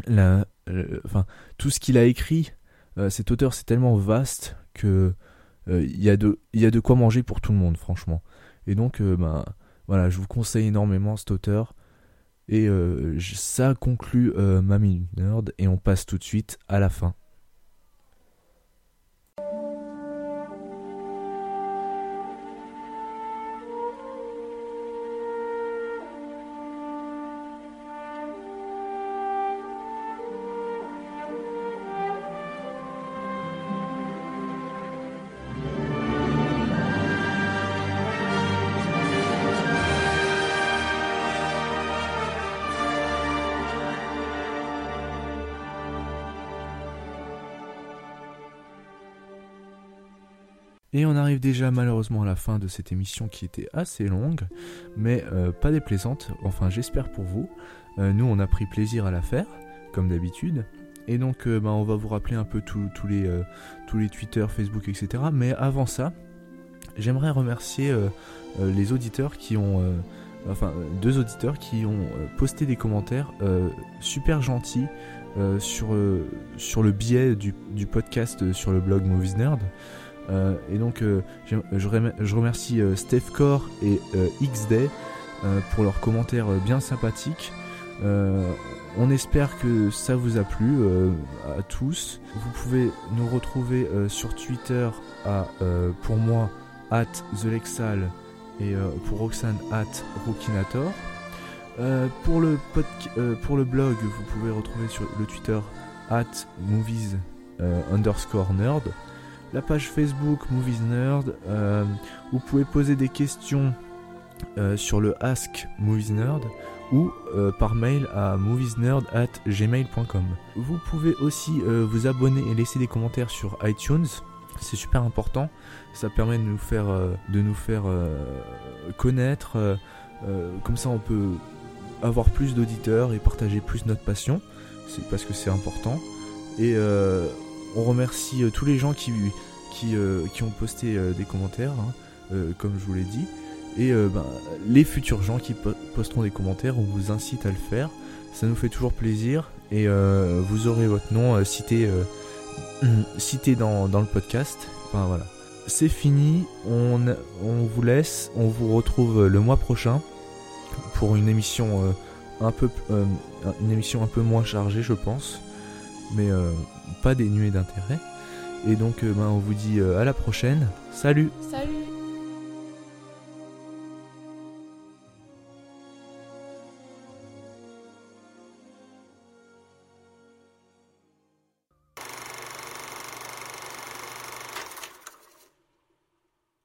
la, enfin tout ce qu'il a écrit, cet auteur c'est tellement vaste que il y a de il y a de quoi manger pour tout le monde franchement. Et donc ben voilà, je vous conseille énormément cet auteur. Et euh, ça conclut euh, ma minute nerd et on passe tout de suite à la fin. Déjà malheureusement à la fin de cette émission qui était assez longue, mais euh, pas déplaisante, enfin j'espère pour vous. Euh, nous on a pris plaisir à la faire, comme d'habitude. Et donc, ben, on va vous rappeler un peu tous les, tous les Twitter, Facebook, etc. Mais avant ça, j'aimerais remercier les auditeurs qui ont enfin deux auditeurs qui ont posté des commentaires super gentils sur, sur le biais du, du, podcast sur le blog Movies Nerd. Et donc je, je, remercie Steph Core et XDay pour leurs commentaires bien sympathiques. On espère que ça vous a plu à tous. Vous pouvez nous retrouver sur Twitter à, pour moi, at TheLexal et pour Roxane at Rookinator. pour, le pour le blog, vous pouvez retrouver sur le Twitter at movies underscore nerd. La page Facebook Movies Nerd. vous pouvez poser des questions sur le Ask Movies Nerd ou par mail à moviesnerd@gmail.com. Vous pouvez aussi vous abonner et laisser des commentaires sur iTunes. C'est super important. Ça permet de nous faire, de nous faire connaître. comme ça, on peut avoir plus d'auditeurs et partager plus notre passion. C'est parce que c'est important. On remercie tous les gens qui, qui ont posté des commentaires, hein, comme je vous l'ai dit. Et ben, les futurs gens qui posteront des commentaires, on vous incite à le faire. Ça nous fait toujours plaisir. Et vous aurez votre nom cité, cité dans, le podcast. C'est fini. On, on, vous laisse. On vous retrouve le mois prochain pour une émission un peu une émission un peu moins chargée, je pense, mais pas dénuée d'intérêt. Et donc, ben, on vous dit à la prochaine. Salut.